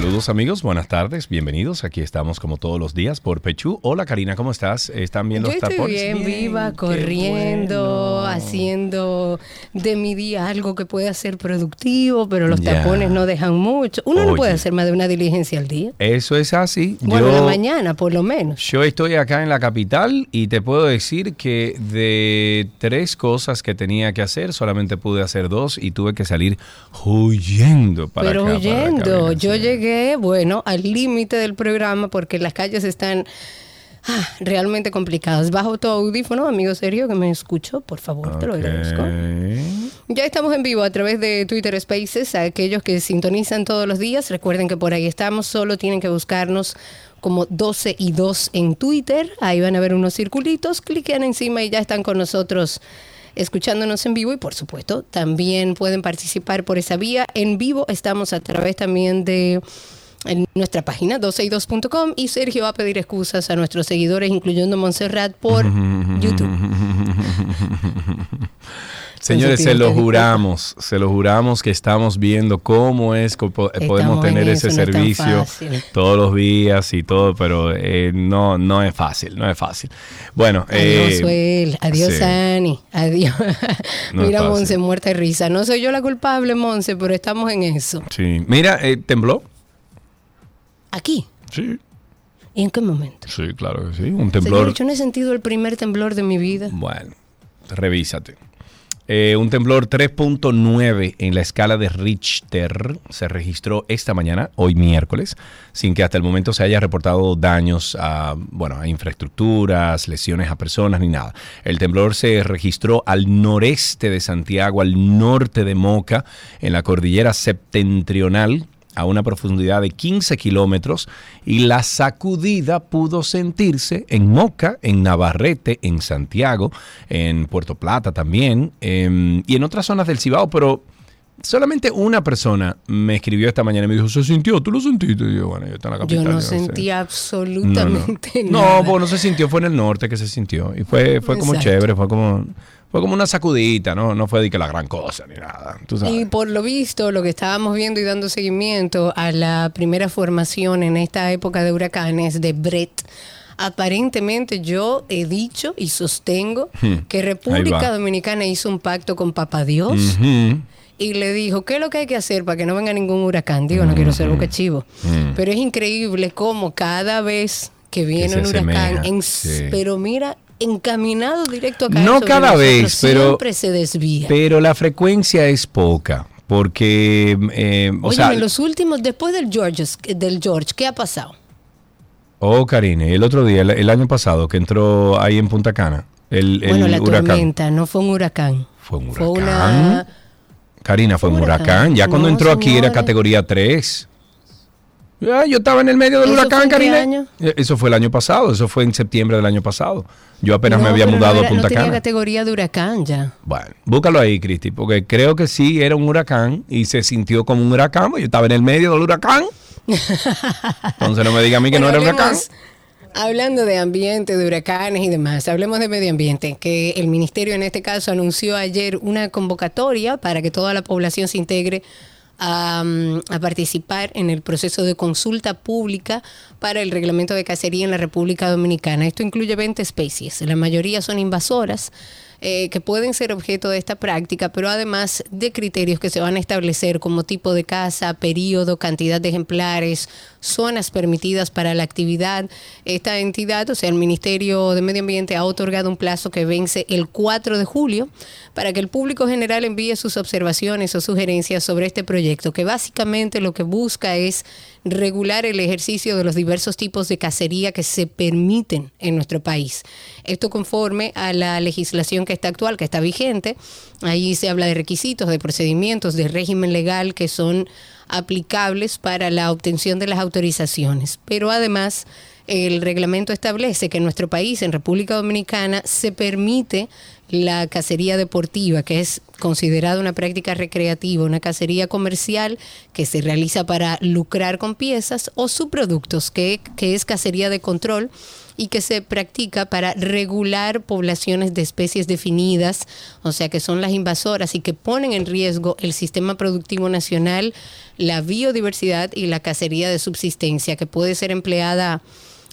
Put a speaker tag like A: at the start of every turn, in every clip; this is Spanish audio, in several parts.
A: Saludos amigos, buenas tardes, bienvenidos. Aquí estamos como todos los días por Pechú. Hola Karina, ¿cómo estás? ¿Están viendo
B: Yo
A: los
B: estoy
A: tapones?
B: bien, viva, corriendo,
A: bueno.
B: haciendo de mi día algo que pueda ser productivo, pero los
A: Ya.
B: tapones no dejan mucho. Uno no puede hacer más de una diligencia al día.
A: Eso es así.
B: Bueno,
A: Yo-
B: en la mañana, por lo menos.
A: Yo estoy acá en la capital y te puedo decir que de tres cosas que tenía que hacer, solamente pude hacer dos y tuve que salir huyendo para
B: Pero
A: acá, para la
B: huyendo,
A: cabina,
B: yo
A: sí.
B: Llegué, bueno, al límite del programa porque las calles están ah, realmente complicadas. Bajo tu audífono, amigo serio, que me escucho, por favor, te lo agradezco. Ya estamos en vivo a través de Twitter Spaces. A aquellos que sintonizan todos los días, recuerden que por ahí estamos. Solo tienen que buscarnos como 12 y 2 en Twitter. Ahí van a ver unos circulitos. Cliquen encima y ya están con nosotros escuchándonos en vivo. Y por supuesto, también pueden participar por esa vía. En vivo estamos a través también de en nuestra página 12y2.com y Sergio va a pedir excusas a nuestros seguidores, incluyendo Montserrat, por YouTube.
A: Señores, se lo juramos, se lo juramos que estamos viendo cómo es que
B: Estamos
A: podemos
B: en
A: tener ese
B: no
A: servicio todos los días y todo, pero eh, no, no es fácil, no es fácil. Bueno,
B: Adiós,
A: eh,
B: Suel. Adiós,
A: sí.
B: Ani. Adiós.
A: No
B: Mira. Monse, muerta de risa. No soy yo la culpable, Monse, pero estamos en eso.
A: sí. Mira, eh, tembló.
B: Aquí.
A: Sí,
B: ¿Y en qué momento?
A: sí, claro que sí. Un
B: Señor,
A: temblor.
B: yo no he sentido el primer temblor de mi vida.
A: Bueno, revísate. Eh, un temblor 3.9 en la escala de Richter se registró esta mañana, hoy miércoles, sin que hasta el momento se haya reportado daños a, bueno, a infraestructuras, lesiones a personas ni nada. El temblor se registró al noreste de Santiago, al norte de Moca, en la cordillera septentrional, a una profundidad de 15 kilómetros y la sacudida pudo sentirse en Moca, en Navarrete, en Santiago, en Puerto Plata también em, y en otras zonas del Cibao, pero solamente una persona me escribió esta mañana y me dijo, ¿se sintió? ¿Tú lo sentiste? Y yo, bueno, yo estoy en la
B: Yo
A: capital.
B: no
A: yo sé".
B: sentí
A: No, no.
B: absolutamente
A: No,
B: nada.
A: pues no se sintió, fue en el norte que se sintió. Y fue, fue como
B: Exacto.
A: chévere, fue como, fue como una sacudita, ¿no? No fue de que la gran cosa ni nada. tú sabes.
B: Y por lo visto, lo que estábamos viendo y dando seguimiento a la primera formación en esta época de huracanes de Brett, aparentemente yo he dicho y sostengo
A: Hmm,
B: que República. Dominicana hizo un pacto con Papá Dios
A: Ujú.
B: y le dijo, ¿qué es lo que hay que hacer para que no venga ningún huracán? Digo, no quiero ser boca chivo. Pero es increíble cómo cada vez que viene
A: se
B: un huracán,
A: asemeja,
B: en-
A: sí.
B: pero mira, encaminado directo a caer
A: No
B: sobre
A: cada vez, pero-
B: Siempre se desvía.
A: Pero la frecuencia es poca, porque, eh, o
B: Oye,
A: sea,
B: en los últimos, después del George, del George, ¿qué ha pasado?
A: oh, Karine, el otro día, el, el año pasado, que entró ahí en Punta Cana, el, el
B: bueno, la
A: huracán.
B: tormenta, no fue un huracán.
A: Fue un
B: Fue
A: huracán.
B: una...
A: Karina, fue
B: Fue
A: un huracán.
B: huracán.
A: Ya cuando
B: No,
A: entró aquí era categoría 3. Ya, yo estaba en el medio del
B: ¿Eso
A: huracán, Karina. Eh, Eso fue el año pasado, eso fue en septiembre del año pasado. Yo apenas me
B: No,
A: había
B: no
A: mudado
B: era-
A: a Punta
B: No tenía
A: Cana.
B: categoría de huracán ya.
A: Bueno, búscalo ahí, Cristi, porque creo que sí era un huracán y se sintió como un huracán. Yo estaba en el medio del huracán. Entonces no me diga a mí que
B: Bueno,
A: no era huracán.
B: Hablando de ambiente, de huracanes y demás, hablemos de medio ambiente, que el ministerio en este caso anunció ayer una convocatoria para que toda la población se integre a, mm, a participar en el proceso de consulta pública para el reglamento de cacería en la República Dominicana. Esto incluye 20 especies, la mayoría son invasoras. Eh, que pueden ser objeto de esta práctica, pero además de criterios que se van a establecer como tipo de casa, periodo, cantidad de ejemplares, zonas permitidas para la actividad. Esta entidad, o sea, el Ministerio de Medio Ambiente ha otorgado un plazo que vence el 4 de julio para que el público general envíe sus observaciones o sugerencias sobre este proyecto, que básicamente lo que busca es regular el ejercicio de los diversos tipos de cacería que se permiten en nuestro país. Esto conforme a la legislación que está actual, que está vigente. Ahí se habla de requisitos, de procedimientos, de régimen legal que son aplicables para la obtención de las autorizaciones. Pero además, el reglamento establece que en nuestro país, en República Dominicana, se permite la cacería deportiva, que es considerada una práctica recreativa, una cacería comercial que se realiza para lucrar con piezas o subproductos, que, que es cacería de control y que se practica para regular poblaciones de especies definidas, o sea que son las invasoras y que ponen en riesgo el sistema productivo nacional, la biodiversidad y la cacería de subsistencia, que puede ser empleada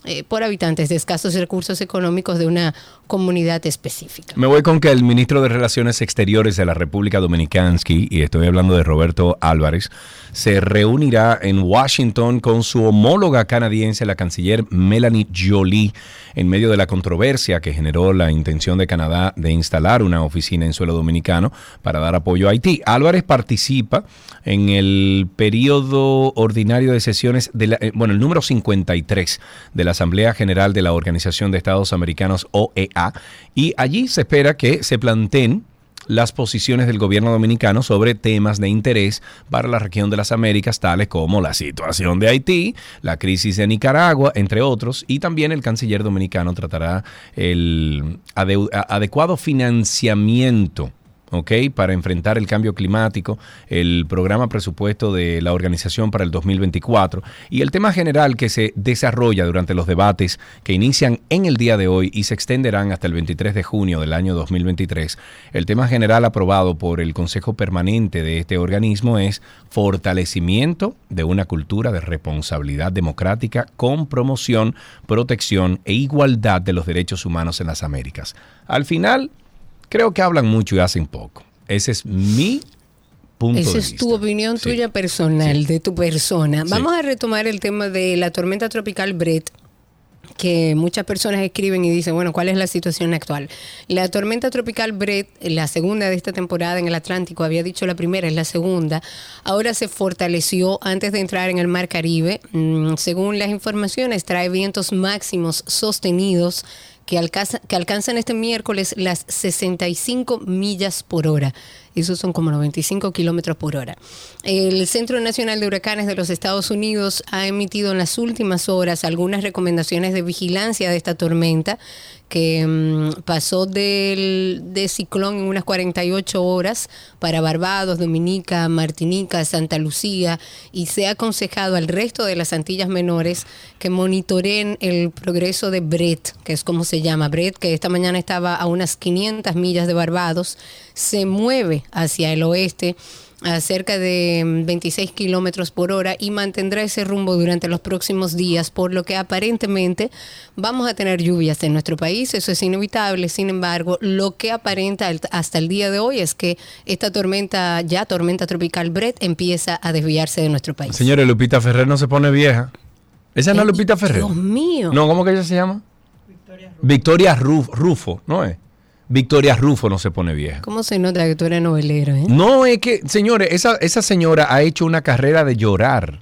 B: eh, por habitantes de escasos recursos económicos de una comunidad específica.
A: Me voy con que el ministro de Relaciones Exteriores de la República Dominicana, y estoy hablando de Roberto Álvarez, se reunirá en Washington con su homóloga canadiense, la canciller Melanie Jolie, en medio de la controversia que generó la intención de Canadá de instalar una oficina en suelo dominicano para dar apoyo a Haití. Álvarez participa en el periodo ordinario de sesiones, de la, eh, bueno, el número 53 de la Asamblea General de la Organización de Estados Americanos, OEA, y allí se espera que se planteen las posiciones del gobierno dominicano sobre temas de interés para la región de las Américas, tales como la situación de Haití, la crisis de Nicaragua, entre otros, y también el canciller dominicano tratará el adecuado financiamiento ¿ok? Para enfrentar el cambio climático, el programa presupuesto de la organización para el 2024 y el tema general que se desarrolla durante los debates que inician en el día de hoy y se extenderán hasta el 23 de junio del año 2023. El tema general aprobado por el Consejo Permanente de este organismo es fortalecimiento de una cultura de responsabilidad democrática con promoción, protección e igualdad de los derechos humanos en las Américas. Al final, creo que hablan mucho y hacen poco. Ese es mi punto
B: Esa
A: de
B: es
A: vista.
B: tu opinión
A: Sí.
B: tuya personal,
A: Sí.
B: de tu persona.
A: Sí.
B: Vamos a retomar el tema de la tormenta tropical Brett que muchas personas escriben y dicen, bueno, ¿cuál es la situación actual? La tormenta tropical Brett, la segunda de esta temporada en el Atlántico, había dicho la primera, es la segunda, ahora se fortaleció antes de entrar en el Mar Caribe. Mm, según las informaciones, trae vientos máximos sostenidos que, alcanza- que alcanzan este miércoles las 65 millas por hora. Esos son como 95 kilómetros por hora. El Centro Nacional de Huracanes de los Estados Unidos ha emitido en las últimas horas algunas recomendaciones de vigilancia de esta tormenta que mm, pasó del, de ciclón en unas 48 horas para Barbados, Dominica, Martinica, Santa Lucía y se ha aconsejado al resto de las Antillas Menores que monitoreen el progreso de Brett, que es como se llama Brett, que esta mañana estaba a unas 500 millas de Barbados, se mueve hacia el oeste a cerca de mm, 26 kilómetros por hora y mantendrá ese rumbo durante los próximos días, por lo que aparentemente vamos a tener lluvias en nuestro país, eso es inevitable. Sin embargo, lo que aparenta hasta el día de hoy es que esta tormenta, ya tormenta tropical Brett, empieza a desviarse de nuestro país.
A: Señores, Lupita Ferrer no se pone vieja. ¿Esa no es Lupita Ferrer?
B: Dios mío.
A: No, ¿cómo que ella se llama? Victoria Rufo. Rufo, ¿no es? Victoria Rufo no se pone vieja.
B: ¿Cómo se nota que tú eres novelero? eh?
A: No, es que, señores, esa, esa señora ha hecho una carrera de llorar.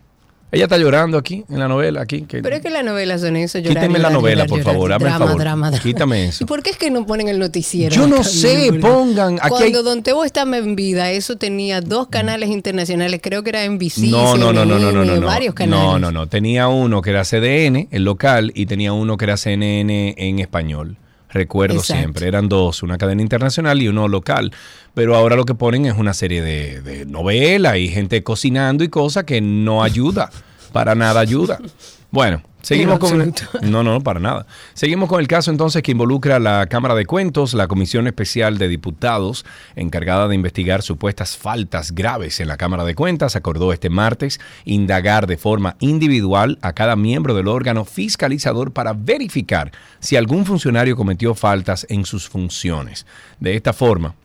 A: Ella está llorando aquí, en la novela, aquí. que-
B: Pero es que las novelas son eso. Llorar,
A: Quíteme la novela,
B: llorar,
A: por
B: llorar.
A: favor,
B: drama,
A: favor.
B: drama, drama.
A: Quítame eso.
B: ¿Y por qué es que no ponen el noticiero?
A: Yo no sé, pongan, aquí
B: Cuando
A: hay-
B: Don Teo estaba en vida, eso tenía dos canales internacionales, creo que era NBC,
A: No, no, no, no, no, no,
B: CNN,
A: no, no.
B: varios canales.
A: No, no, no. Tenía uno que era CDN, el local, y tenía uno que era CNN en español. Recuerdo
B: Exacto.
A: siempre. Eran dos, una cadena internacional y uno local. Pero ahora lo que ponen es una serie de, de novelas y gente cocinando y cosas que no ayuda. Para nada ayuda. Bueno, Seguimos con no, no, para nada. Seguimos con el caso entonces que involucra a la Cámara de Cuentos, la Comisión Especial de Diputados, encargada de investigar supuestas faltas graves en la Cámara de Cuentas, acordó este martes indagar de forma individual a cada miembro del órgano fiscalizador para verificar si algún funcionario cometió faltas en sus funciones. De esta forma,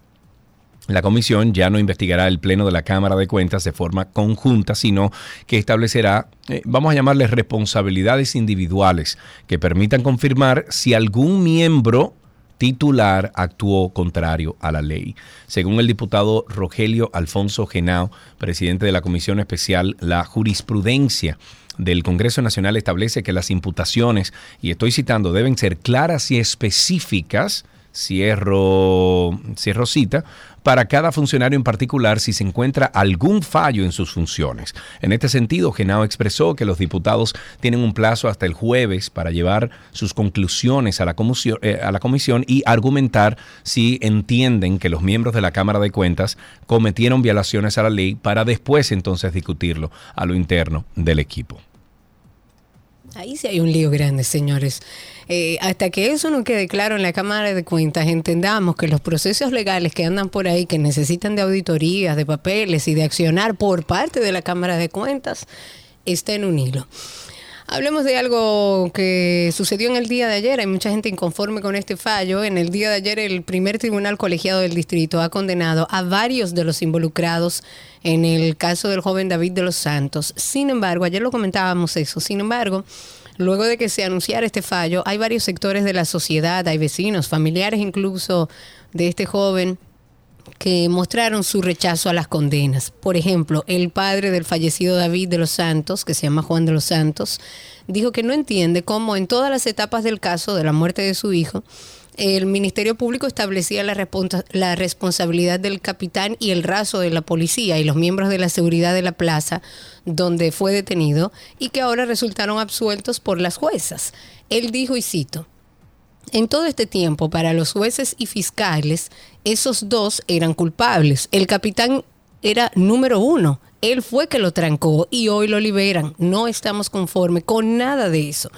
A: la comisión ya no investigará el Pleno de la Cámara de Cuentas de forma conjunta, sino que establecerá, eh, vamos a llamarles responsabilidades individuales que permitan confirmar si algún miembro titular actuó contrario a la ley. Según el diputado Rogelio Alfonso Genao, presidente de la Comisión Especial, la jurisprudencia del Congreso Nacional establece que las imputaciones, y estoy citando, deben ser claras y específicas, cierro, cierro cita, para cada funcionario en particular si se encuentra algún fallo en sus funciones. En este sentido, Genao expresó que los diputados tienen un plazo hasta el jueves para llevar sus conclusiones a la, comisión, eh, a la comisión y argumentar si entienden que los miembros de la Cámara de Cuentas cometieron violaciones a la ley para después entonces discutirlo a lo interno del equipo.
B: Ahí sí hay un lío grande, señores. Eh, hasta que eso no quede claro en la Cámara de Cuentas, entendamos que los procesos legales que andan por ahí, que necesitan de auditorías, de papeles y de accionar por parte de la Cámara de Cuentas, está en un hilo. Hablemos de algo que sucedió en el día de ayer. Hay mucha gente inconforme con este fallo. En el día de ayer el primer tribunal colegiado del distrito ha condenado a varios de los involucrados en el caso del joven David de los Santos. Sin embargo, ayer lo comentábamos eso. Sin embargo, luego de que se anunciara este fallo, hay varios sectores de la sociedad, hay vecinos, familiares incluso de este joven que mostraron su rechazo a las condenas. Por ejemplo, el padre del fallecido David de los Santos, que se llama Juan de los Santos, dijo que no entiende cómo en todas las etapas del caso de la muerte de su hijo, el Ministerio Público establecía la, responsa- la responsabilidad del capitán y el raso de la policía y los miembros de la seguridad de la plaza donde fue detenido y que ahora resultaron absueltos por las juezas. Él dijo, y cito, en todo este tiempo, para los jueces y fiscales, esos dos eran culpables. El capitán era número uno. Él fue que lo trancó y hoy lo liberan. No estamos conformes con nada de eso.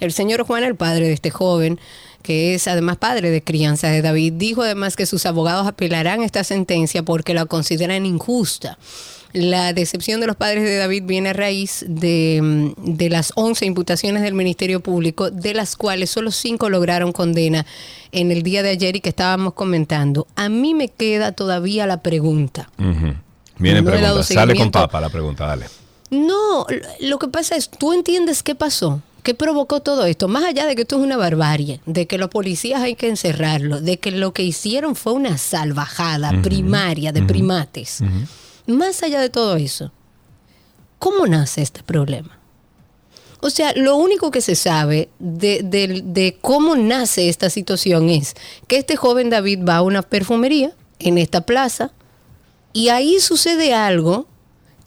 B: El señor Juan, el padre de este joven, que es además padre de crianza de David, dijo además que sus abogados apelarán esta sentencia porque la consideran injusta. La decepción de los padres de David viene a raíz de, mm, de las 11 imputaciones del Ministerio Público, de las cuales solo 5 lograron condena en el día de ayer y que estábamos comentando. A mí me queda todavía la pregunta.
A: Viene
B: No
A: pregunta. Sale con papa la pregunta, dale.
B: No, lo que pasa es, tú entiendes qué pasó, qué provocó todo esto, más allá de que esto es una barbarie, de que los policías hay que encerrarlos, de que lo que hicieron fue una salvajada primaria de primates. Más allá de todo eso, ¿cómo nace este problema? O sea, lo único que se sabe de, cómo nace esta situación es que este joven David va a una perfumería en esta plaza y ahí sucede algo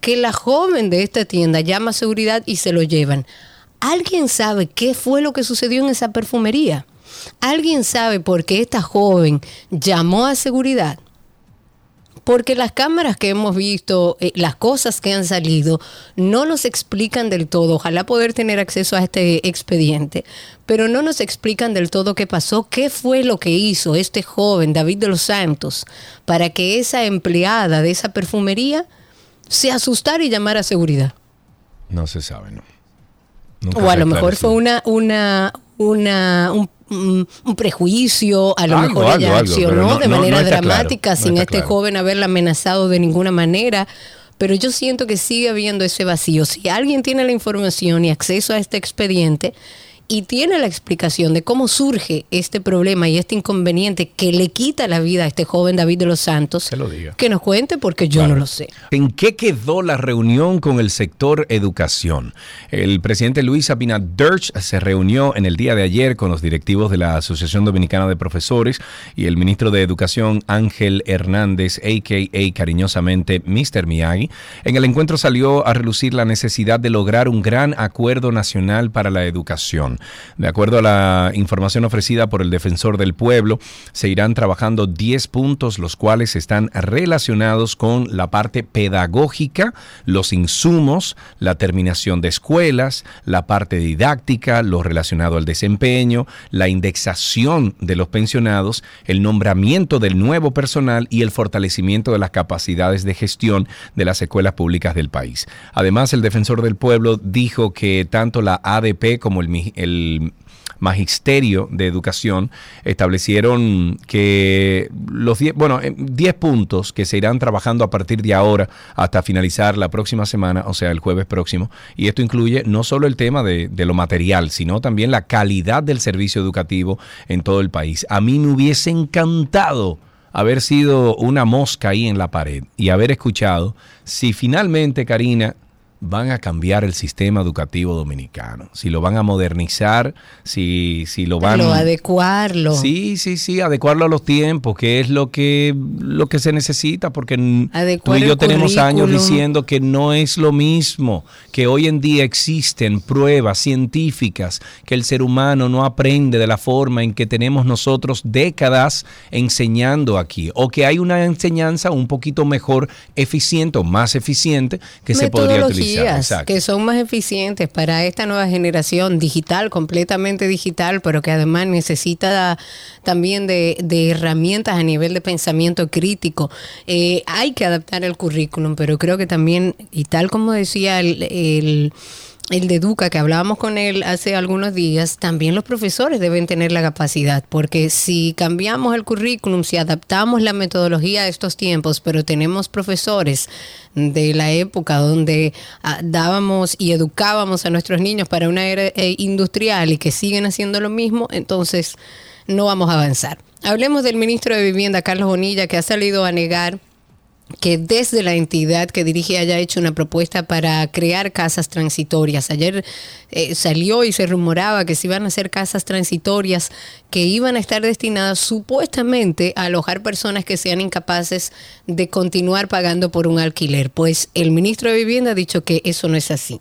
B: que la joven de esta tienda llama a seguridad y se lo llevan. ¿Alguien sabe qué fue lo que sucedió en esa perfumería? ¿Alguien sabe por qué esta joven llamó a seguridad? Porque las cámaras que hemos visto, eh, las cosas que han salido, no nos explican del todo. Ojalá poder tener acceso a este expediente, pero no nos explican del todo qué pasó, qué fue lo que hizo este joven David de los Santos para que esa empleada de esa perfumería se asustara y llamara a seguridad.
A: No se sabe, ¿no? Nunca
B: O a lo mejor fue una, una, una, un, un- un prejuicio, a lo
A: Algo,
B: mejor ella
A: algo,
B: accionó
A: no-
B: de
A: no-
B: manera dramática sin este
A: claro.
B: joven haberla amenazado de ninguna manera. Pero yo siento que sigue habiendo ese vacío. Si alguien tiene la información y acceso a este expediente y tiene la explicación de cómo surge este problema y este inconveniente que le quita la vida a este joven David de los Santos,
A: Que lo diga.
B: que nos cuente porque yo
A: Claro.
B: no lo sé.
A: ¿En qué quedó la reunión con el sector educación? El presidente Luis Abinader se reunió en el día de ayer con los directivos de la Asociación Dominicana de Profesores y el ministro de Educación Ángel Hernández, a.k.a. cariñosamente Mr. Miyagi. En el encuentro salió a relucir la necesidad de lograr un gran acuerdo nacional para la educación. De acuerdo a la información ofrecida por el defensor del pueblo, se irán trabajando 10 puntos, los cuales están relacionados con la parte pedagógica, los insumos, la terminación de escuelas, la parte didáctica, lo relacionado al desempeño, la indexación de los pensionados, el nombramiento del nuevo personal y el fortalecimiento de las capacidades de gestión de las escuelas públicas del país. Además, el defensor del pueblo dijo que tanto la ADP como el, el Magisterio de Educación establecieron que los 10, bueno, 10 puntos que se irán trabajando a partir de ahora hasta finalizar la próxima semana, o sea, el jueves próximo. Y esto incluye no solo el tema de, de lo material, sino también la calidad del servicio educativo en todo el país. A mí me hubiese encantado haber sido una mosca ahí en la pared y haber escuchado si finalmente, Karina, van a cambiar el sistema educativo dominicano, si lo van a modernizar, si, si lo van
B: a adecuarlo.
A: Sí, sí, sí, adecuarlo a los tiempos, que es lo que, lo que se necesita, porque tú y yo tenemos años diciendo que no es lo mismo, que hoy en día existen pruebas científicas que el ser humano no aprende de la forma en que tenemos nosotros décadas enseñando aquí, o que hay una enseñanza un poquito mejor eficiente o más eficiente que se podría utilizar
B: que son más eficientes para esta nueva generación digital, completamente digital, pero que además necesita también de, herramientas a nivel de pensamiento crítico. Eh, hay que adaptar el currículum, pero creo que también, y tal como decía el el de Duca, que hablábamos con él hace algunos días, también los profesores deben tener la capacidad, porque si cambiamos el currículum, si adaptamos la metodología a estos tiempos, pero tenemos profesores de la época donde ah, dábamos y educábamos a nuestros niños para una era eh, industrial y que siguen haciendo lo mismo, entonces no vamos a avanzar. Hablemos del ministro de Vivienda, Carlos Bonilla, que ha salido a negar que desde la entidad que dirige haya hecho una propuesta para crear casas transitorias. Ayer eh, salió y se rumoraba que se iban a hacer casas transitorias que iban a estar destinadas supuestamente a alojar personas que sean incapaces de continuar pagando por un alquiler. Pues el ministro de Vivienda ha dicho que eso no es así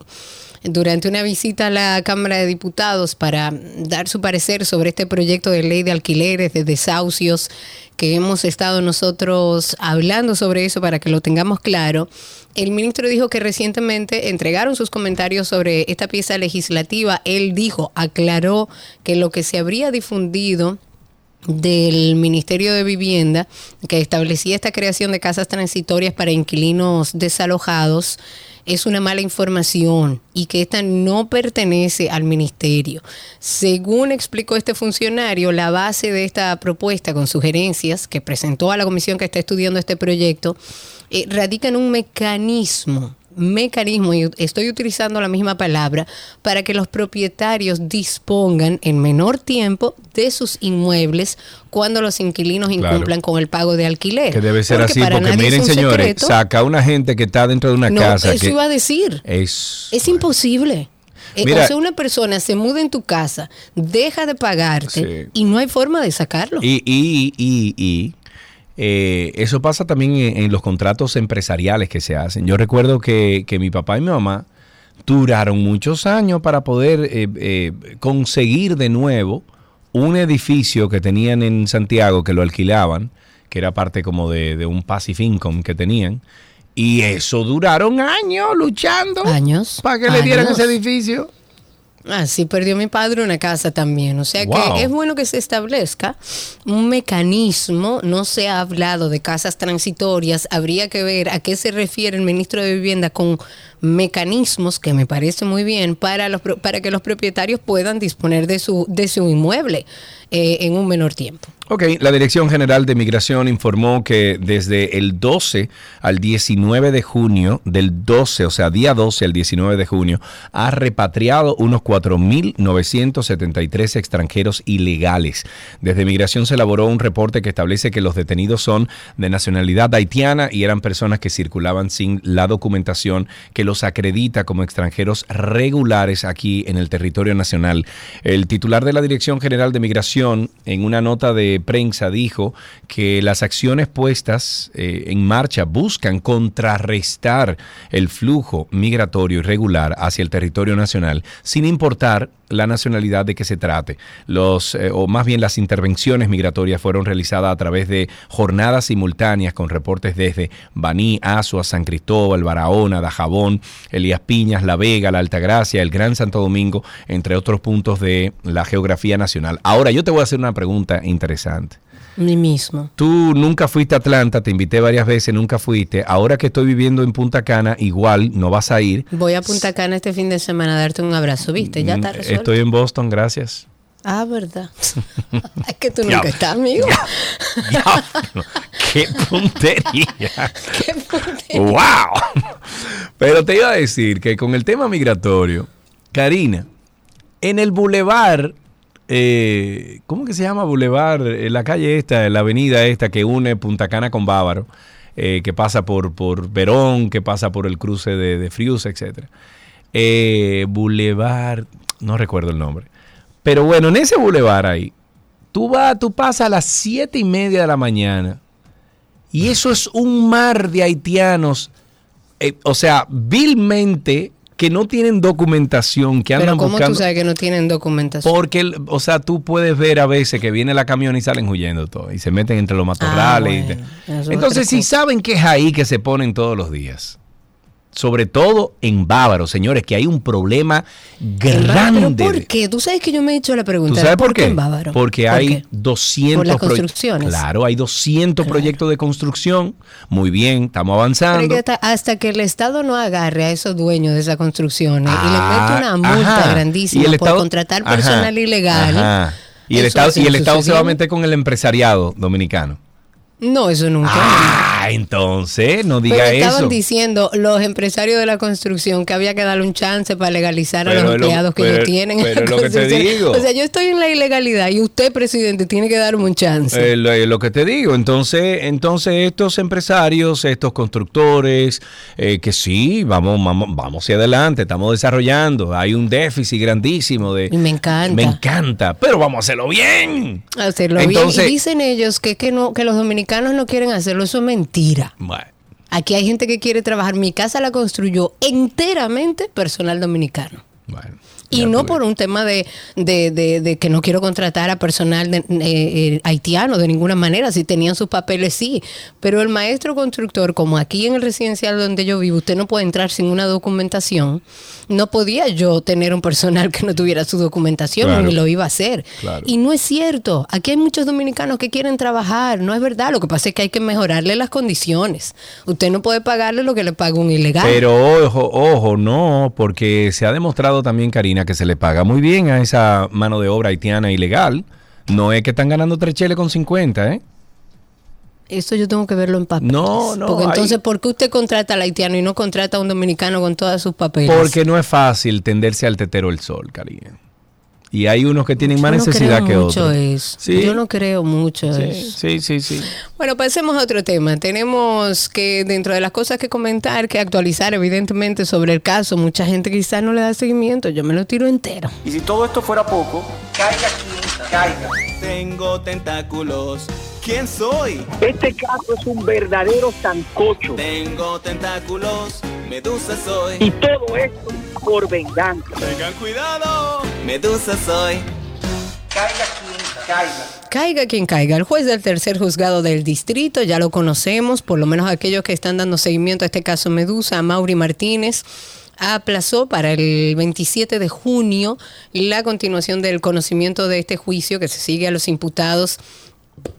B: durante una visita a la Cámara de Diputados para dar su parecer sobre este proyecto de ley de alquileres, de desahucios, que hemos estado nosotros hablando sobre eso para que lo tengamos claro. El ministro dijo que recientemente entregaron sus comentarios sobre esta pieza legislativa. Él dijo, aclaró que lo que se habría difundido del Ministerio de Vivienda que establecía esta creación de casas transitorias para inquilinos desalojados es una mala información y que esta no pertenece al ministerio. Según explicó este funcionario, la base de esta propuesta con sugerencias que presentó a la comisión que está estudiando este proyecto eh, radica en un mecanismo mecanismo, y estoy utilizando la misma palabra, para que los propietarios dispongan en menor tiempo de sus inmuebles cuando los inquilinos incumplan con el pago de alquiler.
A: Que debe ser así, porque miren señores, saca una gente que está dentro de una casa.
B: Eso iba a decir.
A: Es,
B: es imposible. Eh, o sea, una persona se muda en tu casa, deja de pagarte y no hay forma de sacarlo.
A: Y, y, y, y eh, eso pasa también en, los contratos empresariales que se hacen. Yo recuerdo que, mi papá y mi mamá duraron muchos años para poder eh, eh, conseguir de nuevo un edificio que tenían en Santiago, que lo alquilaban, que era parte como de, un passive income que tenían. Y eso duraron años luchando.
B: Años.
A: Para que le dieran ese edificio.
B: Así perdió mi padre una casa también. O sea que es bueno que se establezca un mecanismo. No se ha hablado de casas transitorias. Habría que ver a qué se refiere el ministro de Vivienda con mecanismos que me parece muy bien para, los, para que los propietarios puedan disponer de su, de su inmueble eh, en un menor tiempo.
A: Ok, la Dirección General de Migración informó que desde el 12 al 19 de junio, del 12, o sea, día 12 al 19 de junio, ha repatriado unos 4.973 extranjeros ilegales. Desde Migración se elaboró un reporte que establece que los detenidos son de nacionalidad haitiana y eran personas que circulaban sin la documentación que los acredita como extranjeros regulares aquí en el territorio nacional. El titular de la Dirección General de Migración en una nota de prensa dijo que las acciones puestas eh, en marcha buscan contrarrestar el flujo migratorio irregular hacia el territorio nacional sin importar la nacionalidad de que se trate. Los, eh, o más bien las intervenciones migratorias fueron realizadas a través de jornadas simultáneas con reportes desde Baní, Azua, San Cristóbal, Barahona, Dajabón, Elías Piñas, La Vega, La Altagracia, el Gran Santo Domingo, entre otros puntos de la geografía nacional. Ahora yo te voy a hacer una pregunta interesante.
B: Mí mismo.
A: Tú nunca fuiste a Atlanta, te invité varias veces, nunca fuiste. Ahora que estoy viviendo en Punta Cana, igual no vas a ir.
B: Voy a Punta Cana este fin de semana a darte un abrazo, ¿viste? Ya está
A: Mm,
B: resuelto.
A: Estoy en Boston, gracias.
B: Ah, ¿verdad. es que tú nunca estás, amigo.
A: Diablo, ¡Qué puntería!
B: Qué puta-
A: ¡Wow! Pero te iba a decir que con el tema migratorio, Karina, en el bulevar, eh, ¿cómo que se llama bulevar? En la calle esta, la avenida esta que une Punta Cana con Bávaro, eh, que pasa por, por Verón, que pasa por el cruce de, de Frius, etc. Eh, bulevar, no recuerdo el nombre. Pero bueno, en ese bulevar ahí, tú vas, tú pasas a las siete y media de la mañana y eso es un mar de haitianos, eh, o sea, vilmente que no tienen documentación, que
B: Pero
A: andan
B: ¿cómo
A: buscando.
B: tú sabes que no tienen documentación?
A: Porque, o sea, tú puedes ver a veces que viene la camión y salen huyendo todo y se meten entre los matorrales.
B: Ah, bueno,
A: Entonces, si saben que es ahí que se ponen todos los días, sobre todo en Bávaro, señores, que hay un problema grande.
B: ¿Pero por qué? Tú sabes que yo me he hecho la pregunta.
A: ¿Tú sabes por qué?
B: en Bávaro?
A: Porque
B: ¿Por
A: hay
B: qué?
A: 200
B: Por las construcciones.
A: Claro, hay 200
B: Claro.
A: proyectos de construcción. Muy bien, estamos avanzando.
B: que hasta, hasta que el Estado no agarre a esos dueños de esas construcciones y
A: Ah,
B: le mete una multa
A: ajá.
B: grandísima
A: Y el
B: por
A: Estado-
B: contratar
A: ajá,
B: personal ilegal.
A: ajá. Y el, Estado, y el Estado se va a meter con el empresariado dominicano.
B: No, eso nunca.
A: Ah, entonces no diga
B: Pero estaban
A: eso.
B: diciendo los empresarios de la construcción que había que darle un chance para legalizar a los
A: lo-
B: empleados que
A: pero-
B: ellos tienen.
A: pero es lo que te digo.
B: O sea, yo estoy en la ilegalidad y usted, presidente, tiene que darme un chance.
A: Eh, lo, lo que te digo, entonces, entonces estos empresarios, estos constructores, eh, que sí, vamos, vamos, vamos hacia adelante, estamos desarrollando, hay un déficit grandísimo de...
B: Y me encanta.
A: Me encanta, pero vamos a hacerlo bien.
B: Hacerlo
A: Entonces-
B: bien. Y dicen ellos que, que, no, que los dominicanos no quieren hacerlo. Eso es mentira.
A: Bueno,
B: Aquí hay gente que quiere trabajar. Mi casa la construyó enteramente personal dominicano.
A: bueno.
B: Y
A: ya
B: no
A: tú
B: por un tema de, de- de- de que no quiero contratar a personal de- eh, eh, haitiano de ninguna manera. Si tenían sus papeles, sí. Pero el maestro constructor, como aquí en el residencial donde yo vivo, usted no puede entrar sin una documentación. No podía yo tener un personal que no tuviera su documentación
A: Claro.
B: ni lo iba a hacer.
A: Claro.
B: Y no es cierto. Aquí hay muchos dominicanos que quieren trabajar. No es verdad. Lo que pasa es que hay que mejorarle las condiciones. Usted no puede pagarle lo que le paga un ilegal.
A: Pero ojo, ojo, no, porque se ha demostrado también, Karina, que se le paga muy bien a esa mano de obra haitiana ilegal. No es que están ganando tres cheles con 50, ¿eh?
B: Eso yo tengo que verlo en papeles.
A: No, no,
B: Porque
A: hay-
B: entonces, ¿por qué usted contrata al haitiano y no contrata a un dominicano con todos sus papeles?
A: Porque no es fácil tenderse al tetero el sol, Karina. Y hay unos que tienen más
B: Yo no
A: necesidad
B: creo
A: que
B: mucho
A: otros.
B: eso.
A: Sí.
B: Yo no creo mucho
A: Sí,
B: eso.
A: sí, sí, sí.
B: Bueno, pasemos a otro tema. Tenemos que, dentro de las cosas que comentar, que actualizar, evidentemente, sobre el caso, mucha gente quizás no le da seguimiento. Yo me lo tiro entero.
C: Y si todo esto fuera poco, caiga quien caiga. Tengo tentáculos. ¿Quién soy?
D: Este caso es un verdadero sancocho.
C: Tengo tentáculos. Medusa soy.
D: Y todo esto por venganza.
C: Tengan cuidado. Medusa soy. Caiga quien caiga.
B: Caiga quien caiga, el juez del tercer juzgado del distrito, ya lo conocemos, por lo menos aquellos que están dando seguimiento a este caso Medusa, a Mauri Martínez, aplazó para el 27 de junio la continuación del conocimiento de este juicio que se sigue a los imputados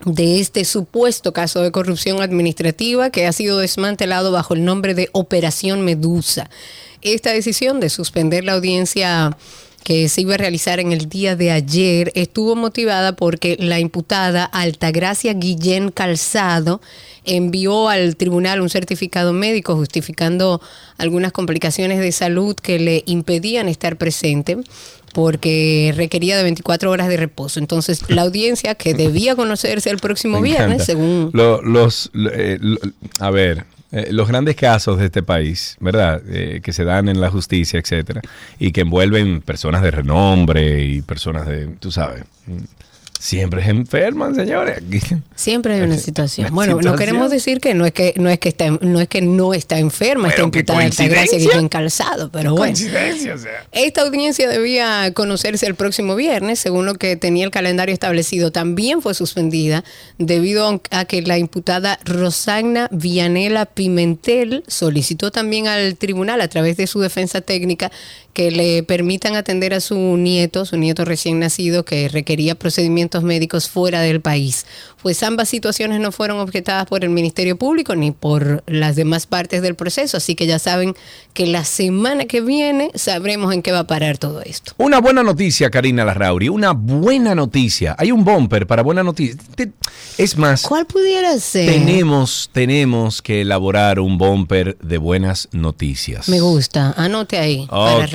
B: de este supuesto caso de corrupción administrativa que ha sido desmantelado bajo el nombre de Operación Medusa. Esta decisión de suspender la audiencia que se iba a realizar en el día de ayer estuvo motivada porque la imputada Altagracia Guillén Calzado envió al tribunal un certificado médico justificando algunas complicaciones de salud que le impedían estar presente porque requería de 24 horas de reposo. Entonces, la audiencia que debía conocerse el próximo viernes, según...
A: Lo- los, lo- eh, lo- a ver, eh, los grandes casos de este país, ¿verdad? Eh, que se dan en la justicia, etcétera, y que envuelven personas de renombre y personas de, tú sabes, siempre enferman, señores.
B: Siempre hay una situación. Bueno, no queremos decir que no es que no es que está no es que no está enferma, está imputada esta gracia que calzado, pero bueno. Esta audiencia debía conocerse el próximo viernes, según lo que tenía el calendario establecido. También fue suspendida debido a que la imputada Rosagna Vianela Pimentel solicitó también al tribunal a través de su defensa técnica que le permitan atender a su nieto, su nieto recién nacido, que requería procedimientos médicos fuera del país. Pues ambas situaciones no fueron objetadas por el Ministerio Público ni por las demás partes del proceso, así que ya saben que la semana que viene sabremos en qué va a parar todo esto.
A: Una buena noticia, Karina Larrauri, una buena noticia. Hay un bumper para buena noticia. Es más,
B: ¿cuál pudiera ser?
A: Tenemos, tenemos que elaborar un bumper de buenas noticias.
B: Me gusta, anote ahí. Para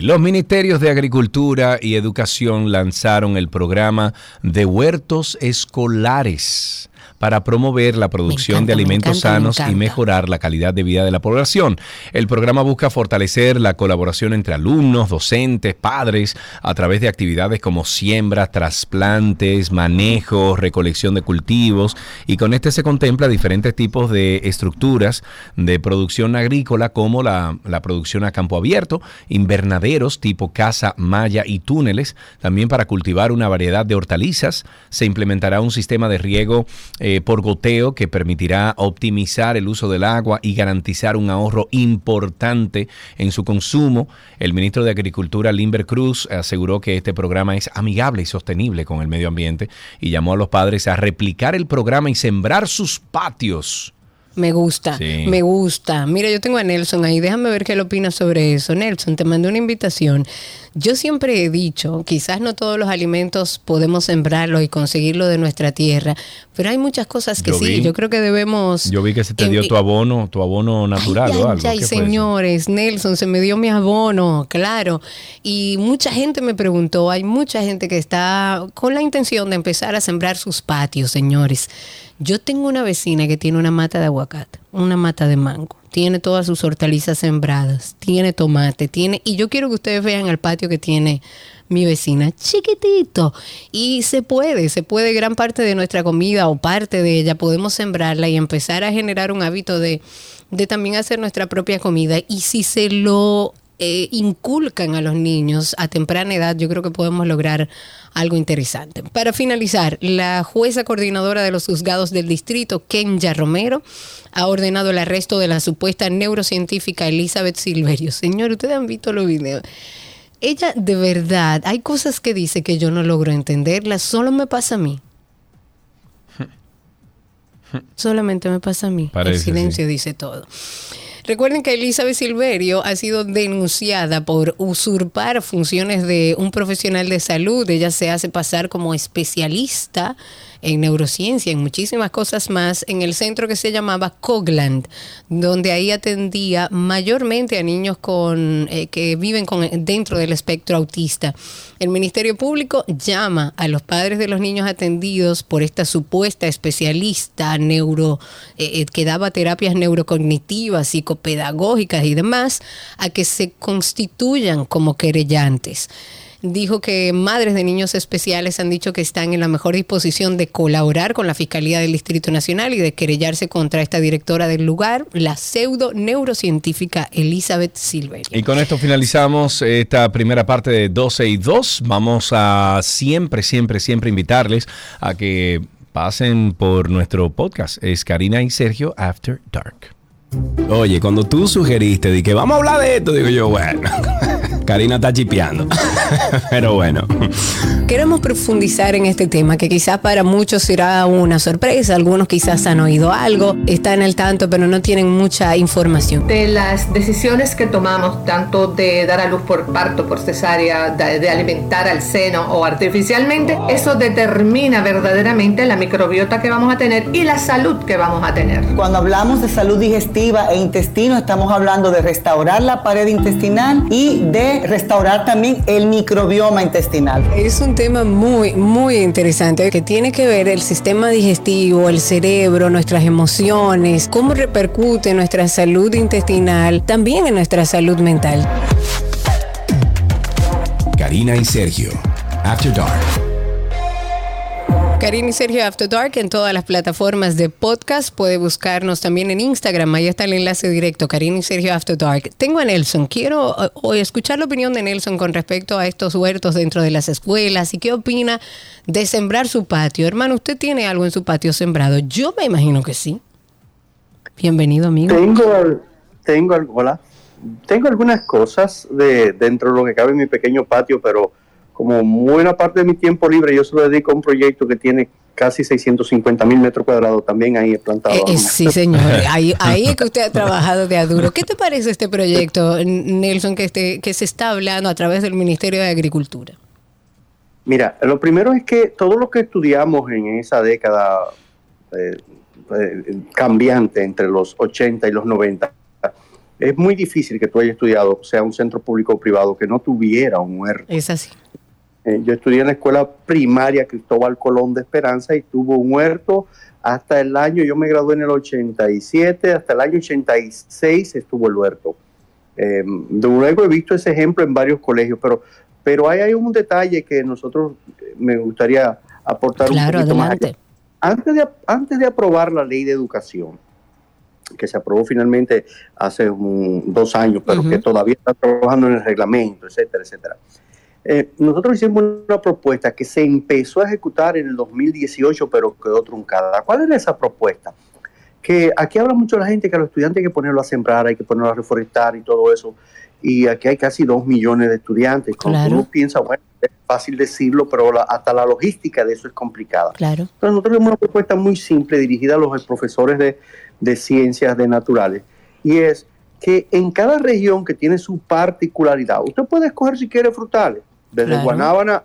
A: los ministerios de Agricultura y Educación lanzaron el programa de huertos escolares para promover la producción de alimentos sanos y mejorar la calidad de vida de la población. El programa busca fortalecer la colaboración entre alumnos, docentes, padres, a través de actividades como siembra, trasplantes, manejo, recolección de cultivos, y con este se contempla diferentes tipos de estructuras de producción agrícola como la, producción a campo abierto, invernaderos tipo casa, malla y túneles, también para cultivar una variedad de hortalizas. Se implementará un sistema de riego eh, eh, por goteo que permitirá optimizar el uso del agua y garantizar un ahorro importante en su consumo. El ministro de Agricultura, Limber Cruz, aseguró que este programa es amigable y sostenible con el medio ambiente y llamó a los padres a replicar el programa y sembrar sus patios.
B: Me gusta, me gusta. Mira, yo tengo a Nelson ahí, déjame ver qué él opina sobre eso. Nelson, te mandé una invitación. Yo siempre he dicho, quizás no todos los alimentos podemos sembrarlos y conseguirlo de nuestra tierra, pero hay muchas cosas que sí. yo creo que debemos.
A: Yo vi que se te dio tu abono, tu abono natural o algo.
B: Ay, señores, Nelson, se me dio mi abono, claro. Y mucha gente me preguntó, hay mucha gente que está con la intención de empezar a sembrar sus patios, señores. Yo tengo una vecina que tiene una mata de aguacate, una mata de mango tiene todas sus hortalizas sembradas, tiene tomate, tiene, y yo quiero que ustedes vean el patio que tiene mi vecina, chiquitito. Y se puede, se puede gran parte de nuestra comida o parte de ella, podemos sembrarla y empezar a generar un hábito de, de también hacer nuestra propia comida. Y si se lo eh, inculcan a los niños a temprana edad, yo creo que podemos lograr algo interesante. Para finalizar, la jueza coordinadora de los juzgados del distrito, Kenya Romero, ha ordenado el arresto de la supuesta neurocientífica Elizabeth Silverio. Señor, ustedes han visto los videos. Ella de verdad, hay cosas que dice que yo no logro entenderlas, solo me pasa a mí. Solamente me pasa a mí. el silencio dice todo. Recuerden que Elizabeth Silverio ha sido denunciada por usurpar funciones de un profesional de salud. Ella se hace pasar como especialista en neurociencia, en muchísimas cosas más, en el centro que se llamaba Cogland, donde ahí atendía mayormente a niños con, eh, que viven con, dentro del espectro autista. El Ministerio Público llama a los padres de los niños atendidos por esta supuesta especialista neuro, eh, eh, que daba terapias neurocognitivas, psicopedagógicas y demás, a que se constituyan como querellantes dijo que madres de niños especiales han dicho que están en la mejor disposición de colaborar con la Fiscalía del Distrito Nacional y de querellarse contra esta directora del lugar, la pseudo neurocientífica Elizabeth Silver.
A: Y con esto finalizamos esta primera parte de 12 y 2. Vamos a siempre, siempre, siempre invitarles a que pasen por nuestro podcast. Es Karina y Sergio After Dark. Oye, cuando tú sugeriste de que vamos a hablar de esto, digo yo, bueno. Karina está chipeando. Pero bueno.
B: Queremos profundizar en este tema que quizás para muchos será una sorpresa. Algunos quizás han oído algo, están al tanto, pero no tienen mucha información.
E: De las decisiones que tomamos, tanto de dar a luz por parto, por cesárea, de, alimentar al seno o artificialmente, eso determina verdaderamente la microbiota que vamos a tener y la salud que vamos a tener.
F: Cuando hablamos de salud digestiva e intestino, estamos hablando de restaurar la pared intestinal y de restaurar también el microbioma intestinal.
B: Es un tema muy, muy interesante que tiene que ver el sistema digestivo, el cerebro, nuestras emociones, cómo repercute nuestra salud intestinal, también en nuestra salud mental.
G: Karina y Sergio, After Dark.
B: Karina y Sergio After Dark en todas las plataformas de podcast. Puede buscarnos también en Instagram. Ahí está el enlace directo. Karina y Sergio After Dark. Tengo a Nelson. Quiero eh, hoy escuchar la opinión de Nelson con respecto a estos huertos dentro de las escuelas y qué opina de sembrar su patio. Hermano, ¿usted tiene algo en su patio sembrado? Yo me imagino que sí. Bienvenido, amigo.
H: Tengo, tengo, hola. Tengo algunas cosas de dentro de lo que cabe en mi pequeño patio, pero como buena parte de mi tiempo libre, yo se lo dedico a un proyecto que tiene casi 650 mil metros cuadrados, también ahí plantado.
B: Eh, eh, sí, señor, ahí, ahí es que usted ha trabajado de aduro. ¿Qué te parece este proyecto, Nelson, que, este, que se está hablando a través del Ministerio de Agricultura?
H: Mira, lo primero es que todo lo que estudiamos en esa década eh, cambiante entre los 80 y los 90, es muy difícil que tú hayas estudiado, sea un centro público o privado, que no tuviera un huerto.
B: Es así.
H: Eh, yo estudié en la escuela primaria Cristóbal Colón de Esperanza y tuvo un huerto hasta el año, yo me gradué en el 87, hasta el año 86 estuvo el huerto. Eh, luego he visto ese ejemplo en varios colegios, pero, pero hay, hay un detalle que nosotros eh, me gustaría aportar un poquito más. Antes de, antes de aprobar la ley de educación, que se aprobó finalmente hace dos años, pero que todavía está trabajando en el reglamento, etcétera, etcétera. Eh, nosotros hicimos una propuesta que se empezó a ejecutar en el 2018, pero quedó truncada. ¿Cuál era esa propuesta? Que aquí habla mucho la gente que a los estudiantes hay que ponerlo a sembrar, hay que ponerlo a reforestar y todo eso. Y aquí hay casi dos millones de estudiantes. Cuando uno piensa, bueno, es fácil decirlo, pero hasta la logística de eso es complicada.
B: Claro.
H: Entonces nosotros tenemos una propuesta muy simple dirigida a los profesores de, de ciencias de naturales. Y es que en cada región que tiene su particularidad, usted puede escoger si quiere frutales desde Guanábana,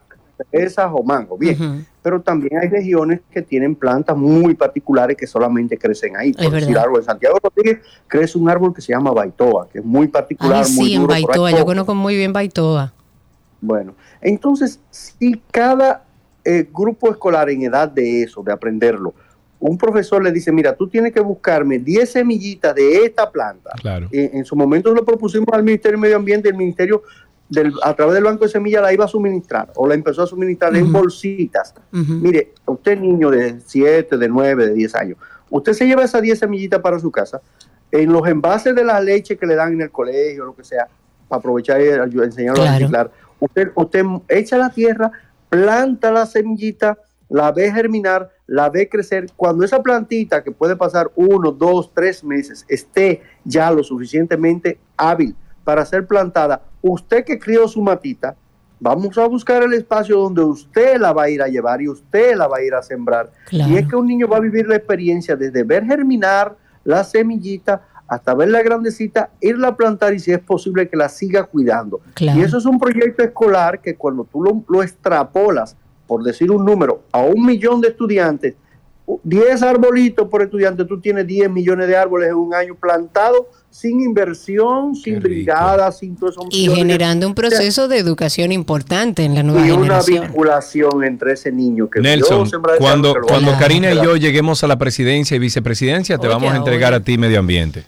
H: esas o mango, bien. Pero también hay regiones que tienen plantas muy particulares que solamente crecen ahí. Por decir árbol en Santiago Rodríguez crece un árbol que se llama baitoa, que es muy particular.
B: sí, en baitoa, yo conozco muy bien baitoa.
H: Bueno, entonces, si cada eh, grupo escolar en edad de eso, de aprenderlo, un profesor le dice, mira, tú tienes que buscarme 10 semillitas de esta planta.
A: Claro.
H: en su momento lo propusimos al Ministerio de Medio Ambiente, el Ministerio a través del Banco de Semillas la iba a suministrar o la empezó a suministrar en bolsitas. Mire, usted niño de 7, de 9, de 10 años, usted se lleva esas 10 semillitas para su casa, en los envases de la leche que le dan en el colegio, lo que sea, para aprovechar y enseñarlo a reciclar, usted, usted echa la tierra, planta la semillita, la ve germinar, la ve crecer. Cuando esa plantita, que puede pasar uno, dos, tres meses, esté ya lo suficientemente hábil para ser plantada, usted que crió su matita, vamos a buscar el espacio donde usted la va a ir a llevar y usted la va a ir a sembrar. Y es que un niño va a vivir la experiencia desde ver germinar la semillita hasta verla grandecita, irla a plantar y si es posible que la siga cuidando. Y eso es un proyecto escolar que cuando tú lo, lo extrapolas, por decir un número, a un millón de estudiantes, 10 arbolitos por estudiante, tú tienes 10 millones de árboles en un año plantados sin inversión, sin brigadas, sin todo eso.
B: Y generando un proceso de educación importante en la nueva y generación.
H: una vinculación entre ese niño que
A: Nelson, cuando, cuando Karina y yo lleguemos a la presidencia y vicepresidencia, te vamos a entregar a ti medio ambiente.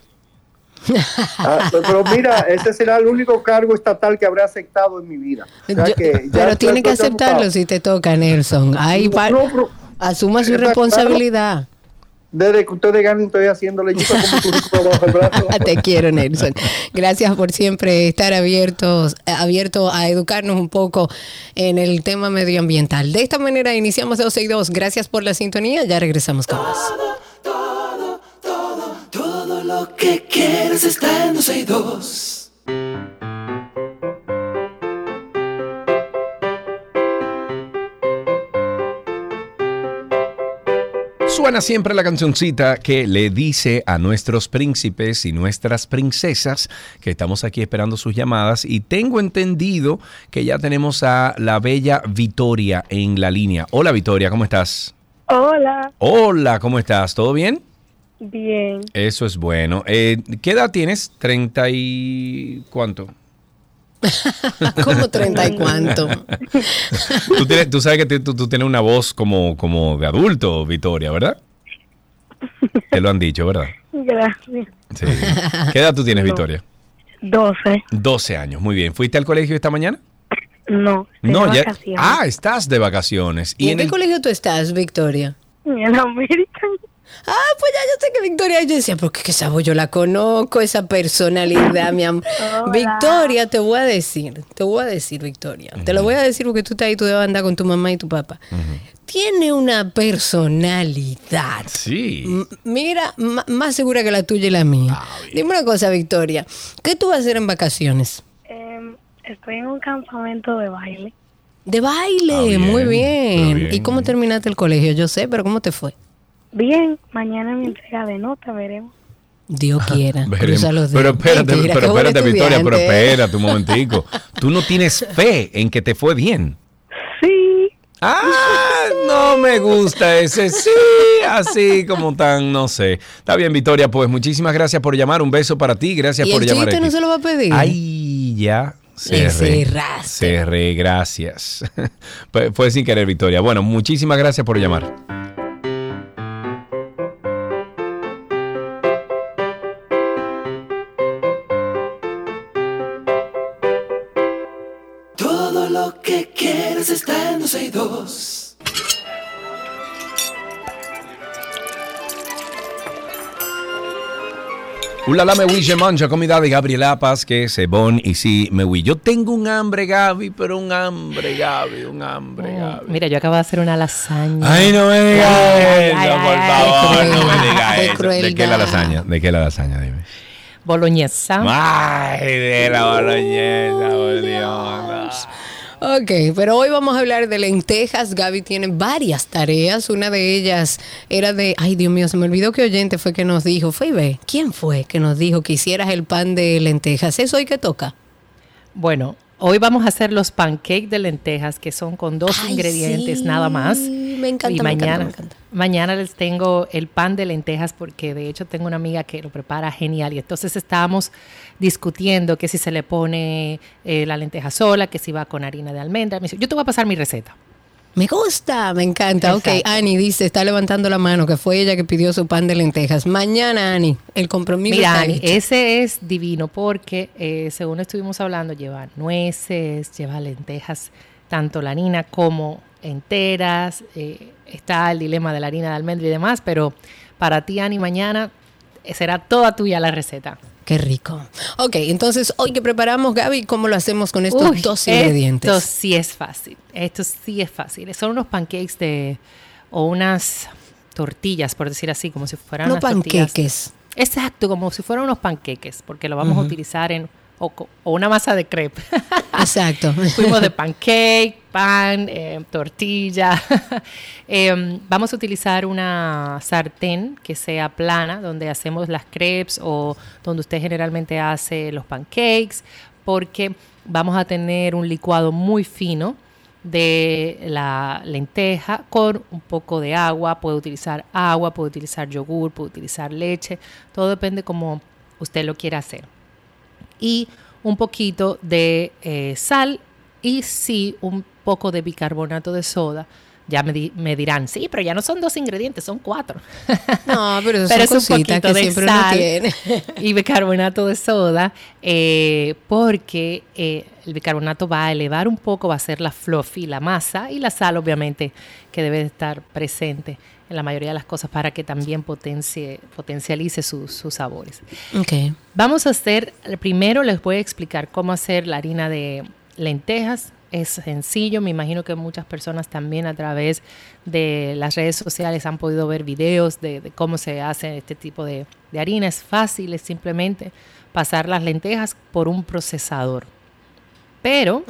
H: Ah, pero mira, ese será el único cargo estatal que habré aceptado en mi vida.
B: pero tiene que aceptarlo si te toca, Nelson. Ahí Asuma su responsabilidad.
H: Desde que ustedes ganen, estoy haciéndole como el brazo.
B: Te quiero, Nelson. Gracias por siempre estar abiertos, abierto a educarnos un poco en el tema medioambiental. De esta manera iniciamos 12 y 2. Gracias por la sintonía. Ya regresamos con más.
I: Todo, todo, todo, todo lo que quieres está en 12 y 2.
A: Suena siempre la cancioncita que le dice a nuestros príncipes y nuestras princesas que estamos aquí esperando sus llamadas y tengo entendido que ya tenemos a la bella Victoria en la línea. Hola Victoria, ¿cómo estás?
J: Hola.
A: Hola, ¿cómo estás? ¿Todo bien?
J: Bien.
A: Eso es bueno. Eh, ¿Qué edad tienes? ¿30 y cuánto?
B: ¿Cómo 30 y cuánto?
A: tú, tienes- tú sabes que tú, tú tienes una voz como, como de adulto, Victoria, ¿verdad? Te lo han dicho, ¿verdad?
J: Gracias.
A: Sí. ¿Qué edad tú tienes,
J: No.
A: Victoria?
J: 12.
A: 12 años, muy bien. ¿Fuiste al colegio esta mañana?
J: No.
A: No,
J: de
A: ya.
J: vacaciones.
A: Ah, estás de vacaciones.
B: ¿Y en qué
A: el-
B: colegio tú estás, Victoria?
J: En American.
B: Ah, pues ya yo sé que Victoria, yo decía, porque qué sabo, yo la conozco, esa personalidad, mi amor.
J: Hola.
B: Victoria, te voy a decir, te voy a decir, Victoria. Te lo voy a decir porque tú estás ahí, tú debes andar con tu mamá y tu papá. Tiene una personalidad.
A: Sí.
B: M- Mira, más segura que la tuya y la mía. Dime una cosa, Victoria. ¿Qué tú vas a hacer en vacaciones?
J: Em, estoy en un campamento de baile.
B: De baile,
A: Ah, bien,
B: muy
A: muy
B: bien.
A: bien.
B: ¿Y cómo terminaste el colegio? Yo sé, pero ¿cómo te fue?
J: Bien, mañana mi entrega de nota, veremos.
B: Dios quiera.
A: Veremos.
B: Cruza los
A: Pero espérate,
B: Mentira,
A: pero espérate, Victoria, pero
B: estudiante.
A: espérate un momentico. Tú no tienes fe en que te fue bien.
J: Sí.
A: Ah, no me gusta ese sí, así como tan, no sé. Está bien, Victoria, pues muchísimas gracias por llamar. Un beso para ti, gracias
B: ¿Y
A: por
B: el
A: llamar.
B: chiste no se lo va a pedir?
A: Ay, ya. Cerré, cerré, gracias. Fue- Fue sin querer, Victoria. Bueno, muchísimas gracias por llamar. Ulala me mange comida de Gabriela Paz, que es bon y sí me oui. Yo tengo un hambre, Gaby, pero un hambre, Gaby, un hambre, Gaby.
K: Mira, yo acabo de hacer una lasaña.
A: Ay, no me digas eso,
K: ay,
A: por
K: ay,
A: favor, no me digas eso. ¿De qué la lasaña? ¿De qué la lasaña? Dime.
K: Boloñesa.
A: Ay, de la boloñesa, Dios.
B: Ok, pero hoy vamos a hablar de lentejas. Gaby tiene varias tareas. Una de ellas era de, ay Dios mío, se me olvidó que oyente fue que nos dijo, Feibe, ¿quién fue que nos dijo que hicieras el pan de lentejas? ¿Es hoy que toca?
K: Bueno, hoy vamos a hacer los pancakes de lentejas que son con dos
B: Ay,
K: ingredientes
B: sí,
K: nada más.
B: Me encanta,
K: y
B: me encanta,
K: mañana,
B: me encanta.
K: mañana les tengo el pan de lentejas porque de hecho tengo una amiga que lo prepara genial y entonces estábamos discutiendo que si se le pone eh, la lenteja sola, que si va con harina de almendra. Me dice, yo te voy a pasar mi receta.
B: Me gusta, me encanta. Ok,
K: Exacto.
B: Ani dice, está levantando la mano, que fue ella que pidió su pan de lentejas. Mañana, Ani, el compromiso
K: Mira,
B: está
K: Ani, ese es divino porque eh, según estuvimos hablando, lleva nueces, lleva lentejas, tanto la harina como enteras. eh, está el dilema de la harina de almendra y demás, pero para ti, Ani, mañana eh, será toda tuya la receta.
B: Qué rico. Ok, entonces hoy que preparamos, Gaby, ¿cómo lo hacemos con estos
K: Uy,
B: dos ingredientes?
K: Esto sí es fácil. Esto sí es fácil. Son unos pancakes de o unas tortillas, por decir así, como si fueran
B: No
K: unas tortillas.
B: panqueques.
K: Exacto, como si fueran unos panqueques, porque lo vamos a utilizar en o, o una masa de crepe.
B: Exacto.
K: Fuimos de pancake, pan, eh, tortilla. Em, vamos a utilizar una sartén que sea plana, donde hacemos las crepes o donde usted generalmente hace los pancakes, porque vamos a tener un licuado muy fino de la lenteja con un poco de agua. Puede utilizar agua, puede utilizar yogur, puede utilizar leche. Todo depende como usted lo quiera hacer y un poquito de eh, sal y sí un poco de bicarbonato de soda. Ya me, di- me dirán, sí, pero ya no son dos ingredientes, son cuatro.
B: No, pero,
K: Pero
B: son
K: es un poquito
B: que
K: de
B: siempre uno
K: sal
B: tiene.
K: y bicarbonato de soda, eh, porque eh, el bicarbonato va a elevar un poco, va a hacer la fluffy, la masa, y la sal obviamente que debe de estar presente en la mayoría de las cosas para que también potencie, potencialice sus- sus sabores.
B: Ok.
K: Vamos a hacer, primero les voy a explicar cómo hacer la harina de lentejas. Es sencillo, me imagino que muchas personas también a través de las redes sociales han podido ver videos de, de cómo se hace este tipo de, de harina. Es fácil, es simplemente pasar las lentejas por un procesador. Pero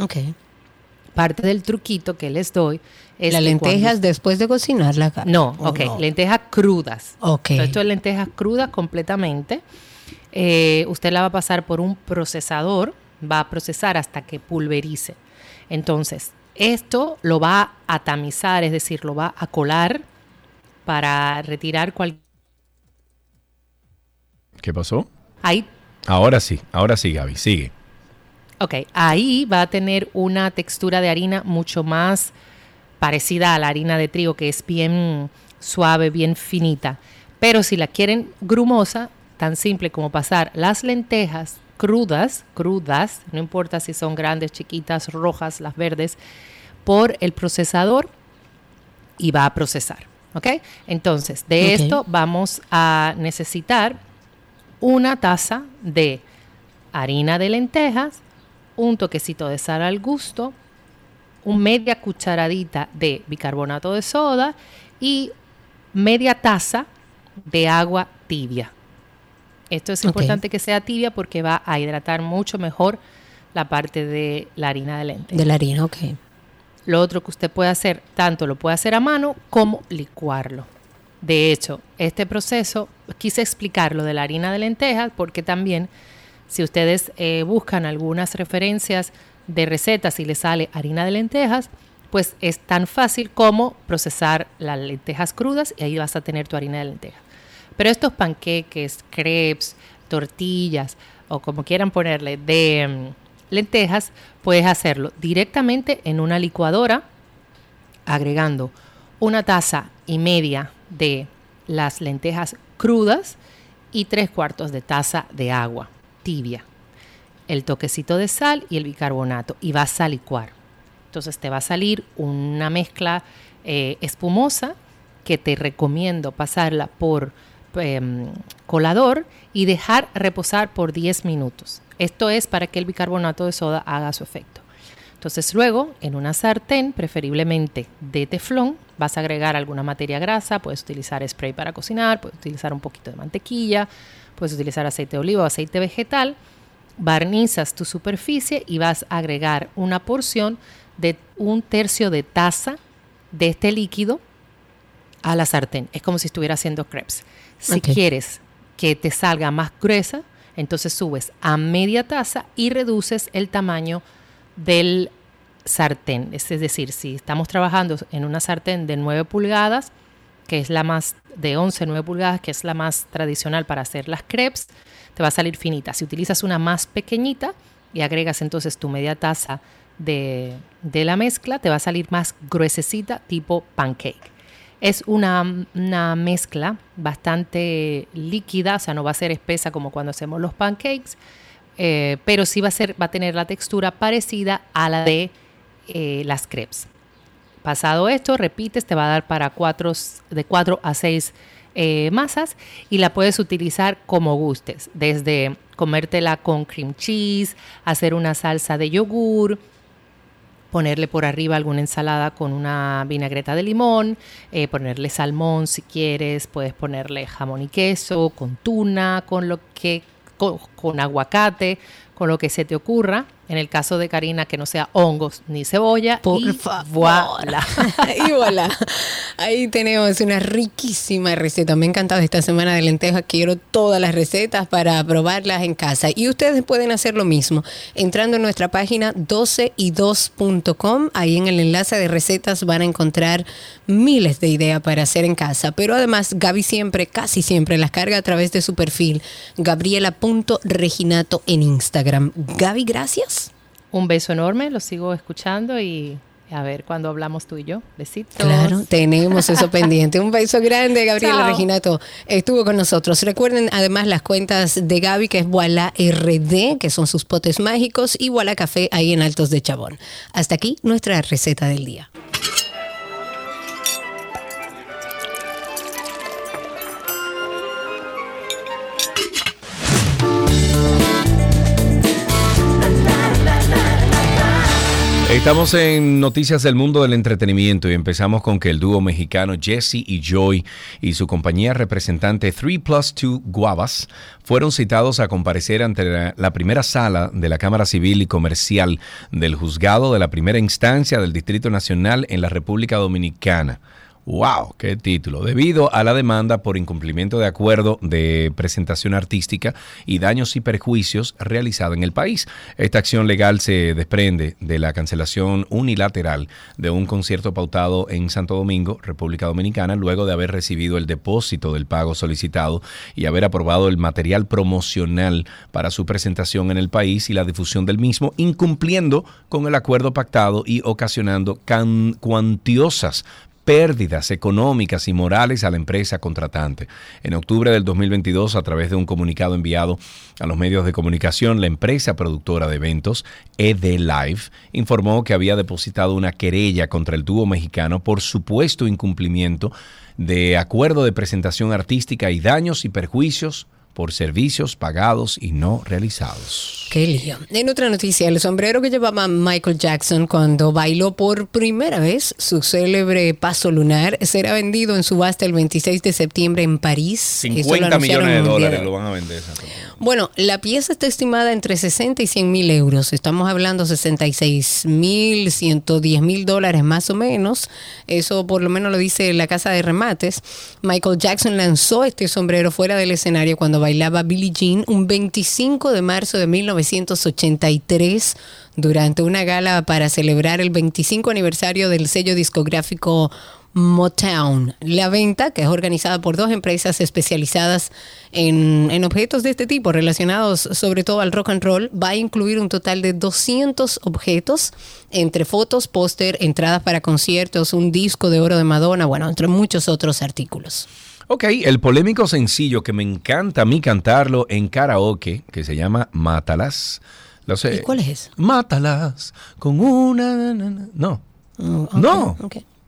K: parte del truquito que les doy es
B: Las
K: cuando-
B: lentejas después de cocinarlas.
K: No,
B: ¿O
K: ok,
B: no?
K: lentejas crudas.
B: Ok.
K: Entonces, esto es lentejas crudas completamente. Eh, usted la va a pasar por un procesador, va a procesar hasta que pulverice. Entonces, esto lo va a tamizar, es decir, lo va a colar para retirar cualquier...
A: ¿Qué pasó?
K: Ahí
A: Ahora sí, ahora sí, Gaby, sigue.
K: Ok, ahí va a tener una textura de harina mucho más parecida a la harina de trigo, que es bien suave, bien finita. Pero si la quieren grumosa, tan simple como pasar las lentejas crudas, crudas, no importa si son grandes, chiquitas, rojas, las verdes, por el procesador y va a procesar. ¿Ok? Entonces, de esto vamos a necesitar una taza de harina de lentejas, un toquecito de sal al gusto, un media cucharadita de bicarbonato de soda y media taza de agua tibia. Esto es importante que sea tibia porque va a hidratar mucho mejor la parte de la harina de lentejas.
B: De la harina, ok.
K: Lo otro que usted puede hacer, tanto lo puede hacer a mano como licuarlo. De hecho, este proceso, quise explicarlo de la harina de lentejas porque también si ustedes eh, buscan algunas referencias de recetas y les sale harina de lentejas, pues es tan fácil como procesar las lentejas crudas y ahí vas a tener tu harina de lentejas. Pero estos panqueques, crepes, tortillas o como quieran ponerle de mm, lentejas, puedes hacerlo directamente en una licuadora agregando una taza y media de las lentejas crudas y tres cuartos de taza de agua tibia, el toquecito de sal y el bicarbonato y vas a licuar. Entonces te va a salir una mezcla eh, espumosa que te recomiendo pasarla por em, colador y dejar reposar por 10 minutos. Esto es para que el bicarbonato de soda haga su efecto. Entonces luego en una sartén, preferiblemente de teflón, vas a agregar alguna materia grasa, puedes utilizar spray para cocinar, puedes utilizar un poquito de mantequilla, puedes utilizar aceite de oliva o aceite vegetal, barnizas tu superficie y vas a agregar una porción de un tercio de taza de este líquido a la sartén. Es como si estuviera haciendo crepes. Si quieres que te salga más gruesa, entonces subes a media taza y reduces el tamaño del sartén. Es decir, si estamos trabajando en una sartén de 9 pulgadas, que es la más de 11, 9 pulgadas, que es la más tradicional para hacer las crepes, te va a salir finita. Si utilizas una más pequeñita y agregas entonces tu media taza de, de la mezcla, te va a salir más gruesecita tipo pancake. Es una, una, mezcla bastante líquida, o sea, no va a ser espesa como cuando hacemos los pancakes, eh, pero sí va a, ser, va a tener la textura parecida a la de eh, las crepes. Pasado esto, repites, te va a dar para cuatro, de 4 a 6 eh, masas y la puedes utilizar como gustes, desde comértela con cream cheese, hacer una salsa de yogur, ponerle por arriba alguna ensalada con una vinagreta de limón, ponerle salmón si quieres, puedes ponerle jamón y queso, con tuna, con lo que con, aguacate, con lo que se te ocurra. En el caso de Karina, que no sea hongos ni cebolla.
B: Por y favor. y voilà. Ahí tenemos una riquísima receta. Me ha encantado esta semana de lentejas. Quiero todas las recetas para probarlas en casa. Y ustedes pueden hacer lo mismo. Entrando en nuestra página 12y2.com. Ahí en el enlace de recetas van a encontrar miles de ideas para hacer en casa. Pero además, Gaby siempre, casi siempre, las carga a través de su perfil. Gabriela.reginato en Instagram. Gaby, gracias.
K: Un beso enorme, lo sigo escuchando y a ver cuando hablamos tú y yo. Besitos.
B: Claro, tenemos eso pendiente. Un beso grande, Gabriela Reginato. Estuvo con nosotros. Recuerden además las cuentas de Gaby, que es Walla RD, que son sus potes mágicos, y Walla Café ahí en Altos de Chabón. Hasta aquí nuestra receta del día.
A: Estamos en Noticias del Mundo del Entretenimiento y empezamos con que el dúo mexicano Jesse y Joy y su compañía representante 3 Plus 2 Guavas fueron citados a comparecer ante la, primera sala de la Cámara Civil y Comercial del Juzgado de la Primera Instancia del Distrito Nacional en la República Dominicana. ¡Wow! ¡Qué título! Debido a la demanda por incumplimiento de acuerdo de presentación artística y daños y perjuicios realizada en el país. Esta acción legal se desprende de la cancelación unilateral de un concierto pautado en Santo Domingo, República Dominicana, luego de haber recibido el depósito del pago solicitado y haber aprobado el material promocional para su presentación en el país y la difusión del mismo, incumpliendo con el acuerdo pactado y ocasionando cuantiosas pérdidas económicas y morales a la empresa contratante. En octubre del 2022, a través de un comunicado enviado a los medios de comunicación, la empresa productora de eventos, ED Live, informó que había depositado una querella contra el dúo mexicano por supuesto incumplimiento de acuerdo de presentación artística y daños y perjuicios por servicios pagados y no realizados.
B: Qué lío. En otra noticia, el sombrero que llevaba Michael Jackson cuando bailó por primera vez su célebre paso lunar será vendido en subasta el 26 de septiembre en París.
A: 50 millones de dólares lo van a vender.
B: Bueno, la pieza está estimada entre 60 y 100 mil euros. Estamos hablando 66 mil, 110 mil dólares más o menos. Eso por lo menos lo dice la casa de remates. Michael Jackson lanzó este sombrero fuera del escenario cuando bailaba Billie Jean un 25 de marzo de 1983 durante una gala para celebrar el 25 aniversario del sello discográfico Motown. La venta, que es organizada por dos empresas especializadas en, objetos de este tipo, relacionados sobre todo al rock and roll, va a incluir un total de 200 objetos, entre fotos, póster, entradas para conciertos, un disco de oro de Madonna, bueno, entre muchos otros artículos.
A: Ok, el polémico sencillo que me encanta a mí cantarlo en karaoke, que se llama Mátalas. Lo sé.
B: ¿Y cuál es?
A: Mátalas con una... No. Mm, no.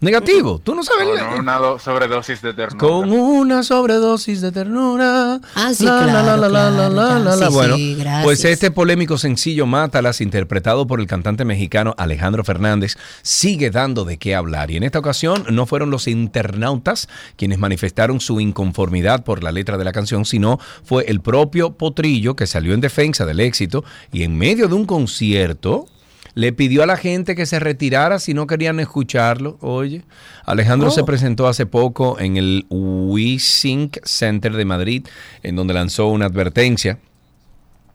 A: Negativo, tú no sabes.
L: Con una sobredosis de ternura.
A: Con una sobredosis de ternura.
B: Ah, sí, claro,
A: Bueno, pues este polémico sencillo Mátalas, interpretado por el cantante mexicano Alejandro Fernández, sigue dando de qué hablar. Y en esta ocasión no fueron los internautas quienes manifestaron su inconformidad por la letra de la canción, sino fue el propio Potrillo que salió en defensa del éxito y en medio de un concierto le pidió a la gente que se retirara si no querían escucharlo. Oye, Alejandro se oh. presentó hace poco en el WeSync Center de Madrid, en donde lanzó una advertencia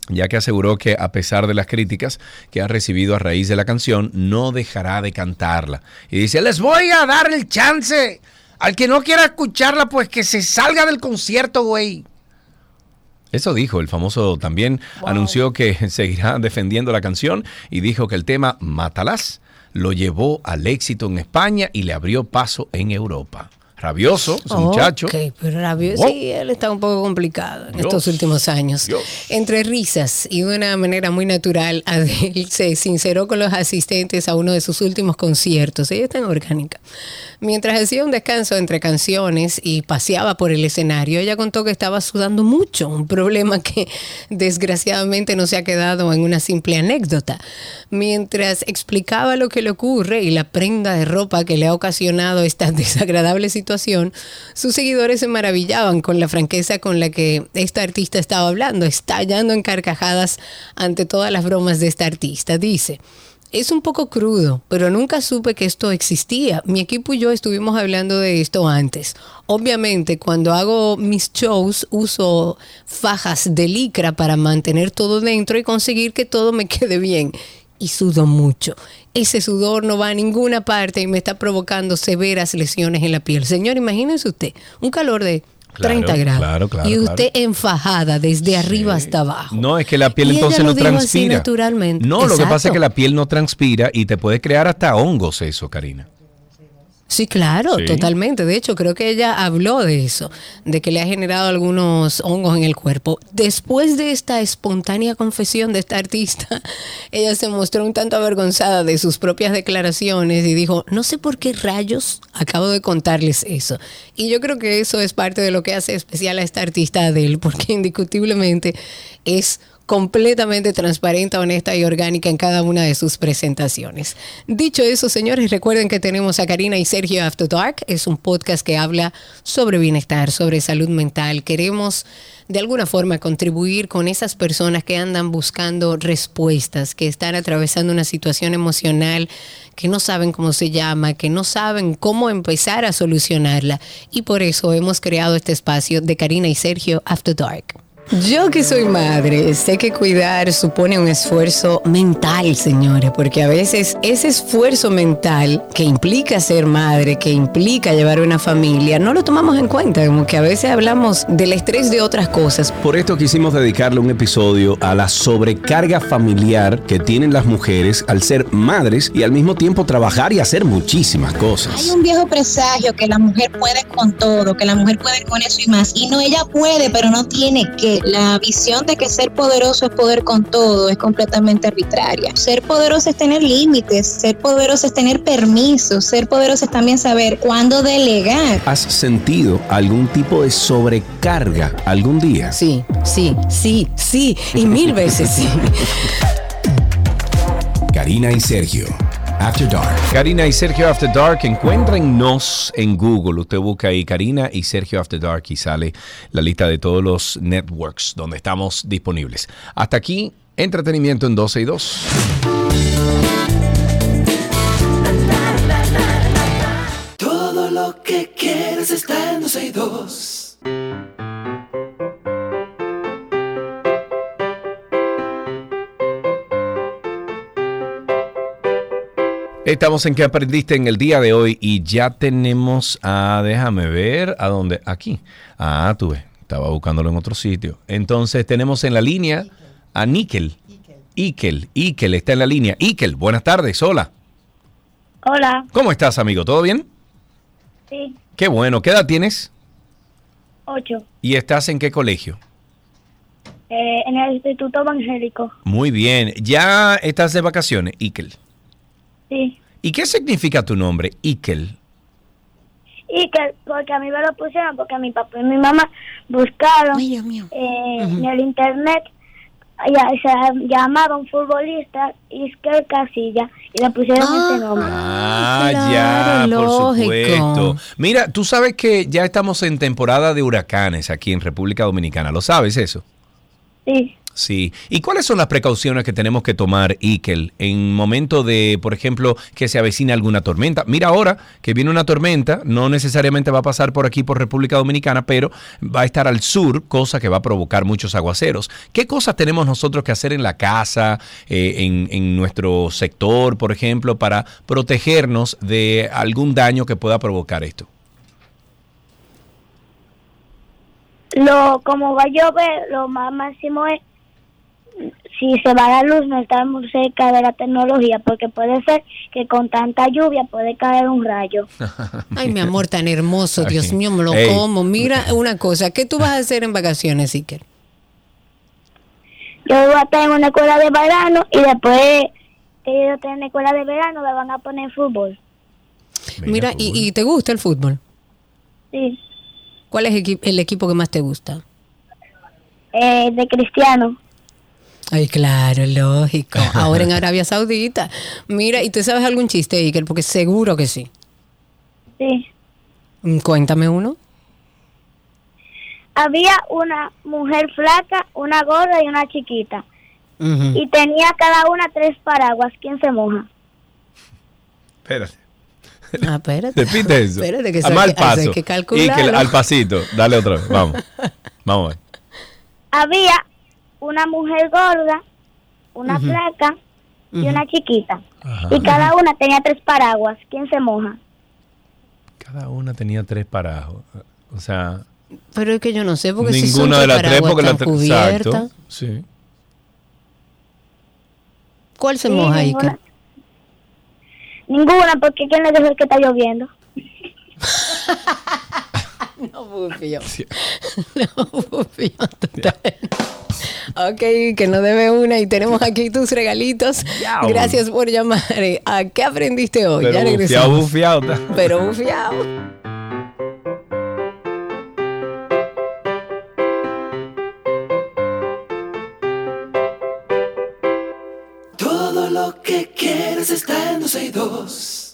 A: ya que aseguró que a pesar de las críticas que ha recibido a raíz de la canción, no dejará de cantarla. Y dice, les voy a dar el chance. Al que no quiera escucharla, pues que se salga del concierto, güey. Eso dijo, el famoso también. Anunció que seguirá defendiendo la canción y dijo que el tema Mátalas lo llevó al éxito en España y le abrió paso en Europa rabioso, ese muchacho.
B: Ok, pero rabioso. Sí, él está un poco complicado en estos últimos años. Entre risas y de una manera muy natural, Adele se sinceró con los asistentes a uno de sus últimos conciertos. Ella está en orgánica. Mientras hacía un descanso entre canciones y paseaba por el escenario, ella contó que estaba sudando mucho, un problema que desgraciadamente no se ha quedado en una simple anécdota. Mientras explicaba lo que le ocurre y la prenda de ropa que le ha ocasionado esta desagradable situación, sus seguidores se maravillaban con la franqueza con la que esta artista estaba hablando, estallando en carcajadas ante todas las bromas de esta artista. Dice, es un poco crudo, pero nunca supe que esto existía. Mi equipo y yo estuvimos hablando de esto antes. Obviamente, cuando hago mis shows, uso fajas de licra para mantener todo dentro y conseguir que todo me quede bien. Y sudo mucho. Ese sudor no va a ninguna parte y me está provocando severas lesiones en la piel. Señor, imagínense usted, un calor de 30 grados. y usted enfajada desde arriba hasta abajo.
A: No, es que la piel entonces no transpira.
B: Naturalmente.
A: No, lo que pasa es que la piel no transpira y te puede crear hasta hongos eso, Karina.
B: Sí, claro, totalmente. De hecho, creo que ella habló de eso, de que le ha generado algunos hongos en el cuerpo. Después de esta espontánea confesión de esta artista, ella se mostró un tanto avergonzada de sus propias declaraciones y dijo, no sé por qué rayos acabo de contarles eso. Y yo creo que eso es parte de lo que hace especial a esta artista de él, porque indiscutiblemente es completamente transparente, honesta y orgánica en cada una de sus presentaciones. Dicho eso, señores, recuerden que tenemos a Karina y Sergio After Dark. Es un podcast que habla sobre bienestar, sobre salud mental. Queremos de alguna forma contribuir con esas personas que andan buscando respuestas, que están atravesando una situación emocional que no saben cómo se llama, que no saben cómo empezar a solucionarla. Y por eso hemos creado este espacio de Karina y Sergio After Dark. Yo que soy madre, sé que cuidar supone un esfuerzo mental, señores, porque a veces ese esfuerzo mental que implica ser madre, que implica llevar una familia, no lo tomamos en cuenta, como que a veces hablamos del estrés de otras cosas.
A: Por esto quisimos dedicarle un episodio a la sobrecarga familiar que tienen las mujeres al ser madres y al mismo tiempo trabajar y hacer muchísimas cosas.
M: Hay un viejo presagio que la mujer puede con todo, que la mujer puede con eso y más, y no ella puede, pero no tiene que la visión de que ser poderoso es poder con todo es completamente arbitraria. Ser poderoso es tener límites, ser poderoso es tener permisos, ser poderoso es también saber cuándo delegar.
A: ¿Has sentido algún tipo de sobrecarga algún día?
B: Sí, sí, sí, sí, y mil veces sí.
G: Karina y Sergio. After Dark.
A: Karina y Sergio After Dark, encuéntrennos en Google. Usted busca ahí Karina y Sergio After Dark y sale la lista de todos los networks donde estamos disponibles. Hasta aquí, entretenimiento en 12 y 2.
I: Todo lo que está en 12 y 2.
A: Estamos en que aprendiste en el día de hoy y ya tenemos a, déjame ver, ¿a dónde? Aquí. Ah, tuve, estaba buscándolo en otro sitio. Entonces tenemos en la línea a Níquel. Ikel, Ikel está en la línea. Ikel, buenas tardes, hola.
J: Hola,
A: ¿Cómo estás, amigo? ¿Todo bien?
J: sí,
A: Qué bueno, ¿qué edad tienes?
J: ocho.
A: ¿Y estás en qué colegio?
J: Eh, en el Instituto Evangélico.
A: Muy bien, ya estás de vacaciones, Ikel.
J: Sí.
A: ¿Y qué significa tu nombre, Ikel?
J: Que, porque a mí me lo pusieron, porque mi papá y mi mamá buscaron eh, en el internet, ya, se llamaba un futbolista, Isker Casilla, y le pusieron ese nombre.
A: Ah,
B: claro,
A: ya,
B: lógico.
A: por supuesto. Mira, tú sabes que ya estamos en temporada de huracanes aquí en República Dominicana. ¿Lo sabes eso?
J: Sí.
A: Sí. ¿Y cuáles son las precauciones que tenemos que tomar, Ikel, en momento de, por ejemplo, que se avecina alguna tormenta? Mira ahora que viene una tormenta, no necesariamente va a pasar por aquí, por República Dominicana, pero va a estar al sur, cosa que va a provocar muchos aguaceros. ¿Qué cosas tenemos nosotros que hacer en la casa, eh, en, en nuestro sector, por ejemplo, para protegernos de algún daño que pueda provocar esto?
J: Lo, como va a llover, lo más máximo es si se va la luz, no estamos cerca de la tecnología, porque puede ser que con tanta lluvia puede caer un rayo.
B: Ay, mi amor, tan hermoso, Dios mío, me lo
A: Ey.
B: como. Mira una cosa, ¿qué tú vas a hacer en vacaciones, Iker?
J: Yo voy a estar en una escuela de verano y después que yo esté en la escuela de verano me van a poner fútbol.
B: Mira, ¿y, y te gusta el fútbol?
J: Sí,
B: ¿Cuál es equi- el equipo que más te gusta?
J: eh, de cristiano.
B: Ay, claro, lógico. Ahora en Arabia Saudita. Mira, ¿y tú sabes algún chiste, Iker? Porque seguro que sí.
J: Sí.
B: Mm, Cuéntame uno.
J: Había una mujer flaca, una gorda y una chiquita. Y tenía cada una tres paraguas. ¿Quién se moja?
A: Espérate.
B: Ah, espérate.
A: Repite eso.
B: Espérate, que
A: a
B: eso hay
A: mal
B: que- eso hay
A: paso.
B: que
A: y que
B: calcularlo.
A: al pasito. Dale otra vez. Vamos. Vamos a ver.
J: Había una mujer gorda, una
A: Ujú.
J: flaca y una chiquita.
A: Ajá.
J: Y cada una tenía tres paraguas. ¿Quién se moja?
A: Cada una tenía tres paraguas. O sea,
B: Pero es que yo no sé, porque si son
A: ninguna de las tres porque la. Exacto. Sí.
B: ¿Cuál se
J: Sí,
B: moja,
J: ninguna. Ninguna, porque ¿quién le dijo que está lloviendo?
B: No bufio. No bufio total. Ok, que no debe una y tenemos aquí tus regalitos. Gracias por llamar. Eh, ¿A qué aprendiste hoy? Pero ya regresamos. Bufiao, bufiao.
A: Pero bufiao.
B: Todo
A: lo que quieres está
B: en dos.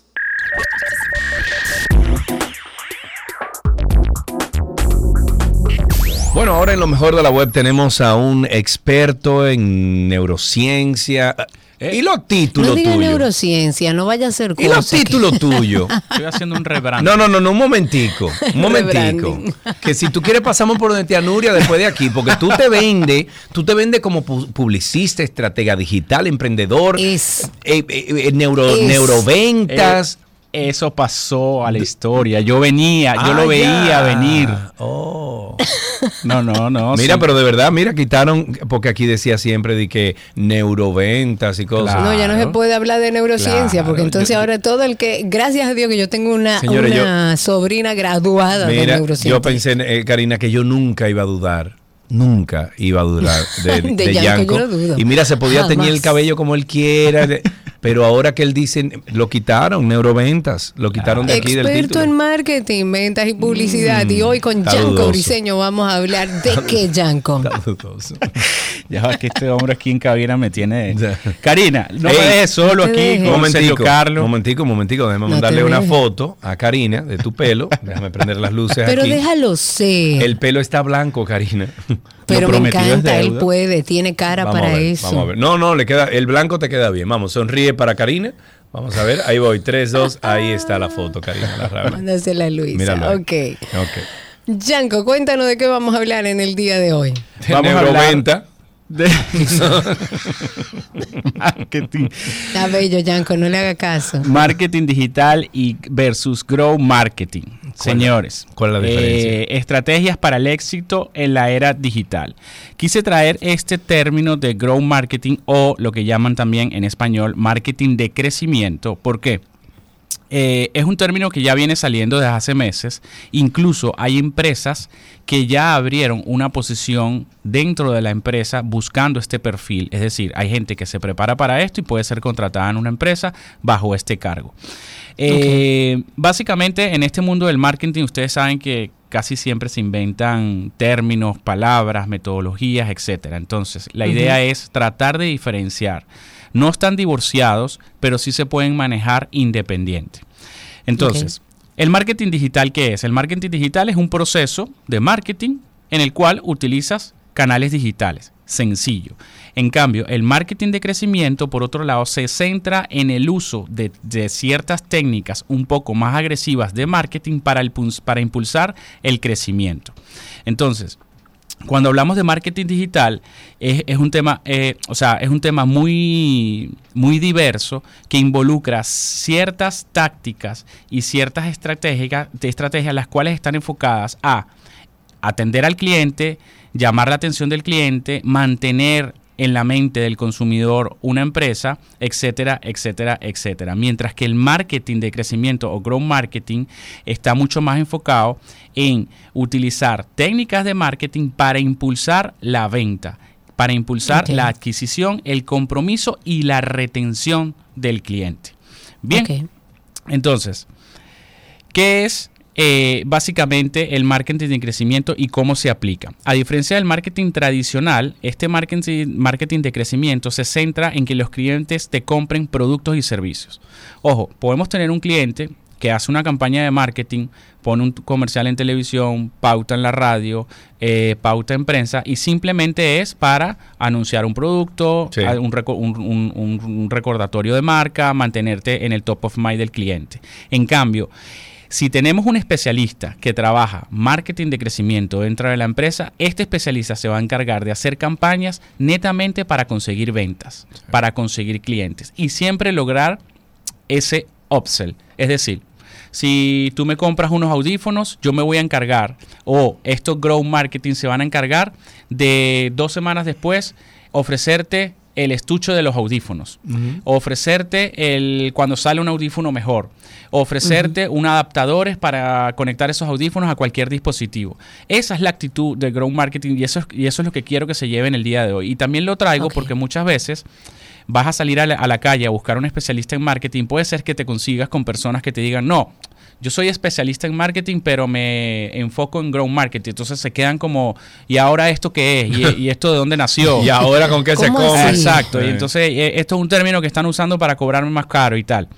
A: Bueno, ahora en lo mejor de la web tenemos a un experto en neurociencia. ¿Y los títulos
B: no diga
A: tuyos?
B: neurociencia, no vaya a ser
A: ¿Y los títulos tuyos?
N: Estoy haciendo un rebranding.
A: No, no, no, no, un momentico, un momentico. Que si tú quieres pasamos por donde te Nuria después de aquí, porque tú te vendes, tú te vendes como pu- publicista, estratega digital, emprendedor,
B: Es.
A: eh, eh, eh, neuro,
B: Es.
A: neuroventas.
N: Eso pasó a la historia. Yo venía, yo
A: Ah,
N: lo veía venir.
A: Oh.
N: No, no, no.
A: Mira,
N: sí.
A: pero de verdad, mira, quitaron, porque aquí decía siempre de que neuroventas y cosas.
B: No, ya no se
A: Claro.
B: puede hablar de neurociencia,
A: Claro,
B: porque entonces
A: yo-
B: ahora todo el que, gracias a Dios que yo tengo una, sobrina graduada de neurociencia.
A: yo pensé, eh, Karina, que yo nunca iba a dudar. Nunca iba a dudar de,
B: De
A: de
B: Yanko,
A: Yanko.
B: yo no dudo.
A: Y mira, se podía teñir el
B: Jamás.
A: cabello como él quiera. Pero ahora que él dice, lo quitaron, neuroventas. Lo quitaron de aquí del
B: Experto
A: título.
B: en marketing, ventas y publicidad. y hoy con
A: está
B: Yanko. Briseño vamos a hablar de qué Yanko.
N: Ya va que este hombre aquí en cabina me tiene. Karina, no
A: Ey,
N: me dejes solo
B: no
N: aquí
B: dejes.
N: con Sergio
A: Momentico,
N: Carlos.
A: momentico, momentico. Déjame
B: No
A: mandarle una foto a Karina de tu pelo. Déjame prender las luces
B: Pero
A: aquí.
B: déjalo ser.
A: El pelo está blanco, Karina.
B: Pero me encanta, él puede, tiene cara
A: Vamos
B: para
A: a ver,
B: eso.
A: Vamos a ver. No, no, le queda, el blanco te queda bien. Vamos, sonríe para Karina. Vamos a ver, ahí voy. 3, 2, ahí está la foto, Karina. La rama.
B: Mándasela a Luisa.
A: Míralo.
B: Ok.
A: Ok.
B: Yanko, cuéntanos de qué vamos a hablar en el día de hoy.
N: Vamos a
A: Neuroventa.
N: De marketing,
B: Está bello, Yanko, no le haga caso.
N: marketing digital y versus grow marketing. Señores,
A: cuál es la diferencia?
N: eh, estrategias para el éxito en la era digital. Quise traer este término de grow marketing o lo que llaman también en español marketing de crecimiento. ¿Por qué? Eh, es un término que ya viene saliendo desde hace meses. Incluso hay empresas que ya abrieron una posición dentro de la empresa buscando este perfil. Es decir, hay gente que se prepara para esto y puede ser contratada en una empresa bajo este cargo. Eh, Básicamente, en este mundo del marketing, ustedes saben que casi siempre se inventan términos, palabras, metodologías, etcétera. Entonces, la idea es tratar de diferenciar. No están divorciados, pero sí se pueden manejar independiente. Entonces, el marketing digital, ¿qué es? El marketing digital es un proceso de marketing en el cual utilizas canales digitales. Sencillo. En cambio, el marketing de crecimiento, por otro lado, se centra en el uso de, de ciertas técnicas un poco más agresivas de marketing para, el, para impulsar el crecimiento. Entonces, cuando hablamos de marketing digital, es, un tema, eh, o sea, es un tema muy, muy diverso que involucra ciertas tácticas y ciertas estrategias, estrategias las cuales están enfocadas a atender al cliente, llamar la atención del cliente, mantener en la mente del consumidor una empresa, etcétera, etcétera, etcétera. Mientras que el marketing de crecimiento o growth marketing está mucho más enfocado en utilizar técnicas de marketing para impulsar la venta, para impulsar la adquisición, el compromiso y la retención del cliente. Bien, entonces, ¿qué es eh, básicamente el marketing de crecimiento y cómo se aplica? A diferencia del marketing tradicional, este marketing, marketing de crecimiento se centra en que los clientes te compren productos y servicios. Ojo, podemos tener un cliente que hace una campaña de marketing, pone un comercial en televisión, pauta en la radio, eh, pauta en prensa y simplemente es para anunciar un producto,
A: Sí.
N: a- un, reco- un- un- un- un recordatorio de marca, mantenerte en el top of mind del cliente. En cambio, si tenemos un especialista que trabaja marketing de crecimiento dentro de la empresa, este especialista se va a encargar de hacer campañas netamente para conseguir ventas, para conseguir clientes y siempre lograr ese upsell. Es decir, si tú me compras unos audífonos, yo me voy a encargar, o estos Grow Marketing se van a encargar de dos semanas después ofrecerte el estuche de los audífonos, ofrecerte el cuando sale un audífono mejor, ofrecerte un adaptadores para conectar esos audífonos a cualquier dispositivo. Esa es la actitud de Grow Marketing y eso es, y eso es lo que quiero que se lleve en el día de hoy. Y también lo traigo porque muchas veces vas a salir a la, a la calle a buscar un especialista en marketing, puede ser que te consigas con personas que te digan, no, yo soy especialista en marketing, pero me enfoco en grow marketing. Entonces se quedan como, ¿y ahora esto qué es? ¿Y, y esto de dónde nació?
A: ¿Y ahora con qué se
B: ¿Cómo
A: come?
B: así?
N: Exacto. Y entonces eh, esto es un término que están usando para cobrarme más caro y tal.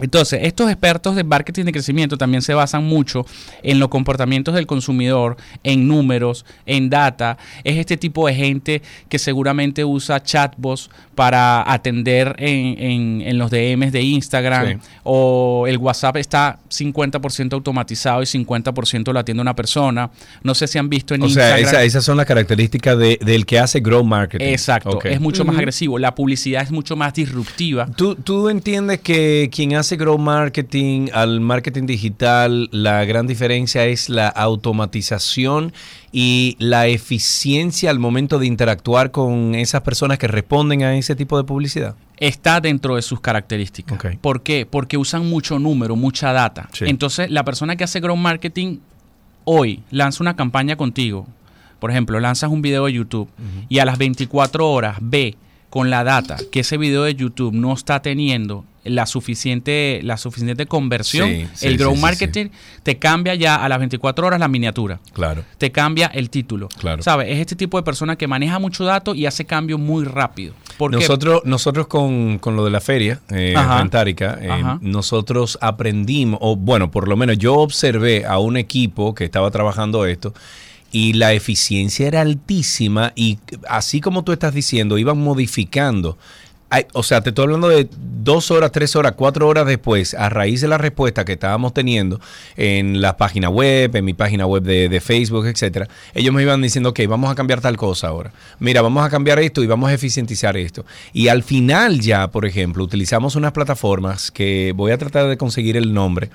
N: Entonces, estos expertos de marketing de crecimiento también se basan mucho en los comportamientos del consumidor, en números, en data. Es este tipo de gente que seguramente usa chatbots para atender en, en- en los DMs de Instagram
A: Sí.
N: o el WhatsApp está 50% automatizado y 50% lo atiende una persona. No sé si han visto en
A: O sea,
N: Instagram.
A: esa- esas son las características de- del que hace Grow Marketing.
N: Exacto, es mucho más agresivo. La publicidad es mucho más disruptiva.
A: ¿Tú, tú entiendes que quien hace Grow Marketing al marketing digital, la gran diferencia es la automatización y la eficiencia al momento de interactuar con esas personas que responden a ese tipo de publicidad?
N: está dentro de sus características. ¿Por qué? Porque usan mucho número, mucha data.
A: Sí.
N: Entonces, la persona que hace growth marketing hoy lanza una campaña contigo. Por ejemplo, lanzas un video de YouTube y a las 24 horas ve con la data que ese video de YouTube no está teniendo la suficiente, la suficiente conversión,
A: Sí, sí,
N: el growth
A: sí,
N: marketing te cambia ya a las 24 horas la miniatura
A: Claro.
N: te cambia el título.
A: Claro.
N: ¿Sabes? Es este tipo de persona que maneja mucho dato y hace cambios muy rápido. Porque
A: Nosotros, nosotros con, con lo de la feria eh, eh, nosotros aprendimos, o bueno, por lo menos yo observé a un equipo que estaba trabajando esto y la eficiencia era altísima y así como tú estás diciendo, iban modificando. O sea, te estoy hablando de dos horas, tres horas, cuatro horas después, a raíz de la respuesta que estábamos teniendo en la página web, en mi página web de, de Facebook, etcétera, ellos me iban diciendo, ok, vamos a cambiar tal cosa ahora. Mira, vamos a cambiar esto y vamos a eficientizar esto. Y al final ya, por ejemplo, utilizamos unas plataformas que voy a tratar de conseguir el nombre,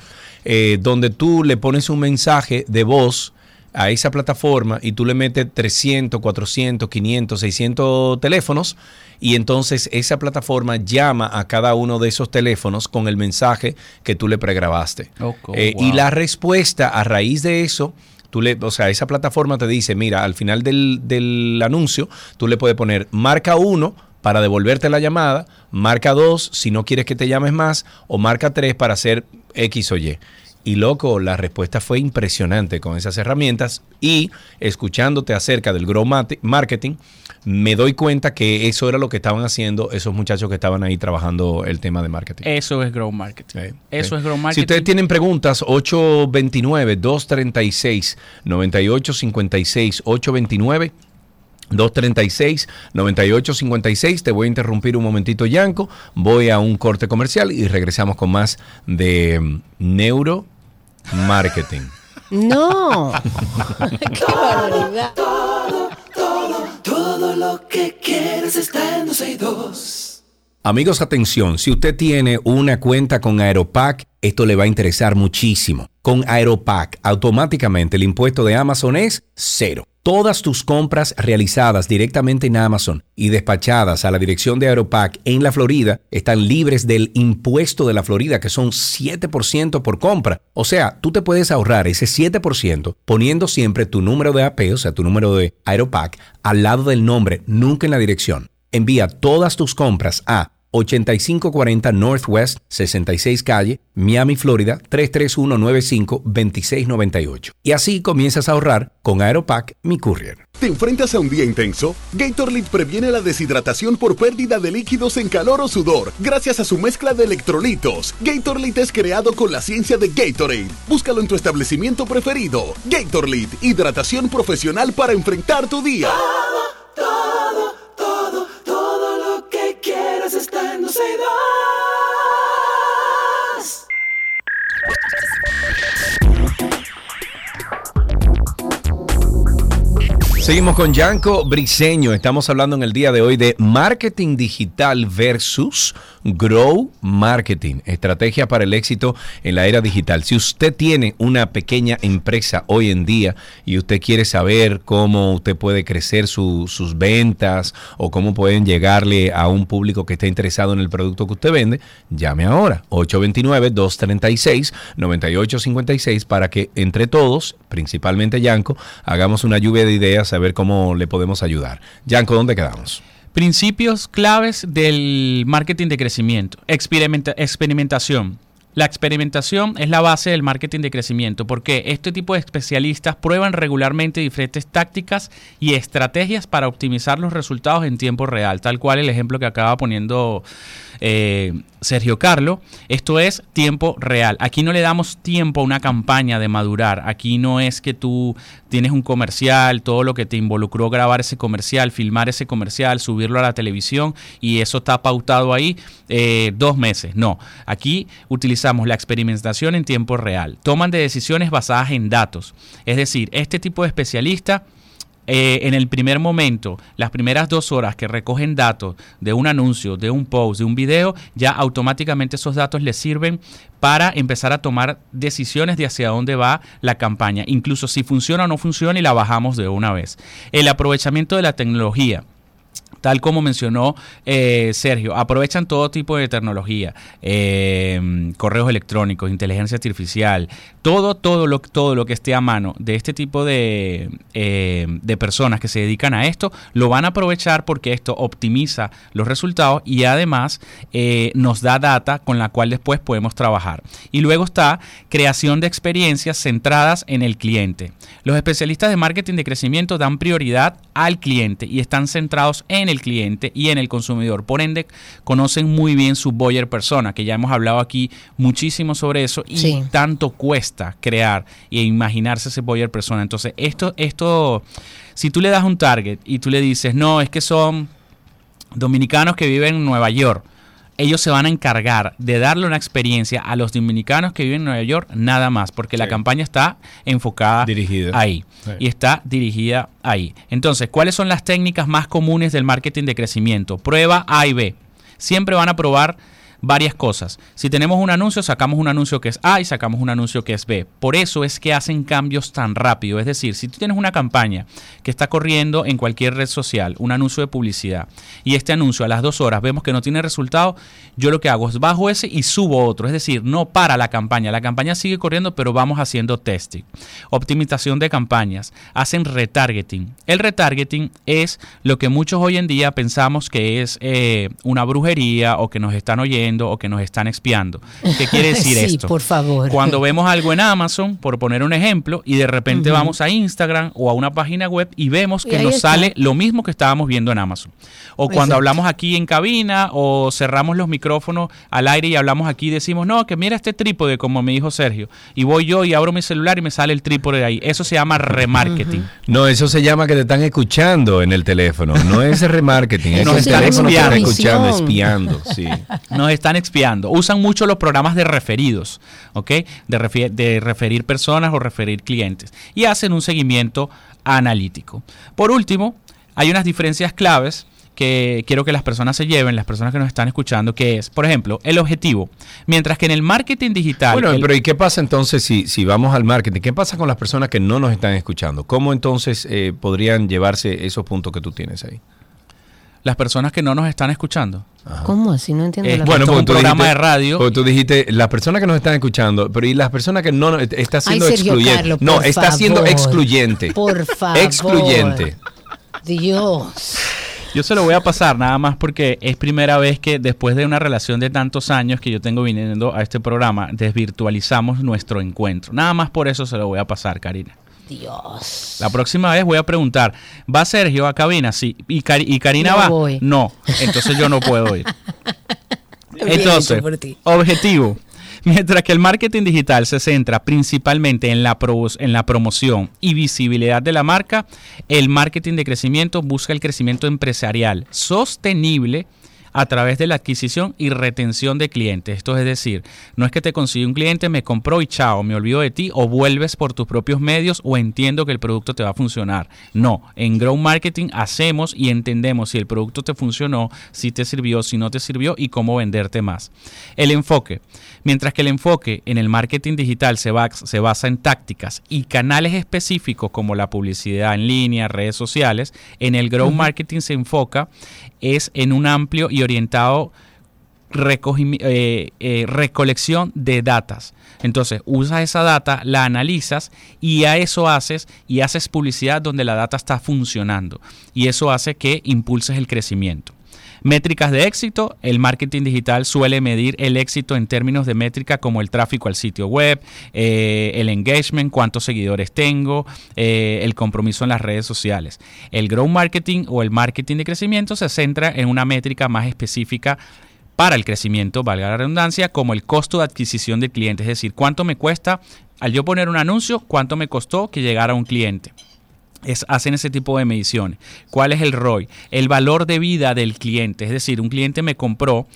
A: eh, donde tú le pones un mensaje de voz a esa plataforma y tú le metes 300, 400, 500, 600 teléfonos y entonces esa plataforma llama a cada uno de esos teléfonos con el mensaje que tú le pregrabaste.
N: Ok,
A: Eh,
N: wow.
A: Y la respuesta a raíz de eso, tú le, o sea, esa plataforma te dice, mira, al final del, del anuncio, tú le puedes poner marca 1 para devolverte la llamada, marca 2 si no quieres que te llames más, o marca 3 para hacer X o Y. Y loco, la respuesta fue impresionante con esas herramientas y escuchándote acerca del Grow Marketing, me doy cuenta que eso era lo que estaban haciendo esos muchachos que estaban ahí trabajando el tema de marketing.
N: eso es growth marketing. Eso es growth
A: Si
N: marketing.
A: ustedes tienen preguntas, 829-236-9856, 829. 236-9856. Te voy a interrumpir un momentito, Yanko. Voy a un corte comercial y regresamos con más de mm, neuromarketing.
B: No. Qué barbaridad.
I: Todo lo que quieres está en 262.
A: Amigos, atención, si usted tiene una cuenta con Aeropack, esto le va a interesar muchísimo. Con Aeropack, automáticamente el impuesto de Amazon es cero. Todas tus compras realizadas directamente en Amazon y despachadas a la dirección de Aeropack en la Florida están libres del impuesto de la Florida, que son 7% por compra. O sea, tú te puedes ahorrar ese 7% poniendo siempre tu número de AP, o sea, tu número de Aeropack, al lado del nombre, nunca en la dirección. Envía todas tus compras a 8540 Northwest 66 Calle, Miami, Florida 33195-2698. Y así comienzas a ahorrar con Aeropack Mi Courier.
O: ¿Te enfrentas a un día intenso? Gatorade previene la deshidratación por pérdida de líquidos en calor o sudor gracias a su mezcla de electrolitos. Gatorade es creado con la ciencia de Gatorade. Búscalo en tu establecimiento preferido. Gatorade, hidratación profesional para enfrentar tu día.
I: Todo, todo, todo lo que quieras está en 262.
A: Seguimos con Yanko Briseño. Estamos hablando en el día de hoy de marketing digital versus grow marketing. Estrategia para el éxito en la era digital. Si usted tiene una pequeña empresa hoy en día y usted quiere saber cómo usted puede crecer su- sus ventas o cómo pueden llegarle a un público que esté interesado en el producto que usted vende, llame ahora. 829-236-9856 para que entre todos, principalmente Yanko, hagamos una lluvia de ideas ver cómo le podemos ayudar. Yanko, ¿dónde quedamos?
N: Principios claves del marketing de crecimiento. Experimenta- experimentación. La experimentación es la base del marketing de crecimiento porque este tipo de especialistas prueban regularmente diferentes tácticas y estrategias para optimizar los resultados en tiempo real, tal cual el ejemplo que acaba poniendo eh, Sergio Carlo. Esto es tiempo real. Aquí no le damos tiempo a una campaña de madurar. Aquí no es que tú tienes un comercial, todo lo que te involucró grabar ese comercial, filmar ese comercial, subirlo a la televisión y eso está pautado ahí eh, dos meses. No, aquí utilizamos la experimentación en tiempo real. Toman de decisiones basadas en datos. Es decir, este tipo de especialista eh, en el primer momento, las primeras dos horas que recogen datos de un anuncio, de un post, de un video, ya automáticamente esos datos les sirven para empezar a tomar decisiones de hacia dónde va la campaña, incluso si funciona o no funciona y la bajamos de una vez. El aprovechamiento de la tecnología tal como mencionó eh, Sergio, aprovechan todo tipo de tecnología, eh, correos electrónicos, inteligencia artificial, todo, todo lo, todo lo que esté a mano de este tipo de, eh, de personas que se dedican a esto, lo van a aprovechar porque esto optimiza los resultados y además nos da data con la cual después podemos trabajar. Y luego está creación de experiencias centradas en el cliente. Los especialistas de marketing de crecimiento dan prioridad al cliente y están centrados en el cliente y en el consumidor. Por ende, conocen muy bien su buyer persona, que ya hemos hablado aquí muchísimo sobre eso y tanto cuesta crear e imaginarse ese buyer persona. Entonces, esto, esto, si tú le das un target y tú le dices, no, es que son dominicanos que viven en Nueva York, ellos se van a encargar de darle una experiencia a los dominicanos que viven en Nueva York, nada más, porque la campaña está enfocada
A: dirigida.
N: ahí y está dirigida ahí. Entonces, ¿cuáles son las técnicas más comunes del marketing de crecimiento? Prueba A y B. Siempre van a probar varias cosas. Si tenemos un anuncio, sacamos un anuncio que es A y sacamos un anuncio que es B. Por eso es que hacen cambios tan rápido. Es decir, si tú tienes una campaña que está corriendo en cualquier red social, un anuncio de publicidad, y este anuncio a las dos horas vemos que no tiene resultado, yo lo que hago es bajo ese y subo otro. Es decir, no para la campaña. La campaña sigue corriendo, pero vamos haciendo testing. Optimización de campañas. Hacen retargeting. El retargeting es lo que muchos hoy en día pensamos que es eh, una brujería o que nos están oyendo o que nos están espiando. ¿Qué quiere decir
B: sí,
N: esto?
B: por favor.
N: Cuando vemos algo en Amazon, por poner un ejemplo, y de repente vamos a Instagram o a una página web y vemos que nos sale lo mismo que estábamos viendo en Amazon. O cuando hablamos aquí en cabina o cerramos los micrófonos al aire y hablamos aquí y decimos, no, que mira este trípode, como me dijo Sergio. Y voy yo y abro mi celular y me sale el trípode ahí. Eso se llama remarketing.
A: No, eso se llama que te están escuchando en el teléfono. No es remarketing, es
N: Nos
A: el
N: están
A: teléfono que está
N: espiando.
A: escuchando, espiando. Sí.
N: Nos están expiando. Usan mucho los programas de referidos, ¿ok? De, referir personas o referir clientes. Y hacen un seguimiento analítico. Por último, hay unas diferencias claves que quiero que las personas se lleven, las personas que nos están escuchando, que es, por ejemplo, el objetivo. Mientras que en el marketing digital...
A: Bueno,
N: el-
A: pero ¿y qué pasa entonces si, si vamos al marketing? ¿Qué pasa con las personas que no nos están escuchando? ¿Cómo entonces eh, podrían llevarse esos puntos que tú tienes ahí?
N: Las personas que no nos están escuchando.
B: ¿Cómo así? No entiendo
N: Eh,
B: la
N: bueno, un programa de radio.
A: Porque tú dijiste, las personas que nos están escuchando, pero y las personas que no, está siendo
B: Sergio
A: excluyente.
B: Carlos,
A: no,
B: por
A: está siendo
B: favor.
A: excluyente.
B: Por favor.
A: Excluyente.
B: Dios.
N: Yo se lo voy a pasar nada más porque es primera vez que después de una relación de tantos años que yo tengo viniendo a este programa, desvirtualizamos nuestro encuentro. Nada más por eso se lo voy a pasar, Karina.
B: Dios.
N: La próxima vez voy a preguntar, ¿va Sergio a cabina? Sí. ¿Y, Cari- y Karina
B: No
N: va?
B: voy.
N: No. Entonces yo no puedo ir. Entonces, objetivo. Mientras que el marketing digital se centra principalmente en la, en la promoción y visibilidad de la marca, el marketing de crecimiento busca el crecimiento empresarial sostenible a través de la adquisición y retención de clientes. Esto es decir, no es que te consigue un cliente, me compró y chao, me olvido de ti o vuelves por tus propios medios o entiendo que el producto te va a funcionar. No, en Grow Marketing hacemos y entendemos si el producto te funcionó, si te sirvió, si no te sirvió y cómo venderte más. El enfoque. Mientras que el enfoque en el marketing digital se, ba- se basa en tácticas y canales específicos como la publicidad en línea, redes sociales, en el Grow Marketing se enfoca es en un amplio y orientado recogimi- eh, eh, recolección de datas. Entonces, usas esa data, la analizas y a eso haces y haces publicidad donde la data está funcionando. Y eso hace que impulses el crecimiento. Métricas de éxito. El marketing digital suele medir el éxito en términos de métrica como el tráfico al sitio web, eh, el engagement, cuántos seguidores tengo, eh, el compromiso en las redes sociales. El growth marketing o el marketing de crecimiento se centra en una métrica más específica para el crecimiento, valga la redundancia, como el costo de adquisición del cliente, es decir, cuánto me cuesta al yo poner un anuncio, cuánto me costó que llegara un cliente. Es, hacen ese tipo de mediciones. ¿Cuál es el ROI? El valor de vida del cliente. Es decir, un cliente me compró,